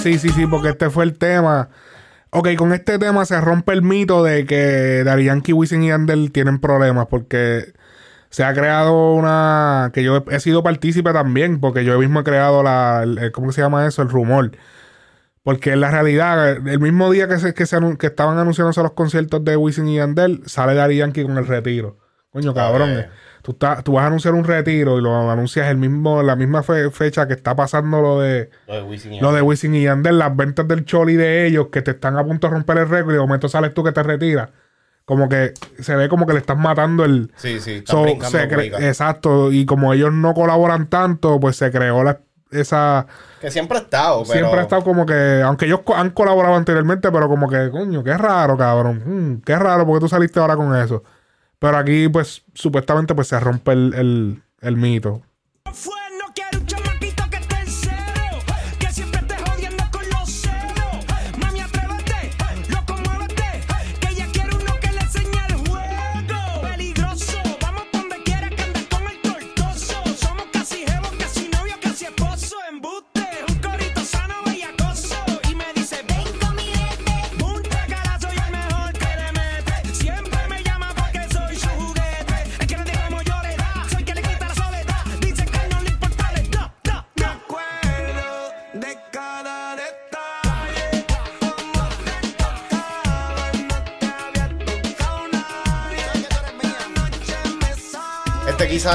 sí, sí, sí, porque este fue el tema. Ok, con este tema se rompe el mito de que Daddy Yankee, Wisin y Yandel tienen problemas porque se ha creado una... que yo he, sido partícipe también porque yo mismo he creado la... el- ¿cómo se llama eso? El rumor. Porque en la realidad, el mismo día que, se, que, se anun- que estaban anunciándose los conciertos de Wisin y Yandel, sale Daddy Yankee con el retiro. Coño, cabrón. eh. Tú, estás- tú vas a anunciar un retiro y lo anuncias el mismo, la misma fe- fecha que está pasando lo de... Lo de Wisin y Lo de Yandel. Wisin y Yandel, las ventas del Choli de ellos que te están a punto de romper el récord y de momento sales tú que te retiras. Como que se ve como que le estás matando el. Sí, sí, So, se. Exacto. Y como ellos no colaboran tanto, pues se creó la, esa. Que siempre ha estado, pero... Siempre ha estado como que. Aunque ellos han colaborado anteriormente, pero como que, coño, qué raro, cabrón. Mm, qué raro, porque tú saliste ahora con eso. Pero aquí, pues, supuestamente, pues se rompe el, el, el mito.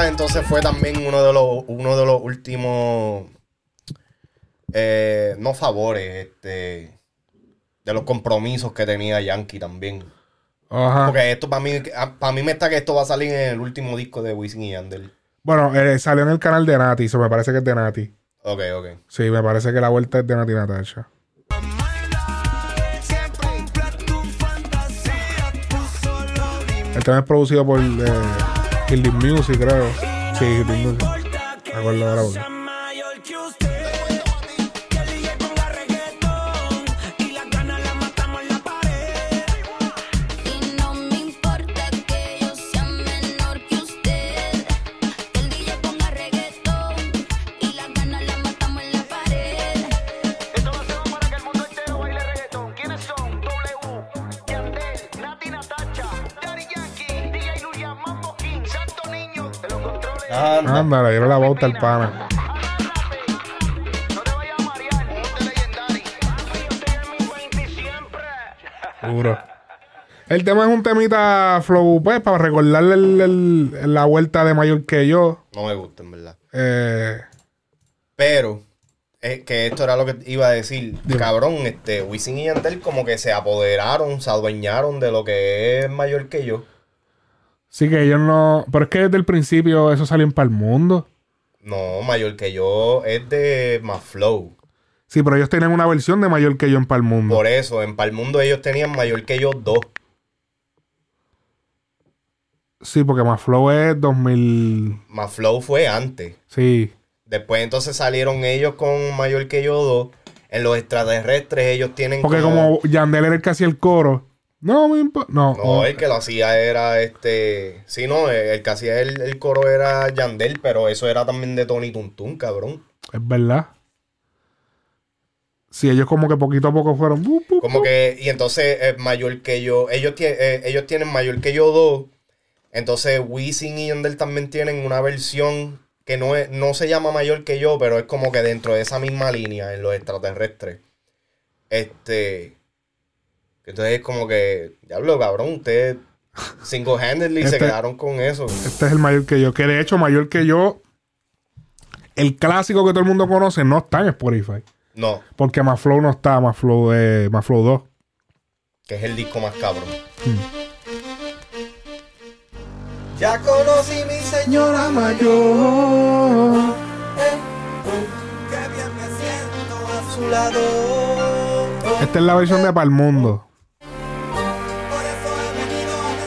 Entonces fue también uno de los, uno de los últimos, eh, no favores, este, de los compromisos que tenía Yankee también. Ajá. Porque esto para mí, para mí me está que esto va a salir en el último disco de Wisin y Yandel. Bueno, eh, salió en el canal de Nati, eso me parece que es de Nati. Ok, ok. Sí, me parece que la vuelta es de Nati Natasha. El tema es producido por eh, Killing Music, creo. Sí, Killing Music. Me acuerdo ahora Anda, le dieron la bauta al pana. Duro. El tema es un temita flow, pues, para recordarle el- el- la vuelta de mayor que yo. No me gusta, en verdad. Eh, Pero, es que esto era lo que iba a decir. Dime. Cabrón, este, Wisin y Yandel como que se apoderaron, se adueñaron de lo que es mayor que yo. Sí que ellos no... Pero es que desde el principio eso salió para el mundo. No, mayor que yo es de más flow. Sí, pero ellos tenían una versión de mayor que yo en Pal Mundo. Por eso, en Palmundo ellos tenían mayor que yo dos. Sí, porque más flow es 2000... Más flow fue antes. Sí. Después entonces salieron ellos con mayor que yo dos. En los extraterrestres ellos tienen Porque como Yandel era el que hacía el coro. No me importa. No, No, el que lo hacía era este. Sí, no, el, el que hacía el, el coro era Yandel, pero eso era también de Tony Tuntun, cabrón. es verdad. Sí, ellos como que poquito a poco fueron... bu, bu, Como que, y entonces eh, mayor que yo, ellos, eh, ellos tienen mayor que yo dos. Entonces Wisin y Yandel también tienen una versión que no, es, no se llama mayor que yo, pero es como que dentro de esa misma línea en los extraterrestres. Este. Entonces es como que, diablo, cabrón, ustedes single-handedly se Este- quedaron con eso. Este es el mayor que yo. Que de hecho, mayor que yo. El clásico que todo el mundo conoce no está en Spotify. No, Porque más flow no está, más flow de más flow 2. que es el disco más cabrón. Ya conocí mi señora mayor. Eh, uh, qué bien me siento a su lado. Esta es la versión de Palmundo.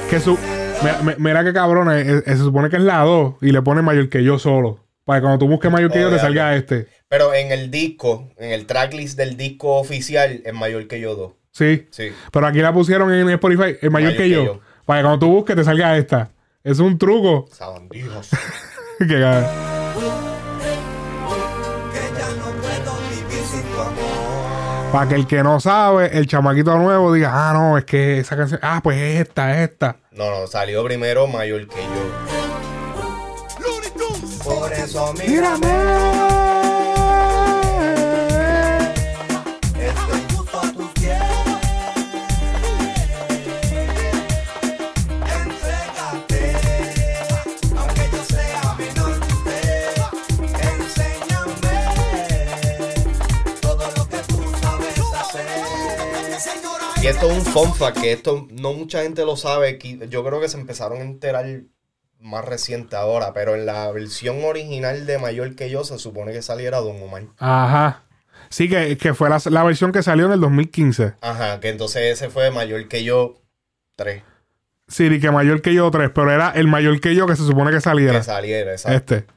Que su. Mira, mi- mira qué cabrón, eh, se supone que es la 2 y le pone mayor que yo solo. Para que cuando tú busques mayor que yo te salga este. Pero en el disco, en el tracklist del disco oficial, es mayor que yo dos. Sí. Sí. Pero aquí la pusieron en Spotify, el mayor, Mayor que, que yo. yo. Para que cuando tú busques te salga esta. Es un truco. Sabandijos. que caga. Para que el que no sabe, el chamaquito nuevo diga, ah, no, es que esa canción, ah, pues es esta, es esta. No, no, salió primero mayor que yo. Por eso Mírame. Y esto es un fun fact, que esto no mucha gente lo sabe. que Yo creo que se empezaron a enterar más reciente ahora, pero en la versión original de Mayor que yo se supone que saliera Don Omar. Ajá. Sí, que, que fue la, la versión que salió en el 2015. Ajá, que entonces ese fue Mayor que yo 3. Sí, y que mayor que yo tres, pero era el mayor que yo que se supone que saliera. Que saliera, exacto. Este.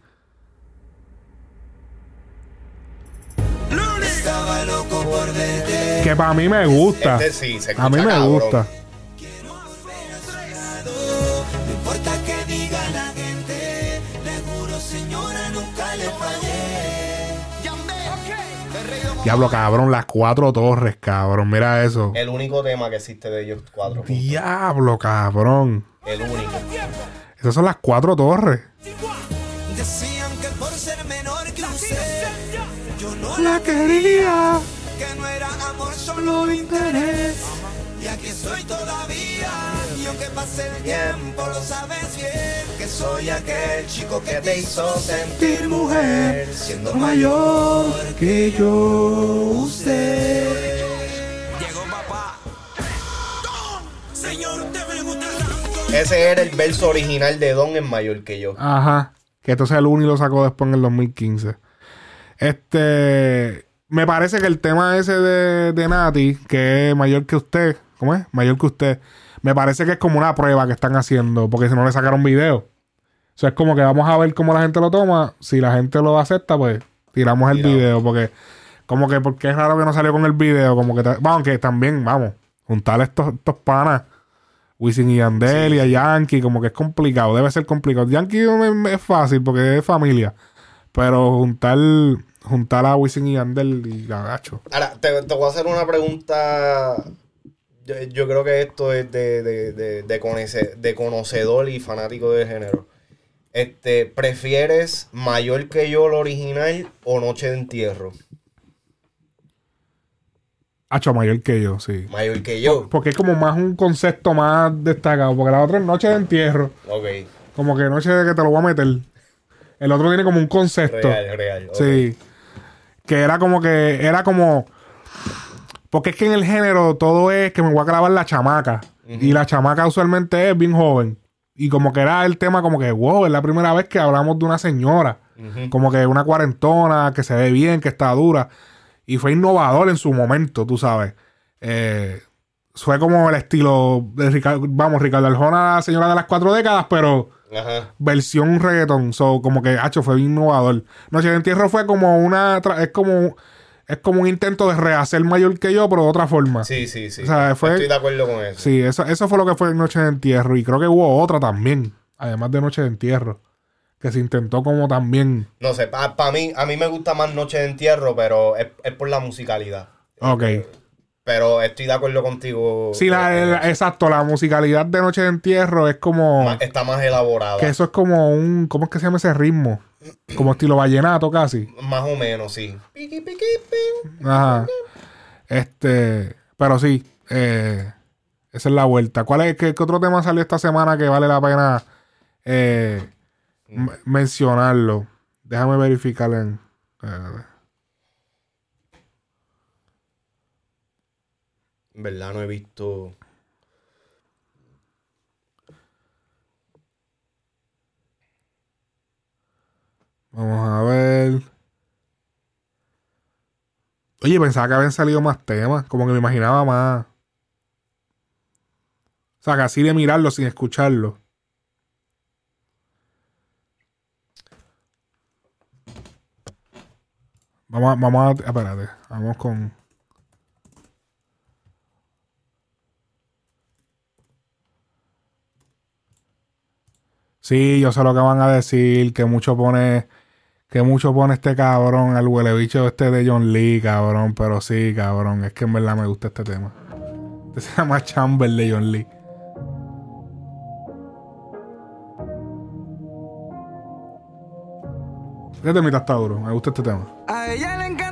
estaba loco por. Que para mí me gusta. Este sí, se A mí me cabrón. gusta. Diablo, cabrón, las cuatro torres, cabrón. Mira eso. El único tema que existe de ellos cuatro. juntos. Diablo, cabrón. El único. Esas son las cuatro torres. Decían que por ser menor que usted, yo no La quería. que no solo interés. Y aquí estoy todavía, y aunque pase el tiempo, lo sabes bien. Que soy aquel chico que te hizo sentir mujer, siendo mayor que yo usted. Llegó papá. Señor, te me gusta tanto. Ese era el verso original de Don en mayor que yo. Ajá. Que entonces el Uni lo sacó después en el 2015. Este. Me parece que el tema ese de, de Nati, que es mayor que usted, ¿cómo es? Mayor que usted. Me parece que es como una prueba que están haciendo, porque si no le sacaron video. O sea, es como que vamos a ver cómo la gente lo toma. Si la gente lo acepta, pues tiramos el video, porque como que porque es raro que no salió con el video, como que ta- bueno, aunque también, vamos, juntar estos, estos panas, Wisin y Yandel y a Yankee, como que es complicado, debe ser complicado. Yankee es fácil porque es familia, pero juntar juntar a Wisin y Yandel y Gagacho. Ahora, te, te voy a hacer una pregunta. Yo, yo creo que esto es de, de, de, de conoce- de conocedor y fanático del género. Este, ¿prefieres mayor que yo lo original o Noche de Entierro? Hacho mayor que yo, sí. Mayor que yo. Porque es como más un concepto más destacado, porque la otra es noche de entierro. Ok. Como que noche de que te lo voy a meter. El otro tiene como un concepto. Real, real. ok. Sí. Que era como que. Era como. Porque es que en el género todo es que me voy a clavar la chamaca. Y la chamaca usualmente es bien joven. Y como que era el tema como que, wow, es la primera vez que hablamos de una señora. Como que una cuarentona, que se ve bien, que está dura. Y fue innovador en su momento, tú sabes. Eh, fue como el estilo de Ricardo, vamos, Ricardo Arjona, la señora de las cuatro décadas, pero Ajá. versión reggaeton. So, como que, hacho, fue bien innovador. Noche de Entierro fue como una. Es como. Es como un intento de rehacer mayor que yo, pero de otra forma. Sí, sí, sí. O sea, fue- Estoy de acuerdo con eso. Sí, eso, eso fue lo que fue Noche de Entierro. Y creo que hubo otra también. Además de Noche de Entierro. Que se intentó como también. No sé, para mí, a mí me gusta más Noche de Entierro, pero es, es por la musicalidad. Ok. Pero estoy de acuerdo contigo. Sí, la, eh, el- exacto. La musicalidad de Noche de Entierro es como. está más elaborada. Que eso es como un. ¿Cómo es que se llama ese ritmo? Como estilo vallenato casi. Más o menos, sí. Ajá. Este. Pero sí. eh, esa es la vuelta. ¿Cuál es, qué, qué otro tema salió esta semana que vale la pena eh, m- mencionarlo? Déjame verificar en. eh, En verdad no he visto. vamos a ver. Oye, pensaba que habían salido más temas. Como que me imaginaba más. O sea, así de mirarlo sin escucharlo. Vamos a, vamos a, espérate, vamos con. Sí, yo sé lo que van a decir, que mucho pone, que mucho pone este cabrón, el huele bicho este de John Lee, cabrón, pero sí, cabrón, es que en verdad me gusta este tema. Este se llama Chamber de John Lee. Este temita está duro, me gusta este tema. A ella le encanta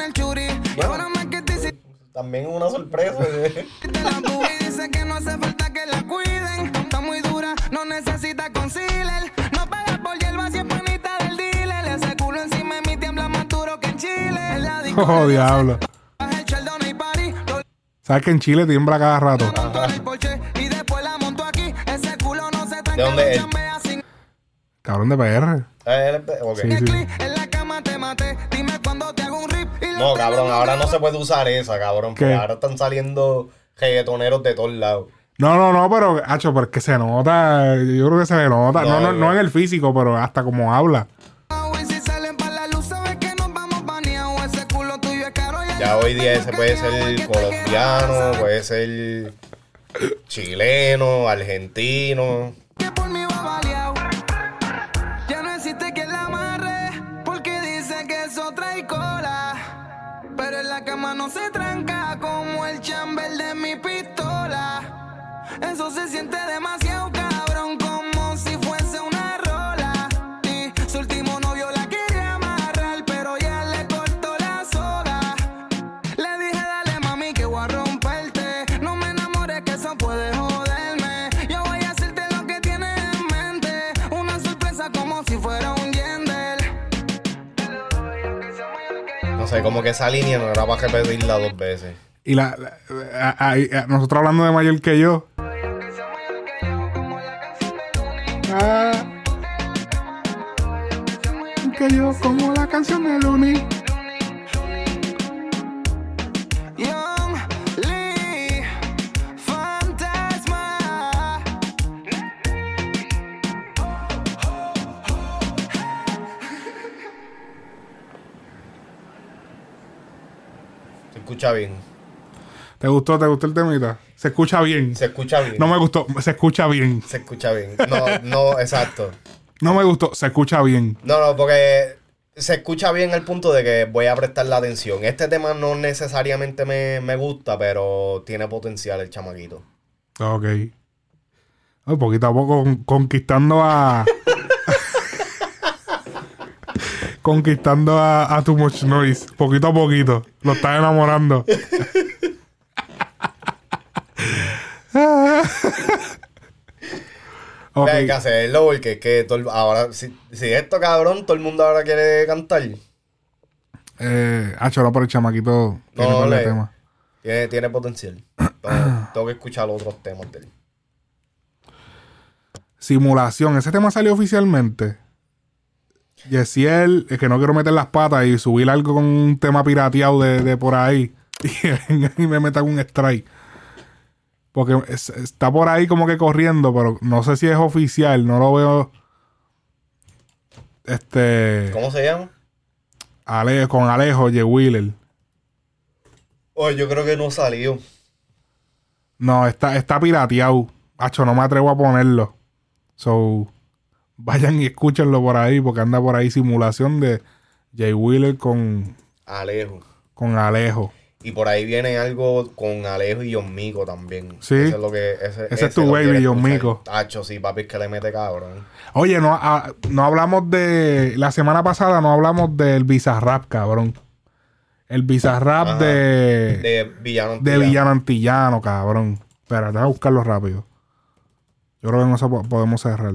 el churi. Y ahora más que te hiciste También es una sorpresa. ¿eh? dice que no hace falta que la cuiden. Está muy dura, no necesita concealer. No paga por hierba si es panita del dealer. Ese culo encima de mí tiembla más duro que en Chile. Oh, diablo. el ¿Sabes que en Chile tiembla cada rato? ¿De dónde es? sin Cabrón de PR. Ok. Sí, sí. Y No, cabrón, ahora no se puede usar esa, cabrón. Porque ¿Qué? ahora están saliendo reggaetoneros de todos lados. No, no, no, pero, hacho, pero es que se nota. Yo creo que se le nota. No, no, No, no en el físico, pero hasta como habla. Ya hoy día ese puede ser colombiano, puede ser chileno, argentino. Ya no existe quien la amarre, porque dice que eso trae cola. Pero en la cama no se tranca como como que esa línea no era para repetirla dos veces. Y la, la- nosotros hablando de mayor que yo. Ah, que yo como la canción de Looney. Escucha bien. ¿Te gustó? ¿Te gustó el temita? Se escucha bien. Se escucha bien. No me gustó. Se escucha bien. Se escucha bien. No, no, exacto. No me gustó. Se escucha bien. No, no, porque se escucha bien el punto de que voy a prestar la atención. Este tema no necesariamente me, me gusta, pero tiene potencial el chamaquito. Ok. Ay, poquito a poco con- conquistando a. conquistando a, a Too Much Noise. Poquito a poquito. Lo estás enamorando. Ok. Hay que hacerlo porque es que todo ahora, si, si esto cabrón, todo el mundo ahora quiere cantar. Eh, Hacho, no, pero el chamaquito tiene No, le- temas. Tiene, tiene potencial. Tengo que escuchar los otros temas de él. Simulación. Ese tema salió oficialmente. Yesiel, es que no quiero meter las patas y subir algo con un tema pirateado de, de por ahí. Y, me metan un strike. Porque es- está por ahí como que corriendo, pero no sé si es oficial. No lo veo. Este. ¿Cómo se llama? Ale- con Alejo, J. Wheeler. Oh, yo creo que no salió. No, está, está pirateado. Hacho, no me atrevo a ponerlo. So, vayan y escúchenlo por ahí, porque anda por ahí simulación de Jay Wheeler con, Alejo. con Alejo. Y por ahí viene algo con Alejo y John Mico también. Sí. Ese es lo que. Ese, Ese es tu lo baby, John. Mico. Tacho, sí, papi, es que le mete cabrón. Oye, no, ah, no hablamos de. La semana pasada no hablamos del Bizarrap, cabrón. El Bizarrap Ajá. de. De Villano de Antillano. Villano Antillano, cabrón. Espera, déjame buscarlo rápido. Yo creo que po- podemos cerrar.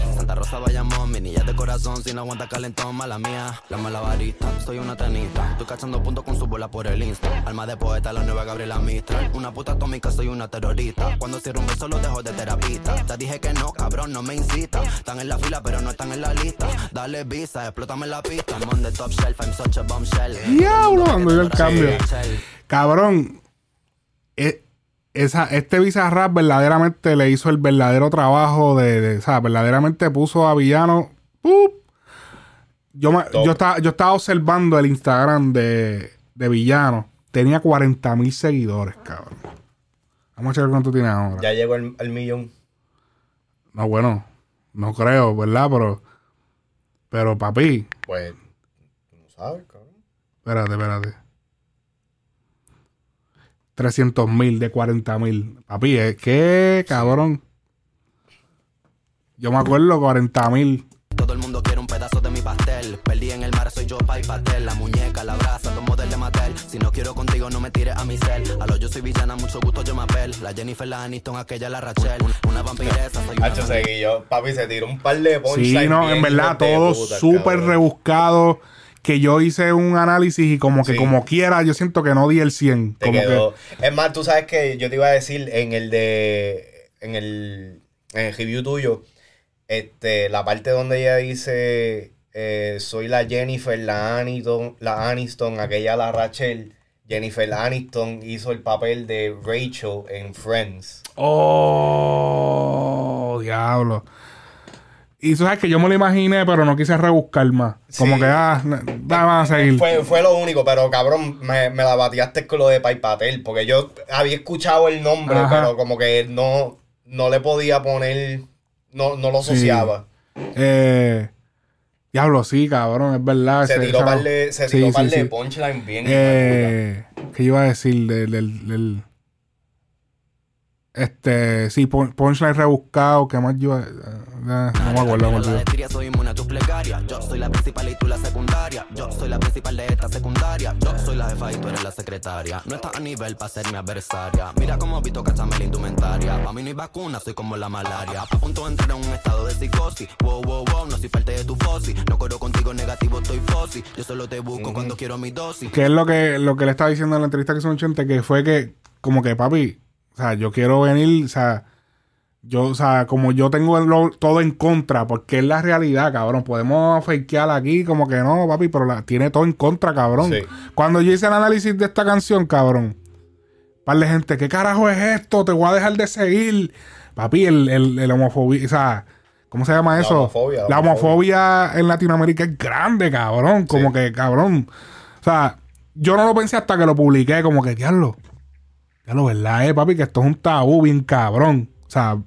Santa Rosa Bayamón, mi niña de corazón, si no aguanta calentón, mala mía. La malabarista, soy una tenista, estoy cachando puntos con su bola por el insta. Alma de poeta, la nueva Gabriela Mistral. Una puta atómica, soy una terrorista. Cuando cierro un beso, lo dejo de terapista. Te dije que no, cabrón, no me incita. Están en la fila, pero no están en la lista. Dale visa, explótame la pista. I'm on the top shelf, I'm such a bombshell. Diablo, ando yo el cambio. Cabrón, e- esa, este Bizarrap verdaderamente le hizo el verdadero trabajo de, de- o sea, verdaderamente puso a Villano. ¡pup! Yo, me- yo, estaba, yo estaba observando el Instagram de, de Villano. Tenía 40 mil seguidores, cabrón. Vamos a ver cuánto tiene ahora. Ya llegó el millón. No, bueno, no creo, ¿verdad? Pero, pero papi, Pues, no sabes, cabrón. espérate, espérate. 300 mil de 40 mil. Papi, es que, cabrón. Yo me acuerdo 40 mil. Todo el mundo quiere un pedazo de mi pastel. Perdí en el mar, soy yo, pa' y pastel. La muñeca, la brasa, tomo del de Mattel. Si no quiero contigo, no me tires a mi cel. A lo yo soy villana, mucho gusto yo me apel. La Jennifer, la Aniston, aquella, la Rachel. Una, vampiresa, soy una Hacho seguillo. Papi se tiró un par de Sí, punchlines no, bien en verdad, todo súper rebuscado. Que yo hice un análisis y como que Sí. como quiera, yo siento que no di el 100. Te como quedó. Es más, tú sabes que yo te iba a decir en el de. En el, en el review tuyo, este, la parte donde ella dice. eh, soy la Jennifer, la Aniston, la Aniston, aquella la Rachel. Jennifer Aniston hizo el papel de Rachel en Friends. Oh, diablo. Y tú sabes que yo me lo imaginé, pero no quise rebuscar más. Como Sí. que, ah, vamos a seguir. Fue, fue lo único, pero cabrón, me, me la bateaste con lo de Pai Patel, porque yo había escuchado el nombre, Ajá. pero como que no, no le podía poner, no, no lo Sí. asociaba. Eh, diablo, sí, cabrón, es verdad. Se tiró par de, se sí, tiró sí, par de sí. punchline bien. Eh, ¿Qué iba a decir del, del- del- este, sí, pun- punchline rebuscado, ¿qué más yo? eh, eh, no me acuerdo, me La olvidé. de Tiria soy inmune a tus plegarias. Yo soy la principal y tú la secundaria. Yo soy la principal de esta secundaria. Yo soy la jefa y tú eres la secretaria. No estás a nivel para ser mi adversaria. Mira cómo Vito cachame la indumentaria. Pa' mí no hay vacuna, soy como la malaria. A punto de entrar en un estado de psicosis. Wow, wow, wow, no soy parte de tu fosi. No corro contigo negativo, estoy fosi. Yo solo te busco cuando quiero mi dosis. Que es lo que, lo que le estaba diciendo en la entrevista que un chente, que fue que, como que, papi, sea, yo quiero venir, o sea, yo, o sea, como yo tengo lo- todo en contra, porque es la realidad, cabrón. Podemos fakear aquí, como que no, papi, pero la, tiene todo en contra, cabrón. Sí. Cuando yo hice el análisis de esta canción, cabrón, par de gente, ¿qué carajo es esto? Te voy a dejar de seguir. Papi, el, el, el homofobia, o sea, ¿cómo se llama La eso? homofobia, la la homofobia en Latinoamérica es grande, cabrón. Como que, cabrón. O sea, yo no lo pensé hasta que lo publiqué, como que, diablo. Diablo, ¿verdad, eh, papi? Que esto es un tabú bien cabrón. O sea,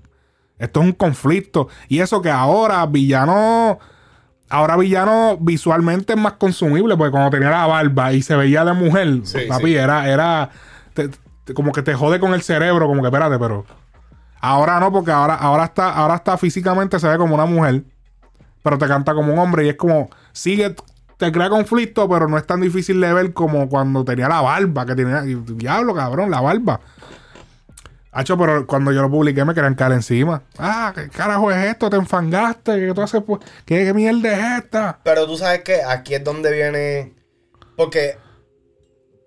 esto es un conflicto. Y eso que ahora Villano. Ahora Villano visualmente es más consumible, porque cuando tenía la barba y se veía de mujer, Sí, papi, sí. era, era te- te- como que te jode con el cerebro, como que espérate, pero ahora no, porque ahora, ahora está, ahora está físicamente se ve como una mujer, pero te canta como un hombre y es como, sigue, te crea conflicto, pero no es tan difícil de ver como cuando tenía la barba, que tenía, diablo, cabrón, la barba. Hacho, pero cuando yo lo publiqué me querían caer encima. Ah, ¿qué carajo es esto? ¿Te enfangaste? ¿Qué tú haces? pues? ¿Qué, qué mierda es esta? Pero tú sabes que aquí es donde viene. Porque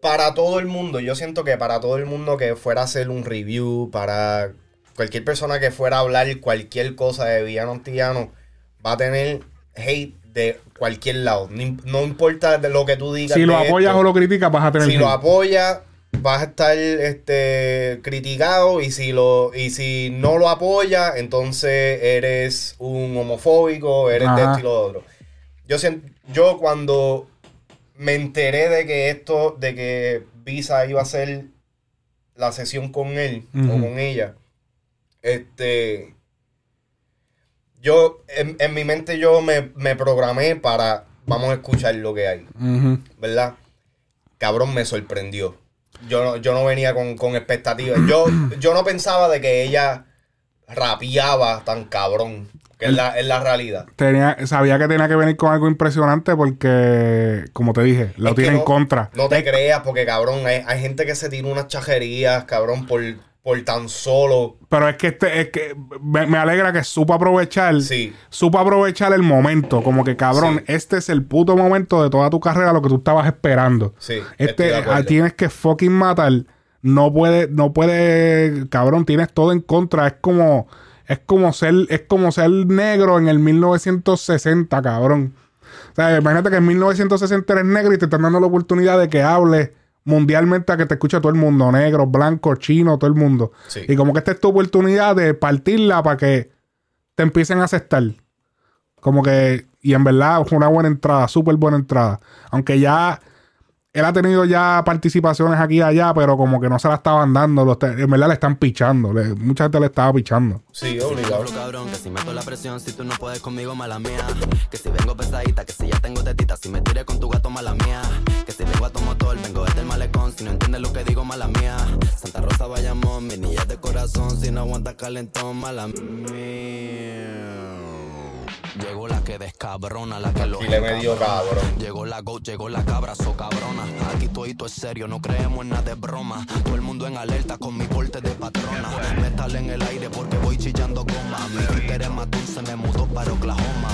para todo el mundo, yo siento que para todo el mundo que fuera a hacer un review, para cualquier persona que fuera a hablar cualquier cosa de villano antillano, va a tener hate de cualquier lado. No, im- no importa de lo que tú digas. Si lo apoyas esto. o lo criticas, vas a tener Si lo apoyas, vas a estar este, criticado. Y si, lo, y si no lo apoyas, entonces eres un homofóbico, eres de esto y lo otro. Yo, yo cuando me enteré de que esto, de que Visa iba a hacer la sesión con él o con ella, este, yo, en, en mi mente yo me, me programé para, vamos a escuchar lo que hay. ¿verdad? Cabrón, me sorprendió. Yo no, yo no venía con, con expectativas. Yo, yo no pensaba de que ella rapeaba tan cabrón, que es la, es la realidad. Tenía, sabía que tenía que venir con algo impresionante porque, como te dije, lo Es tiene en contra. No te creas, porque cabrón, hay, hay gente que se tira unas chajerías, cabrón, por, por tan solo. Pero es que este, es que me, me alegra que supo aprovechar. Sí. Supo aprovechar el momento. Como que cabrón, este es el puto momento de toda tu carrera, lo que tú estabas esperando. Sí, Este, acuerdo. ah, tienes que fucking matar. No puede, no puede, cabrón, tienes todo en contra. Es como, es como ser, es como ser negro en el 1960, cabrón. O sea, imagínate que en 1960 eres negro y te están dando la oportunidad de que hables mundialmente a que te escuche todo el mundo, negro, blanco, chino, todo el mundo. Sí. Y como que esta es tu oportunidad de partirla para que te empiecen a aceptar. Como que, y en verdad fue una buena entrada, súper buena entrada. Aunque ya él ha tenido ya participaciones aquí y allá, pero como que no se la estaban dando. Los te- en verdad le están pichando. le- mucha gente le estaba pichando. Sí, obligado. cabrón, que si meto la presión, si tú no puedes conmigo, mala mía. Que si vengo pesadita, que si ya tengo tetita, si me tiré con tu gato, mala mía. Que si vengo a tu motor, vengo desde el malecón, si no entiendes lo que digo, mala mía. Santa Rosa, Bayamón, mi niña de corazón, si no aguantas calentón, mala mía. Llegó la que descabrona, la que lo Y le medio cabrón. Llegó la go, llegó la cabra, so cabrona. Aquí todo es serio, no creemos en nada de broma. Todo el mundo en alerta con mi porte de patrona. Metal en el aire porque voy chillando goma. Mi títer es más dulce, me mudó para Oklahoma.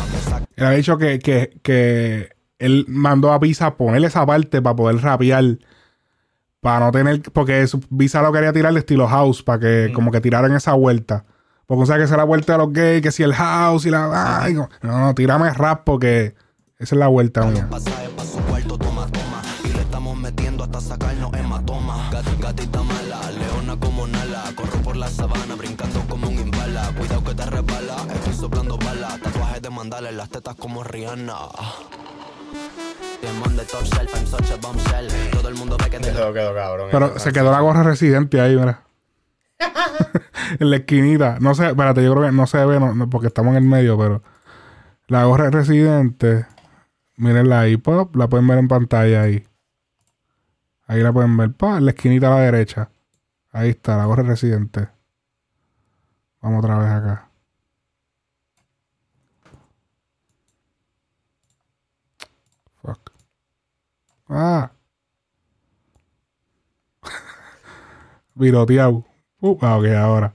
Él ha dicho que, que, que él mandó a Visa ponerle esa parte para poder rapear. Para no tener. Porque su, Visa lo quería tirar de estilo house. Para que como que tiraran esa vuelta. Porque o sea que esa es la vuelta de los gays. Que si el house y la. ay, no, no, no, tírame rap porque esa es la vuelta mía. las tetas como Rihanna. A. Pero se quedó la gorra residente ahí, mira. En la esquinita. No sé, espérate, yo creo que no se ve no, no, porque estamos en el medio, pero la gorra residente, mírenla ahí, pop, la pueden ver en pantalla ahí. Ahí la pueden ver, pa, en la esquinita a la derecha. Ahí está, la gorra residente. Vamos otra vez acá. Fuck. Ah. Viroteado. Uh, ah, ok, ahora.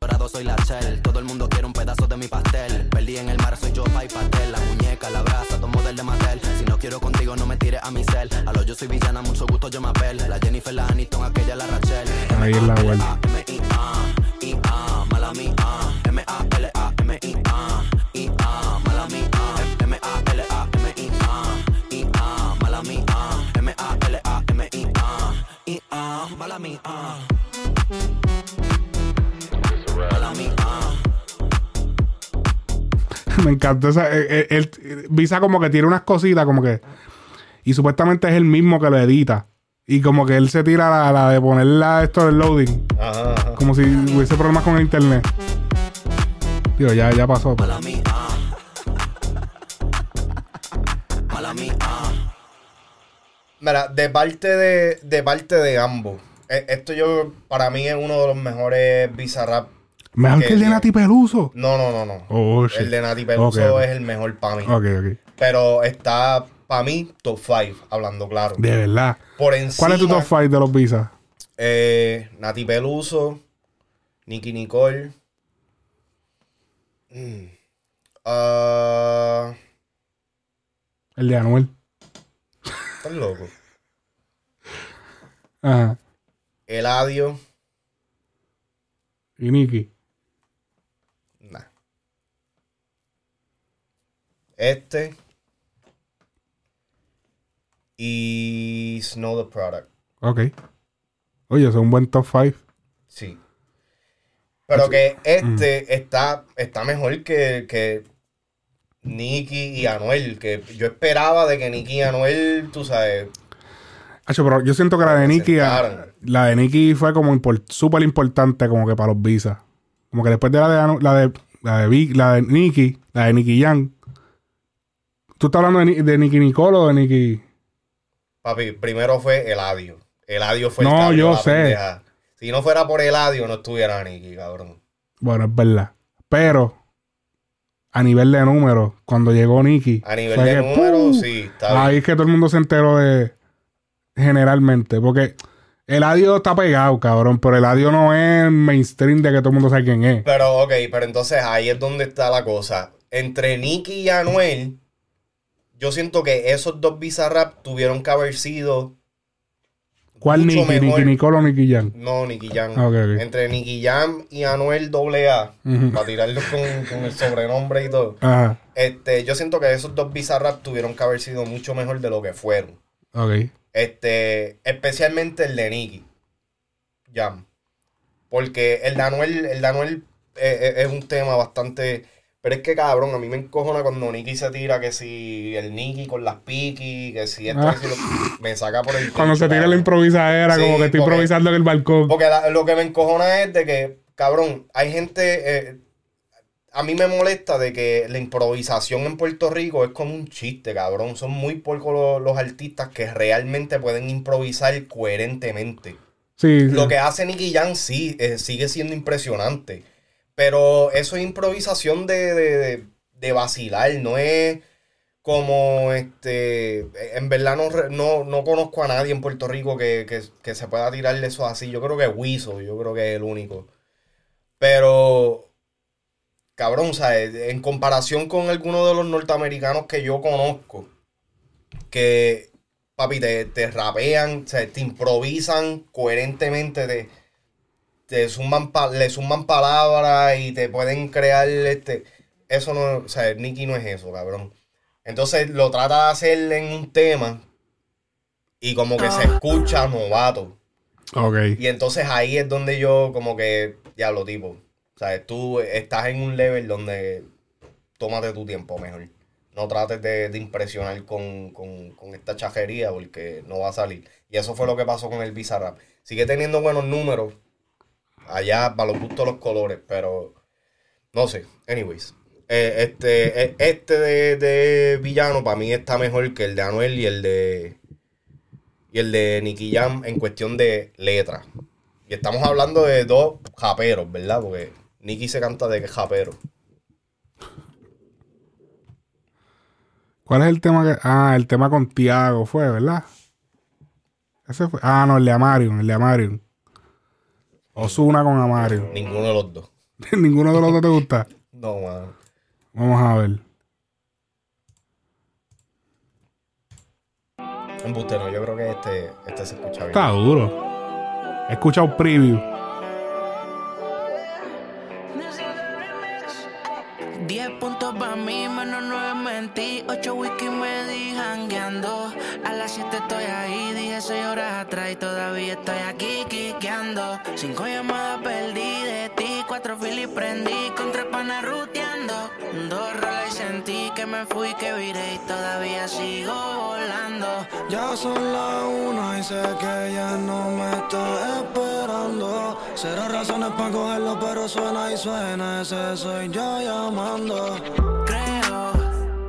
dorado soy la shell. Todo el mundo quiere un pedazo de mi pastel. Perdí en el mar, soy yo, pa' y pastel. La muñeca, la brasa, tomo del de Mattel. Si no quiero contigo, no me tires a mi cel. A lo yo soy villana, mucho gusto, yo me apel. La Jennifer, la Aniston, aquella, la Rachel. Ahí es la vuelta. M-I-A, mala mía. M-A-L-A-M-I-A. I-A, Mala mía. Mala mía. Me encantó esa. eh, eh, él- Visa como que tiene unas cositas, como que. Y supuestamente es el mismo que lo edita. Y como que él se tira la, la de ponerla esto del loading. Ajá, ajá. Como si hubiese problemas con el internet. Digo, ya, ya pasó. pero- Mala mía. Mira, de parte de, de parte de ambos. eh, Esto yo, para mí es uno de los mejores Bizarrap. Mejor que el de. Nati Peluso. No, no, no, no. Oh, el de Nati Peluso es el mejor para mí. Ok, ok. Pero está, para mí, top 5, hablando claro. De verdad. Por encima, ¿Cuál es tu top 5 de los Visa? eh, Nati Peluso, Nicky Nicole. mm, ah, El de Anuel. Estás loco. Ajá. Eladio. Y Nicky. Nah. Este. Y Snow the Product. Ok. Oye, es un buen top 5. Sí. Pero que Mm. este está, está mejor que, que Nicky y Anuel. Que yo esperaba de que Nicky y Anuel, tú sabes. Hacho, pero yo siento que la de Nicky, ah, la de Nicky fue como súper importante como que para los Visa. Como que después de la de la de la de, Vi- la de Nicky, la de Nicky Young. ¿Tú estás hablando de, de Nicky Nicole o de Nicky? Papi, primero fue Eladio. Eladio fue el No, abrió yo sé. pendeja. Si no fuera por Eladio, no estuviera Nicky, cabrón. Bueno, es verdad. Pero a nivel de números, cuando llegó Nicky. A nivel de números, sí, está Ahí es que todo el mundo se enteró de. Generalmente. Porque el audio está pegado, cabrón. Pero el audio no es mainstream de que todo el mundo sabe quién es. Pero, ok, pero entonces ahí es donde está la cosa. Entre Nicky y Anuel, yo siento que esos dos Bizarrap tuvieron que haber sido. ¿Cuál Nicky? ¿Nicky Nicole o Nicky Young? No, Nicky Jam. Ah. Entre Nicky Jam y Anuel AA, Ujú. para tirarlos con, con el sobrenombre y todo. Ajá. Este, yo siento que esos dos Bizarrap tuvieron que haber sido mucho mejor de lo que fueron. Ok. Este, especialmente el de Nicky Jam. Porque el de Anuel, el de Anuel eh, eh, es un tema bastante. Pero es que cabrón, a mí me encojona cuando Nicky se tira que si el Nicky con las piqui, que si esto, Ah. que si lo- me saca por el Cuando techo, se tira la cabrón. improvisadera, Sí, como que estoy porque- improvisando en el balcón. Porque la- lo que me encojona es de que, cabrón, hay gente. eh, a mí me molesta de que la improvisación en Puerto Rico es como un chiste, cabrón. Son muy pocos los, los artistas que realmente pueden improvisar coherentemente. Sí. Lo que hace Nicky Jam sí, eh, sigue siendo impresionante. Pero eso es improvisación de, de, de- de vacilar, no es como este. En verdad no, no, no conozco a nadie en Puerto Rico que, que- que se pueda tirarle eso así. Yo creo que Wiso, yo creo que es el único. Pero. Cabrón, ¿sabes? En comparación con algunos de los norteamericanos que yo conozco, que, papi, te, te rapean, sea, te improvisan coherentemente, te, te suman pa- le suman palabras y te pueden crear este. Eso no, o sea, Nicky no es eso, cabrón. Entonces lo trata de hacer en un tema y como que se escucha novato. Ok. Y entonces ahí es donde yo como que, diablo, tipo, o sea, tú estás en un level donde tómate tu tiempo mejor. No trates de, de impresionar con, con- con esta chajería porque no va a salir. Y eso fue lo que pasó con el Bizarrap. Sigue teniendo buenos números. Allá, para los gustos los colores, pero no sé. Anyways. Eh, este, eh, este de, de villano para mí está mejor que el de Anuel y el de y el de Nicky Jam en cuestión de letra. Y estamos hablando de dos japeros, ¿verdad? Porque Nicky se canta de que japero. ¿Cuál es el tema que.? Ah, el tema con Tiago fue, ¿verdad? Ese fue. Ah, no, el de Amarion, el de Amarion. Osuna con Amarion. Ninguno de los dos. Ninguno de los dos te gusta. No, mano. Vamos a ver. Embuste, no, yo creo que este, este se escucha bien. Está duro. He escuchado preview. 10 puntos para mí, menos 9 mentí. 8 whisky me di jangueando. A las 7 estoy ahí, dije 6 horas atrás y todavía estoy aquí quiqueando. 5 llamadas perdí de ti, 4 filis prendí, con 3 panas ruteando. Dos rolas y sentí que me fui, que viré y todavía sigo volando. Ya son las una y sé que ella no me está esperando. Cero razones para cogerlo, pero suena y suena. Ese soy yo llamando. Creo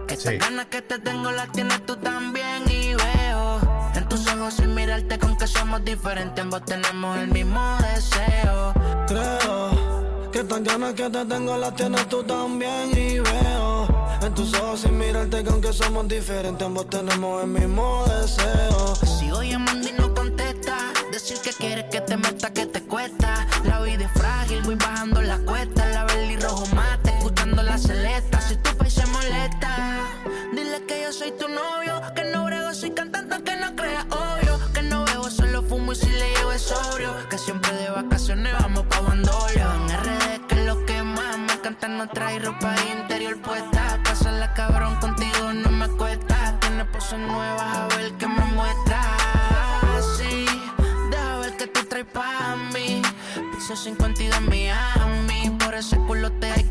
que estas ganas que te tengo las tienes tú también y veo en tus ojos sin mirarte con que somos diferentes, ambos tenemos el mismo deseo. Creo que tan ganas que te tengo las tienes tú también y veo en tus ojos sin mirarte que aunque somos diferentes ambos tenemos el mismo deseo. Sigo llamando y no contesta. Decir que quieres que te meta, que te cuesta. La vida es frágil, voy bajando la cuesta. Que no brego, soy cantante, que no creas obvio. Que no bebo, solo fumo y si le llevo es sobrio. Que siempre de vacaciones vamos pa' Bandolio. En RD, que es lo que más me encanta, no trae ropa interior puesta. Pasarla cabrón contigo no me cuesta. Tienes poses nuevas, a ver qué me muestras. Sí, deja ver que tú traes pa' mí. Piso 52 en Miami. Por ese culo te hay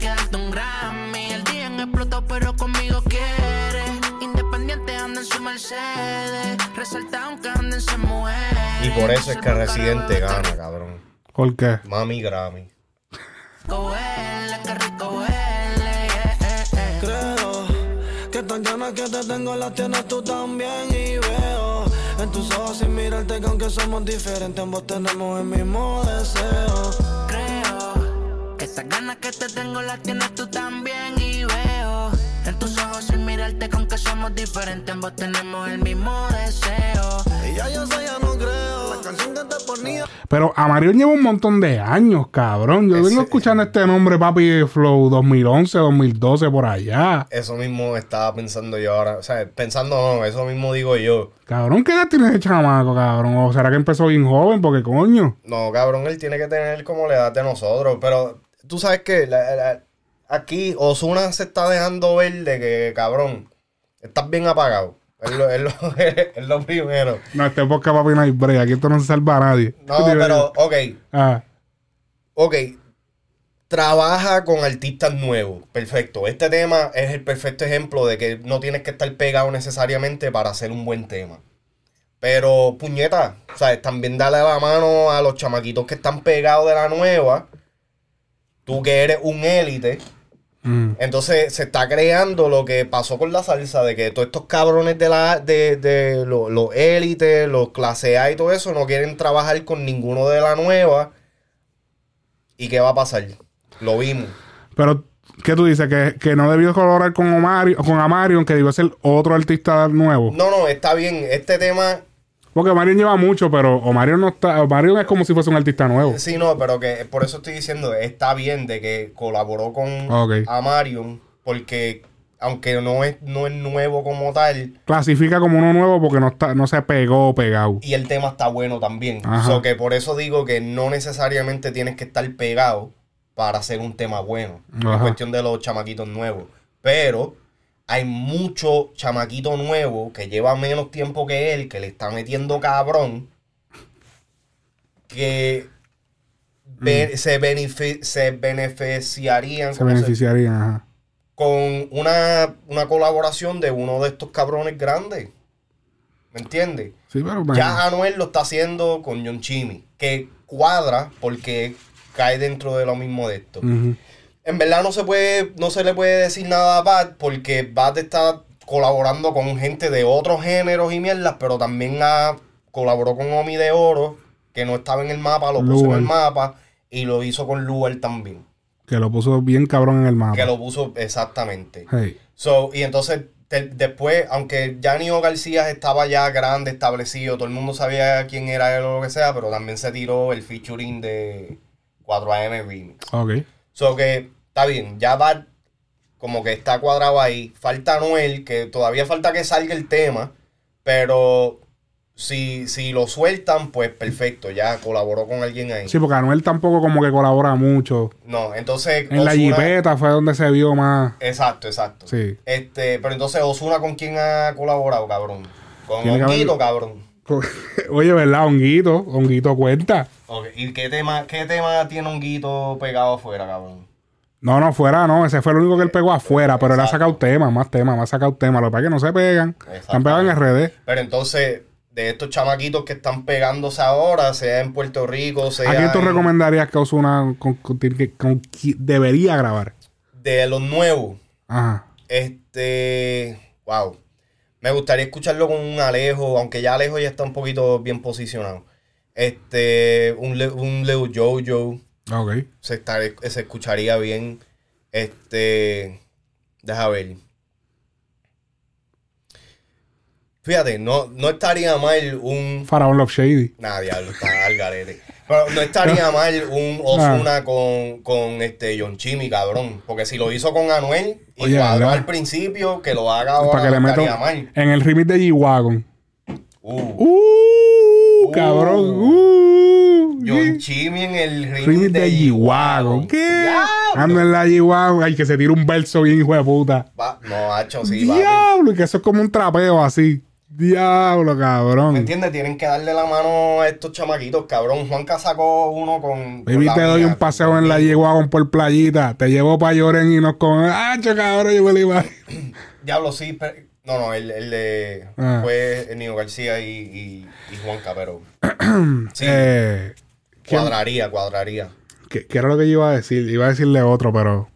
Y por eso es que Residente gana, cabrón. ¿Por qué? Mami Grammy. Eh, eh, eh. Creo que tan ganas que te tengo las tienes tú también y veo en tus ojos sin mirarte que aunque somos diferentes ambos tenemos el mismo deseo. Creo que estas ganas que te tengo las tienes tú también y veo tus ojos sin mirarte con que somos diferentes ambos tenemos el mismo deseo. Y ya yo sé, ya no creo. La canción que te ponía. Pero Amarion lleva un montón de años, cabrón. Yo vengo escuchando este nombre, papi, de Flow 2011, 2012, por allá. Eso mismo estaba pensando yo ahora. O sea, pensando no, eso mismo digo yo. Cabrón, ¿qué edad tiene ese chamaco, cabrón? ¿O será que empezó bien joven? Porque, coño. No, cabrón, él tiene que tener como la edad de nosotros. Pero tú sabes que la- la- aquí Osuna se está dejando ver de que, cabrón, estás bien apagado. Es lo, es lo- es lo primero. No, este podcast, papi, no hay break. Aquí esto no se salva a nadie. No, pero, ok, Ah, ok. Trabaja con artistas nuevos. Perfecto. Este tema es el perfecto ejemplo de que no tienes que estar pegado necesariamente para hacer un buen tema. Pero, puñeta, ¿sabes? También dale la mano a los chamaquitos que están pegados de la nueva. Tú que eres un élite. Mm. Entonces se está creando lo que pasó con la salsa, de que todos estos cabrones de la de, de lo- los élites, los clase A y todo eso, no quieren trabajar con ninguno de la nueva. ¿Y qué va a pasar? Lo vimos. Pero, ¿qué tú dices? Que, que no debió colaborar con Omarion, con Amarion, que debió ser otro artista nuevo. No, no, está bien. Este tema, Porque Omarion lleva mucho, pero Omarion no está. Omarion es como si fuese un artista nuevo. sí, no, pero que por eso estoy diciendo, está bien de que colaboró con Ok. Amarion, porque aunque no es, no es nuevo como tal, Clasifica como uno nuevo porque no está, no se pegó pegado. y el tema está bueno también. Ajá. So que por eso digo que no necesariamente tienes que estar pegado para hacer un tema bueno. Es Ajá. cuestión de los chamaquitos nuevos. Pero hay mucho chamaquito nuevo que lleva menos tiempo que él, que le está metiendo cabrón, que be- se, benefi- se beneficiarían Mm. Se ¿cómo se- beneficiarían, ajá. con una, una colaboración de uno de estos cabrones grandes. ¿Me entiendes? Sí, pero Ya Anuel lo está haciendo con John Chimmy, que cuadra porque cae dentro de lo mismo de esto. Ujú. En verdad no se puede, no se le puede decir nada a Bad porque Bad está colaborando con gente de otros géneros y mierdas, pero también ha, colaboró con Omi de Oro, que no estaba en el mapa, lo puso en el mapa, y lo hizo con Luel también. Que lo puso bien cabrón en el mapa. Que lo puso exactamente. Hey. So, y entonces, te- después, aunque Janio García estaba ya grande, establecido, todo el mundo sabía quién era él o lo que sea, pero también se tiró el featuring de 4AM Remix. Ok. So que está bien, ya va como que está cuadrado ahí. Falta Noel, que todavía falta que salga el tema, pero si, si lo sueltan, pues perfecto, ya colaboró con alguien ahí. Sí, porque Anuel tampoco como que colabora mucho. No, entonces. En la jipeta fue donde se vio más. Exacto, exacto. Sí. Este, pero entonces Osuna con quién ha colaborado, cabrón. Con Honguito, cabrón. Oye, ¿verdad? Honguito. Honguito cuenta. Ok, ¿Y qué tema, qué tema tiene Honguito pegado afuera, cabrón? No, no, fuera, no. Ese fue el único que él pegó afuera. Pero él ha sacado temas, más temas, más sacado temas. Lo que pasa es que no se pegan. Están pegados en RD. Pero entonces, de estos chamaquitos que están pegándose ahora, sea en Puerto Rico, sea ¿A quién tú en- recomendarías que Osuna con, con- debería grabar? de los nuevos, Ajá. este, wow. Me gustaría escucharlo con un Alejo, aunque ya Alejo ya está un poquito bien posicionado. Este, un, Le- un Leo Jojo. Ok. se, se escucharía bien. Este. Deja ver. Fíjate, no, no estaría mal un. Faraón Love Shady. Nah, diablo, está al garete. Pero no estaría mal un Osuna con, con este John Chimmy, cabrón. Porque si lo hizo con Anuel y Oye, cuadró al principio, que lo haga ahora Para que le meto estaría mal. en el remix de G-Wagon. Uh, Uh, cabrón. Uh, John Chimmy en el remix de G-Wagon. ¿Qué? Ando en la G-Wagon. Ay, que se tira un verso bien hijo de puta. Va- No, hacho, sí. Diablo, y que eso es como un trapeo así. Diablo, ¿Me cabrón. entiendes? Tienen que darle la mano a estos chamaquitos, cabrón. Juanca sacó uno con. Baby, te doy mía, un paseo con en la. G-Wagon por playita. Te llevo para Lloren y nos con. ¡Ah, cabrón! Yo me lo iba. Diablo, sí. pero- no, no, el, el de. Ah. Fue el Nino García y, y, y Juanca, pero. sí. Eh, ¿quién- cuadraría, cuadraría. ¿qué, qué era lo que yo iba a decir? Iba a decirle otro, pero.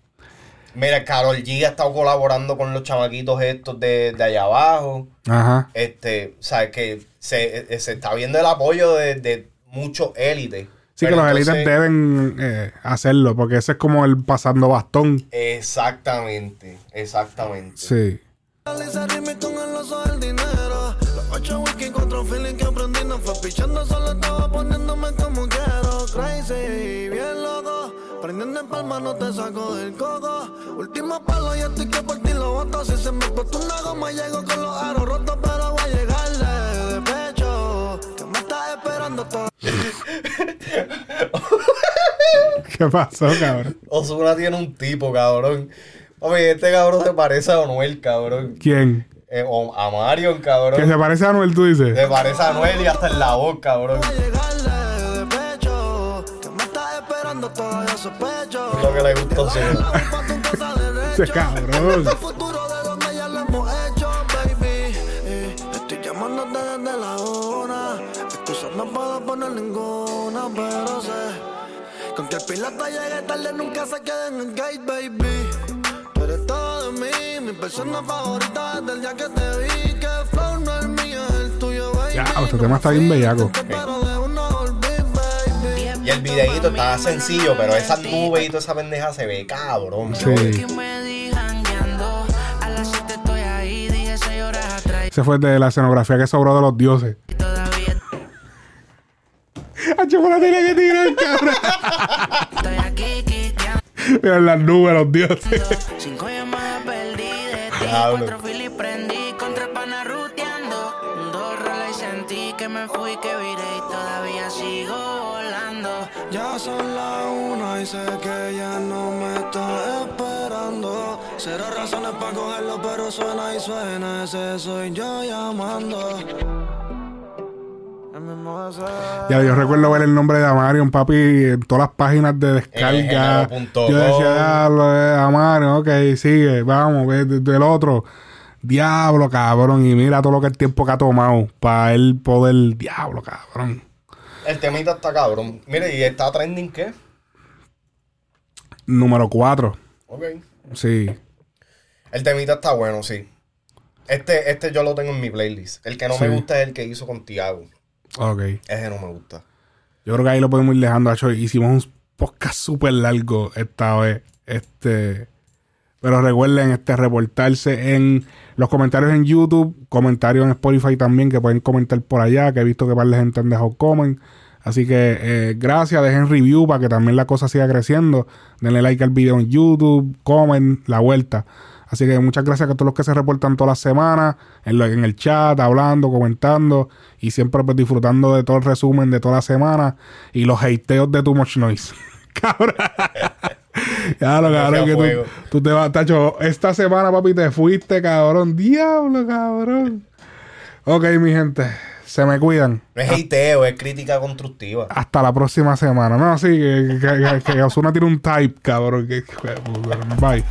Mira, Carol G ha estado colaborando con los chamaquitos estos de, de allá abajo. Ajá. Este, o sea, que se, eh, se está viendo el apoyo de, de muchos élites. Sí, Pero que los entonces- élites deben eh, hacerlo, porque ese es como el pasando bastón. Exactamente, exactamente. Sí. Realiza remix con el oso del dinero. Los ocho whisky, cuatro feeling que aprendí. No fue pichando, solo estaba poniéndome como quiero. Crazy, bien loco. Prendiendo en palma, no te saco del coco. Último palo, ya estoy que por ti lo voto. Si se me explotó una goma, llego con los aros rotos, pero voy a llegarle de pecho. Que me estás esperando todo. ¿Qué pasó, cabrón? Osuna tiene un tipo, cabrón. Papi, este cabrón se parece a Anuel, cabrón. ¿Quién? Eh, o a Marion, cabrón. Que se parece a Anuel, tú dices. Se parece a Anuel y hasta en la voz, cabrón. Lo que le a Osuna. Ese cabrón. El futuro de donde ya lo hemos hecho, baby. Eh, no puedo poner ninguna, pero sé. Con que el piloto llegue tarde, nunca se quede en el gate, baby. Tú eres todo de mí, mi persona favorita desde el día que te vi. Que flow no es mío, es el tuyo, baby. Ya, este tema está bien bellaco. Pero Y el videíto está sencillo, pero esas nubes y toda esa pendeja se ve cabrón. Sí. Ese fue de la escenografía que sobró de los dioses. A la tiene que tirar, cabrón. Mira las nubes, los dioses. Cinco llamadas perdí de ti, Diablo. Ya son las una y sé que ya no me está esperando. Será razones para cogerlo, pero suena y suena. Ese soy yo llamando. Ya, yo recuerdo ver el nombre de Amarion, papi, en todas las páginas de descarga. género.com. Yo decía, diablo, eh, Amarion, ok, sigue, vamos, ve de- del otro. Diablo, cabrón. Y mira todo lo que el tiempo que ha tomado para él poder. Diablo, cabrón. El temita está cabrón. Mire, ¿y está trending qué? Número 4. Ok. Sí. El temita está bueno, sí. Este, este yo lo tengo en mi playlist. El que no me gusta es el que hizo con Tiago. Ok. Ese no me gusta. Yo creo que ahí lo podemos ir dejando, Hacho. Hicimos un podcast súper largo esta vez. Este. Pero recuerden este reportarse en los comentarios en YouTube, comentarios en Spotify también, que pueden comentar por allá, que he visto que varias gente han dejado comen. Así que eh, gracias, dejen review para que también la cosa siga creciendo. Denle like al video en YouTube, comen la vuelta. Así que muchas gracias a todos los que se reportan todas las semanas, en el chat, hablando, comentando y siempre pues, disfrutando de todo el resumen de toda la semana y los hateos de Too Much Noise. cabrón. Claro, cabrón, que tú, tú te vas, tacho, esta semana, papi, te fuiste, cabrón. Diablo, cabrón. Ok, mi gente, se me cuidan. No es hateo, es crítica constructiva. Hasta la próxima semana. No, sí, que, que, que, que Ozuna tiene un type, cabrón. Bye.